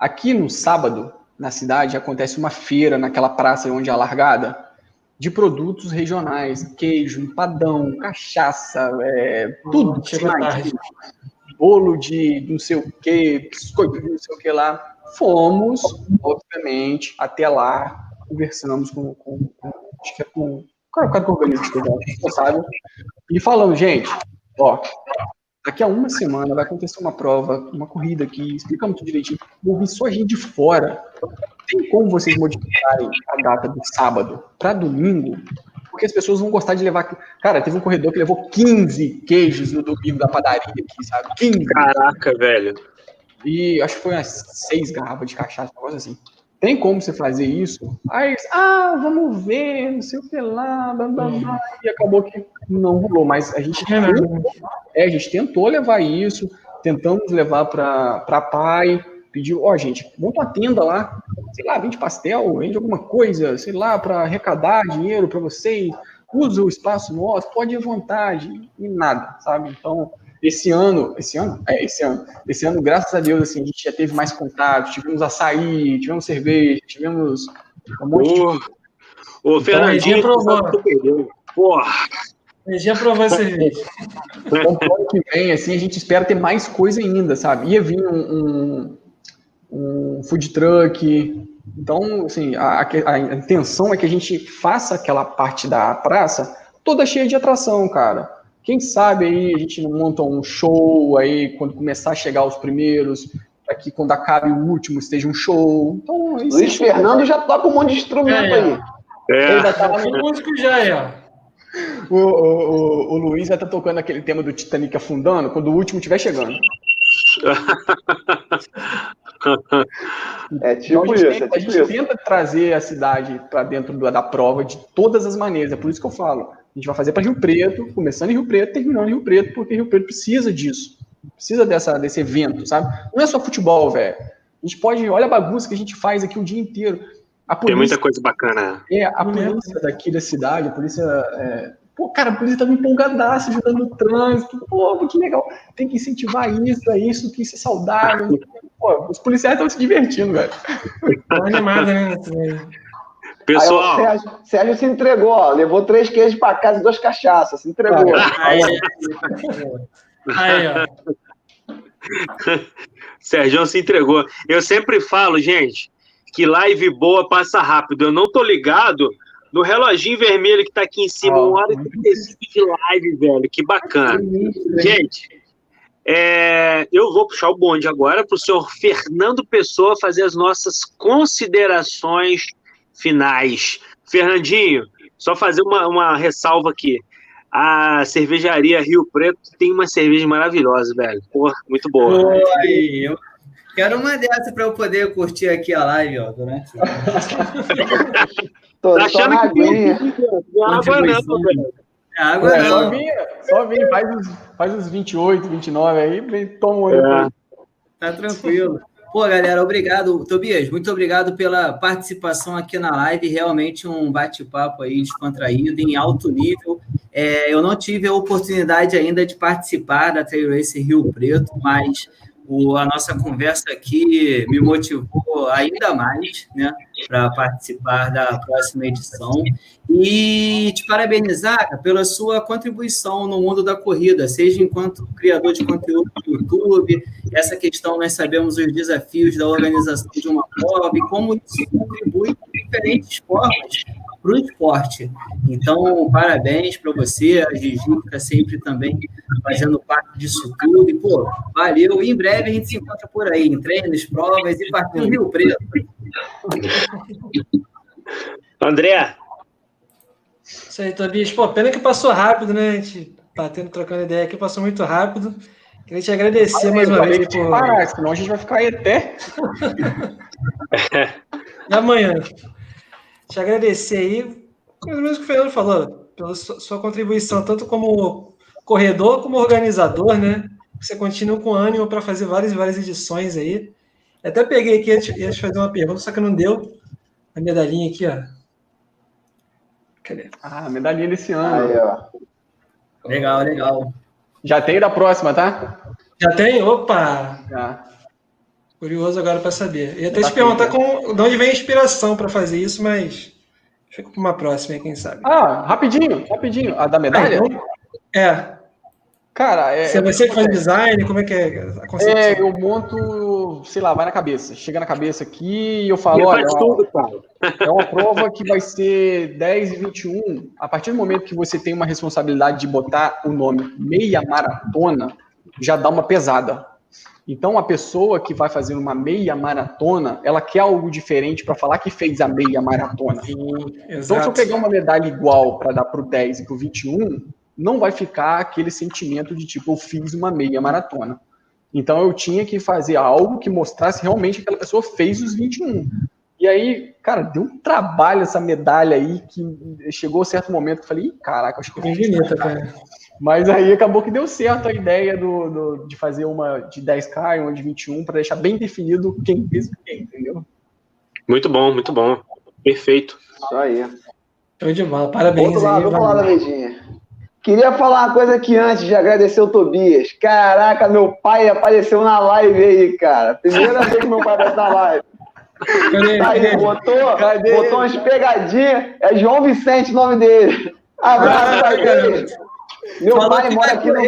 E: Aqui no sábado, na cidade, acontece uma feira naquela praça onde é a largada, de produtos regionais, queijo, empadão, cachaça, é, tudo. Demais.
D: tarde.
E: Bolo de não sei o que, biscoito de não sei o que lá. Fomos, obviamente, até lá, conversamos com, com, com acho que é com qual é o cara que organiza isso, né? responsável, e falando, gente, ó, daqui a uma semana vai acontecer uma prova, uma corrida aqui, explicamos tudo direitinho, vou vir só gente de fora. Tem como vocês modificarem a data do sábado para domingo? Porque as pessoas vão gostar de levar. Cara, teve um corredor que levou 15 queijos no domingo da padaria aqui, sabe? 15.
C: Caraca, velho.
E: E acho que foi umas seis garrafas de cachaça, um negócio assim. Tem como você fazer isso? Aí, ah, vamos ver, não sei o que lá, blá, blá, blá, e acabou que não rolou. Mas a gente, tentou, é, a gente tentou levar isso, tentamos levar para a pai, pediu, ó, gente, monta uma tenda lá, sei lá, vende pastel, vende alguma coisa, sei lá, para arrecadar dinheiro para vocês, usa o espaço nosso, pode ir à vontade, e nada, sabe? Então, esse ano, esse ano? É, esse ano. Esse ano, graças a Deus, assim, a gente já teve mais contato, tivemos açaí, tivemos cerveja, tivemos um monte de...
C: Ô, ô Fernandinho,
D: Então.
C: Porra.
D: Já provou esse vídeo.
E: Então, ano que vem, assim, a gente espera ter mais coisa ainda, sabe? Ia vir um, um, um food truck. Então, assim, a, a, a intenção é que a gente faça aquela parte da praça toda cheia de atração, cara. Quem sabe aí a gente não monta um show aí quando começar a chegar os primeiros, para que quando acabe o último esteja um show. Então, isso
A: Luiz Fernando já toca um monte de instrumento
D: É,
A: aí.
E: Ele
C: É.
E: vai estar lá
D: Tem músico já ó.
E: O, o, o, o Luiz já tá tocando aquele tema do Titanic afundando quando o último estiver chegando. (laughs) (laughs)
A: É tipo
E: Então, a
A: isso,
E: gente,
A: é
E: tenta, a
A: tipo
E: gente
A: isso.
E: tenta trazer a cidade para dentro da, da prova de todas as maneiras. É por isso que eu falo. A gente vai fazer para Rio Preto, começando em Rio Preto, terminando em Rio Preto, porque Rio Preto precisa disso. Precisa dessa, desse evento, sabe? Não é só futebol, velho. A gente pode. Olha a bagunça que a gente faz aqui o dia inteiro. A
C: Tem
E: polícia,
C: muita coisa bacana.
E: é, a polícia daqui da cidade, a polícia. é, pô, cara, a polícia tava empolgadaça, ajudando no trânsito. Pô, que legal. Tem que incentivar isso, é isso, que isso é saudável. (laughs) Pô, os policiais estão se divertindo, velho.
D: Tá animada, né? nesse daí.
A: Aí, ó,
C: Pessoal,
A: Sérgio, Sérgio se entregou, ó, levou três queijos pra casa e duas cachaças, se entregou.
B: Aí,
D: Aí, ó.
C: Sérgio se entregou. Eu sempre falo, gente, que live boa passa rápido. Eu não tô ligado no reloginho vermelho que tá aqui em cima,
E: Ah,
C: uma hora e 35 de live, velho. Que bacana. Gente, é, eu vou puxar o bonde agora para o senhor Fernando Pessoa fazer as nossas considerações finais. Fernandinho, só fazer uma, uma ressalva aqui. A cervejaria Rio Preto tem uma cerveja maravilhosa, velho. Porra, muito boa.
B: Aí, eu quero uma dessa para eu poder curtir aqui a live, ó, durante.
A: Tô (laughs)
C: Tá achando
A: na
C: que. Não é não, velho.
B: É água
E: É, só
B: não.
E: vir, só vir, faz os, faz os 28, 29 aí, vem, toma um
C: É.
B: Tá tranquilo. Pô, galera, obrigado. Tobias, muito obrigado pela participação aqui na live. Realmente um bate-papo aí descontraído, em alto nível. É, eu não tive a oportunidade ainda de participar da Trail Race Rio Preto, mas o- a nossa conversa aqui me motivou ainda mais né, para participar da próxima edição. E te parabenizar pela sua contribuição no mundo da corrida, seja enquanto criador de conteúdo no YouTube, essa questão nós sabemos os desafios da organização de uma prova e como isso contribui de diferentes formas para o esporte. Então, parabéns para você, a Gigi está sempre também fazendo parte disso tudo. E, pô, valeu. E em breve a gente se encontra por aí, em treinos, provas e partindo Rio Preto.
C: André,
D: Isso aí, Tobias. Pô, pena que passou rápido, né? A gente batendo, trocando ideia aqui, passou muito rápido. Queria te agradecer mais uma vez por.
E: parar, senão a gente vai ficar aí até.
D: E (laughs) (laughs) amanhã. Te agradecer aí, coisa mesmo que o Fernando falou, pela sua sua contribuição, tanto como corredor como organizador, né? Você continua com ânimo para fazer várias e várias edições aí. Até peguei aqui, ia te ia te fazer uma pergunta, só que não deu. A medalhinha aqui, ó. Cadê?
E: Ah, medalhinha desse ano.
A: Aí, ó.
B: Legal, legal.
E: Já tem da próxima, tá?
D: Já tem? Opa!
E: Já.
D: Curioso agora para saber. Eu ia até
E: Tá
D: te perguntar com, de onde vem a inspiração para fazer isso, mas fica para uma próxima, aí, quem sabe.
E: Ah, rapidinho, rapidinho. A da medalha?
D: Ah, então- É.
E: Cara, é.
D: Você, você que faz design, como é que é a concepção?
E: É, eu monto, sei lá, vai na cabeça. Chega na cabeça aqui e eu falo, olha,
C: tudo, cara.
E: é uma prova que vai ser 10 e 21. A partir do momento que você tem uma responsabilidade de botar o nome meia maratona, já dá uma pesada. Então, a pessoa que vai fazer uma meia maratona, ela quer algo diferente para falar que fez a meia maratona. Então, se eu pegar uma medalha igual para dar para o 10 e para o 21, não vai ficar aquele sentimento de tipo, eu fiz uma meia maratona. Então, eu tinha que fazer algo que mostrasse realmente que aquela pessoa fez os 21. E aí, cara, deu um trabalho essa medalha aí, que chegou um certo momento que eu falei, "Ih, caraca, acho que eu fiz cara."
D: Cara.
E: Mas aí acabou que deu certo a ideia do, do- de fazer uma de 10K e uma de 21 para deixar bem definido quem fez o quê, entendeu?
C: Muito bom, muito bom. Perfeito.
A: Isso aí.
D: Show de bola. Parabéns
A: Outro lado,
D: aí.
A: vamos lá,
D: valeu.
A: Davidinha. Queria falar uma coisa aqui antes de agradecer o Tobias. Caraca, meu pai apareceu na live aí, cara. Primeira vez que meu pai aparece na live.
D: Cadê?
A: Tá aí,
D: Cadê?
A: botou,
E: Cadê
A: botou umas pegadinhas. É João Vicente o nome dele. Abraço
D: Ah,
A: ele. Meu
B: Falou
A: pai mora aqui no.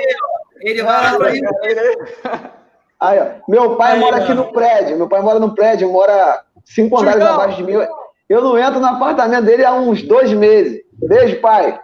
B: Ele vai lá pra.
A: Aí, ó. Meu pai
D: Aí,
A: mora
D: ó.
A: aqui no prédio. Meu pai mora no prédio, mora cinco andares
E: Chegão.
A: abaixo de mim. Eu não entro no apartamento dele há uns dois meses. Beijo, pai.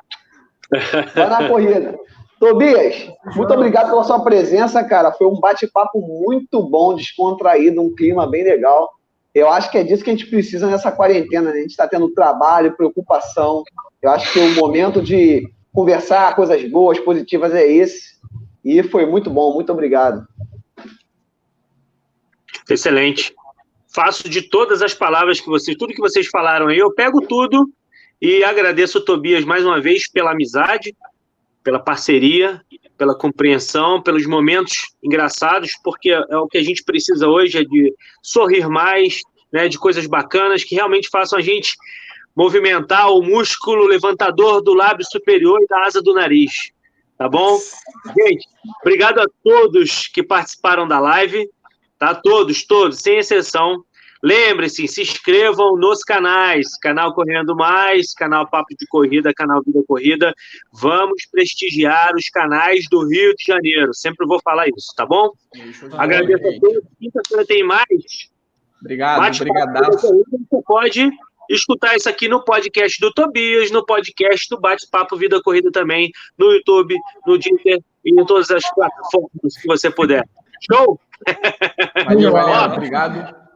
A: Vai na corrida. Tobias, muito obrigado pela sua presença, cara. Foi um bate-papo muito bom, descontraído, um clima bem legal. Eu acho que é disso que a gente precisa nessa quarentena. Né? A gente está tendo trabalho, preocupação. Eu acho que o momento de conversar coisas boas, positivas, é esse. E foi muito bom, muito obrigado.
C: Excelente. Faço de todas as palavras que vocês, tudo que vocês falaram aí, eu pego tudo e agradeço o Tobias mais uma vez pela amizade, pela parceria, pela compreensão, pelos momentos engraçados, porque é o que a gente precisa hoje é de sorrir mais, né, de coisas bacanas que realmente façam a gente movimentar o músculo levantador do lábio superior e da asa do nariz. Tá bom? Gente, obrigado a todos que participaram da live, tá? Todos, todos, sem exceção. Lembre-se, se inscrevam nos canais, canal Correndo Mais, canal Papo de Corrida, canal Vida Corrida. Vamos prestigiar os canais do Rio de Janeiro. Sempre vou falar isso, tá bom? Agradeço a todos. Quinta-feira tem mais.
E: Obrigado,
C: Corrida. Você pode escutar isso aqui no podcast do Tobias, no podcast do Bate-Papo Vida Corrida também, no YouTube, no Twitter e em todas as plataformas que você puder. Show? (laughs)
E: Valeu, galera. Obrigado.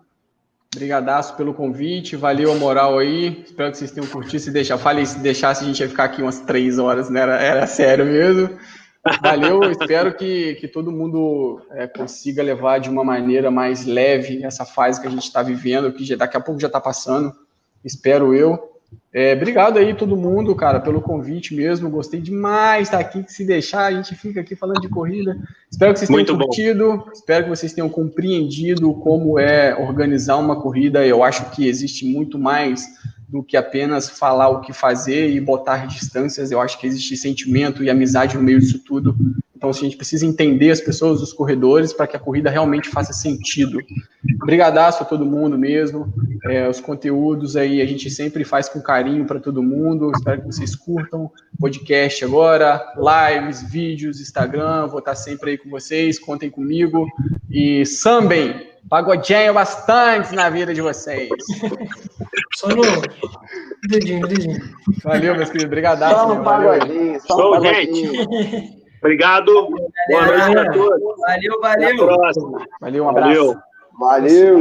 E: Brigadaço pelo convite, valeu a moral aí. Espero que vocês tenham curtido. Se deixar, falei, se deixasse, a gente ia ficar aqui umas três horas, né? Era, era sério mesmo. Valeu, (laughs) espero que, que todo mundo é, consiga levar de uma maneira mais leve essa fase que a gente está vivendo, que já, daqui a pouco já está passando. Espero eu. É, obrigado aí todo mundo, cara, pelo convite mesmo. Gostei demais de estar aqui. Se deixar, a gente fica aqui falando de corrida. Espero que vocês tenham
C: Muito bom.
E: curtido. Espero que vocês tenham compreendido como é organizar uma corrida. Eu acho que existe muito mais do que apenas falar o que fazer e botar distâncias. Eu acho que existe sentimento e amizade no meio disso tudo. Então, assim, a gente precisa entender as pessoas, os corredores, para que a corrida realmente faça sentido. Brigadaço a todo mundo mesmo. É, os conteúdos aí a gente sempre faz com carinho para todo mundo. Espero que vocês curtam. Podcast agora, lives, vídeos, Instagram. Vou estar sempre aí com vocês. Contem comigo. E sambem, pagodinho bastante na vida de vocês.
D: Só no dedinho, dedinho.
E: Valeu, meus queridos. Brigadaço.
A: Só no pagodinho, só no pagodinho. (laughs)
C: Obrigado. Boa noite a todos.
B: Valeu,
C: Até a
B: valeu.
C: próxima.
E: Valeu, um abraço.
C: Valeu.
A: Valeu.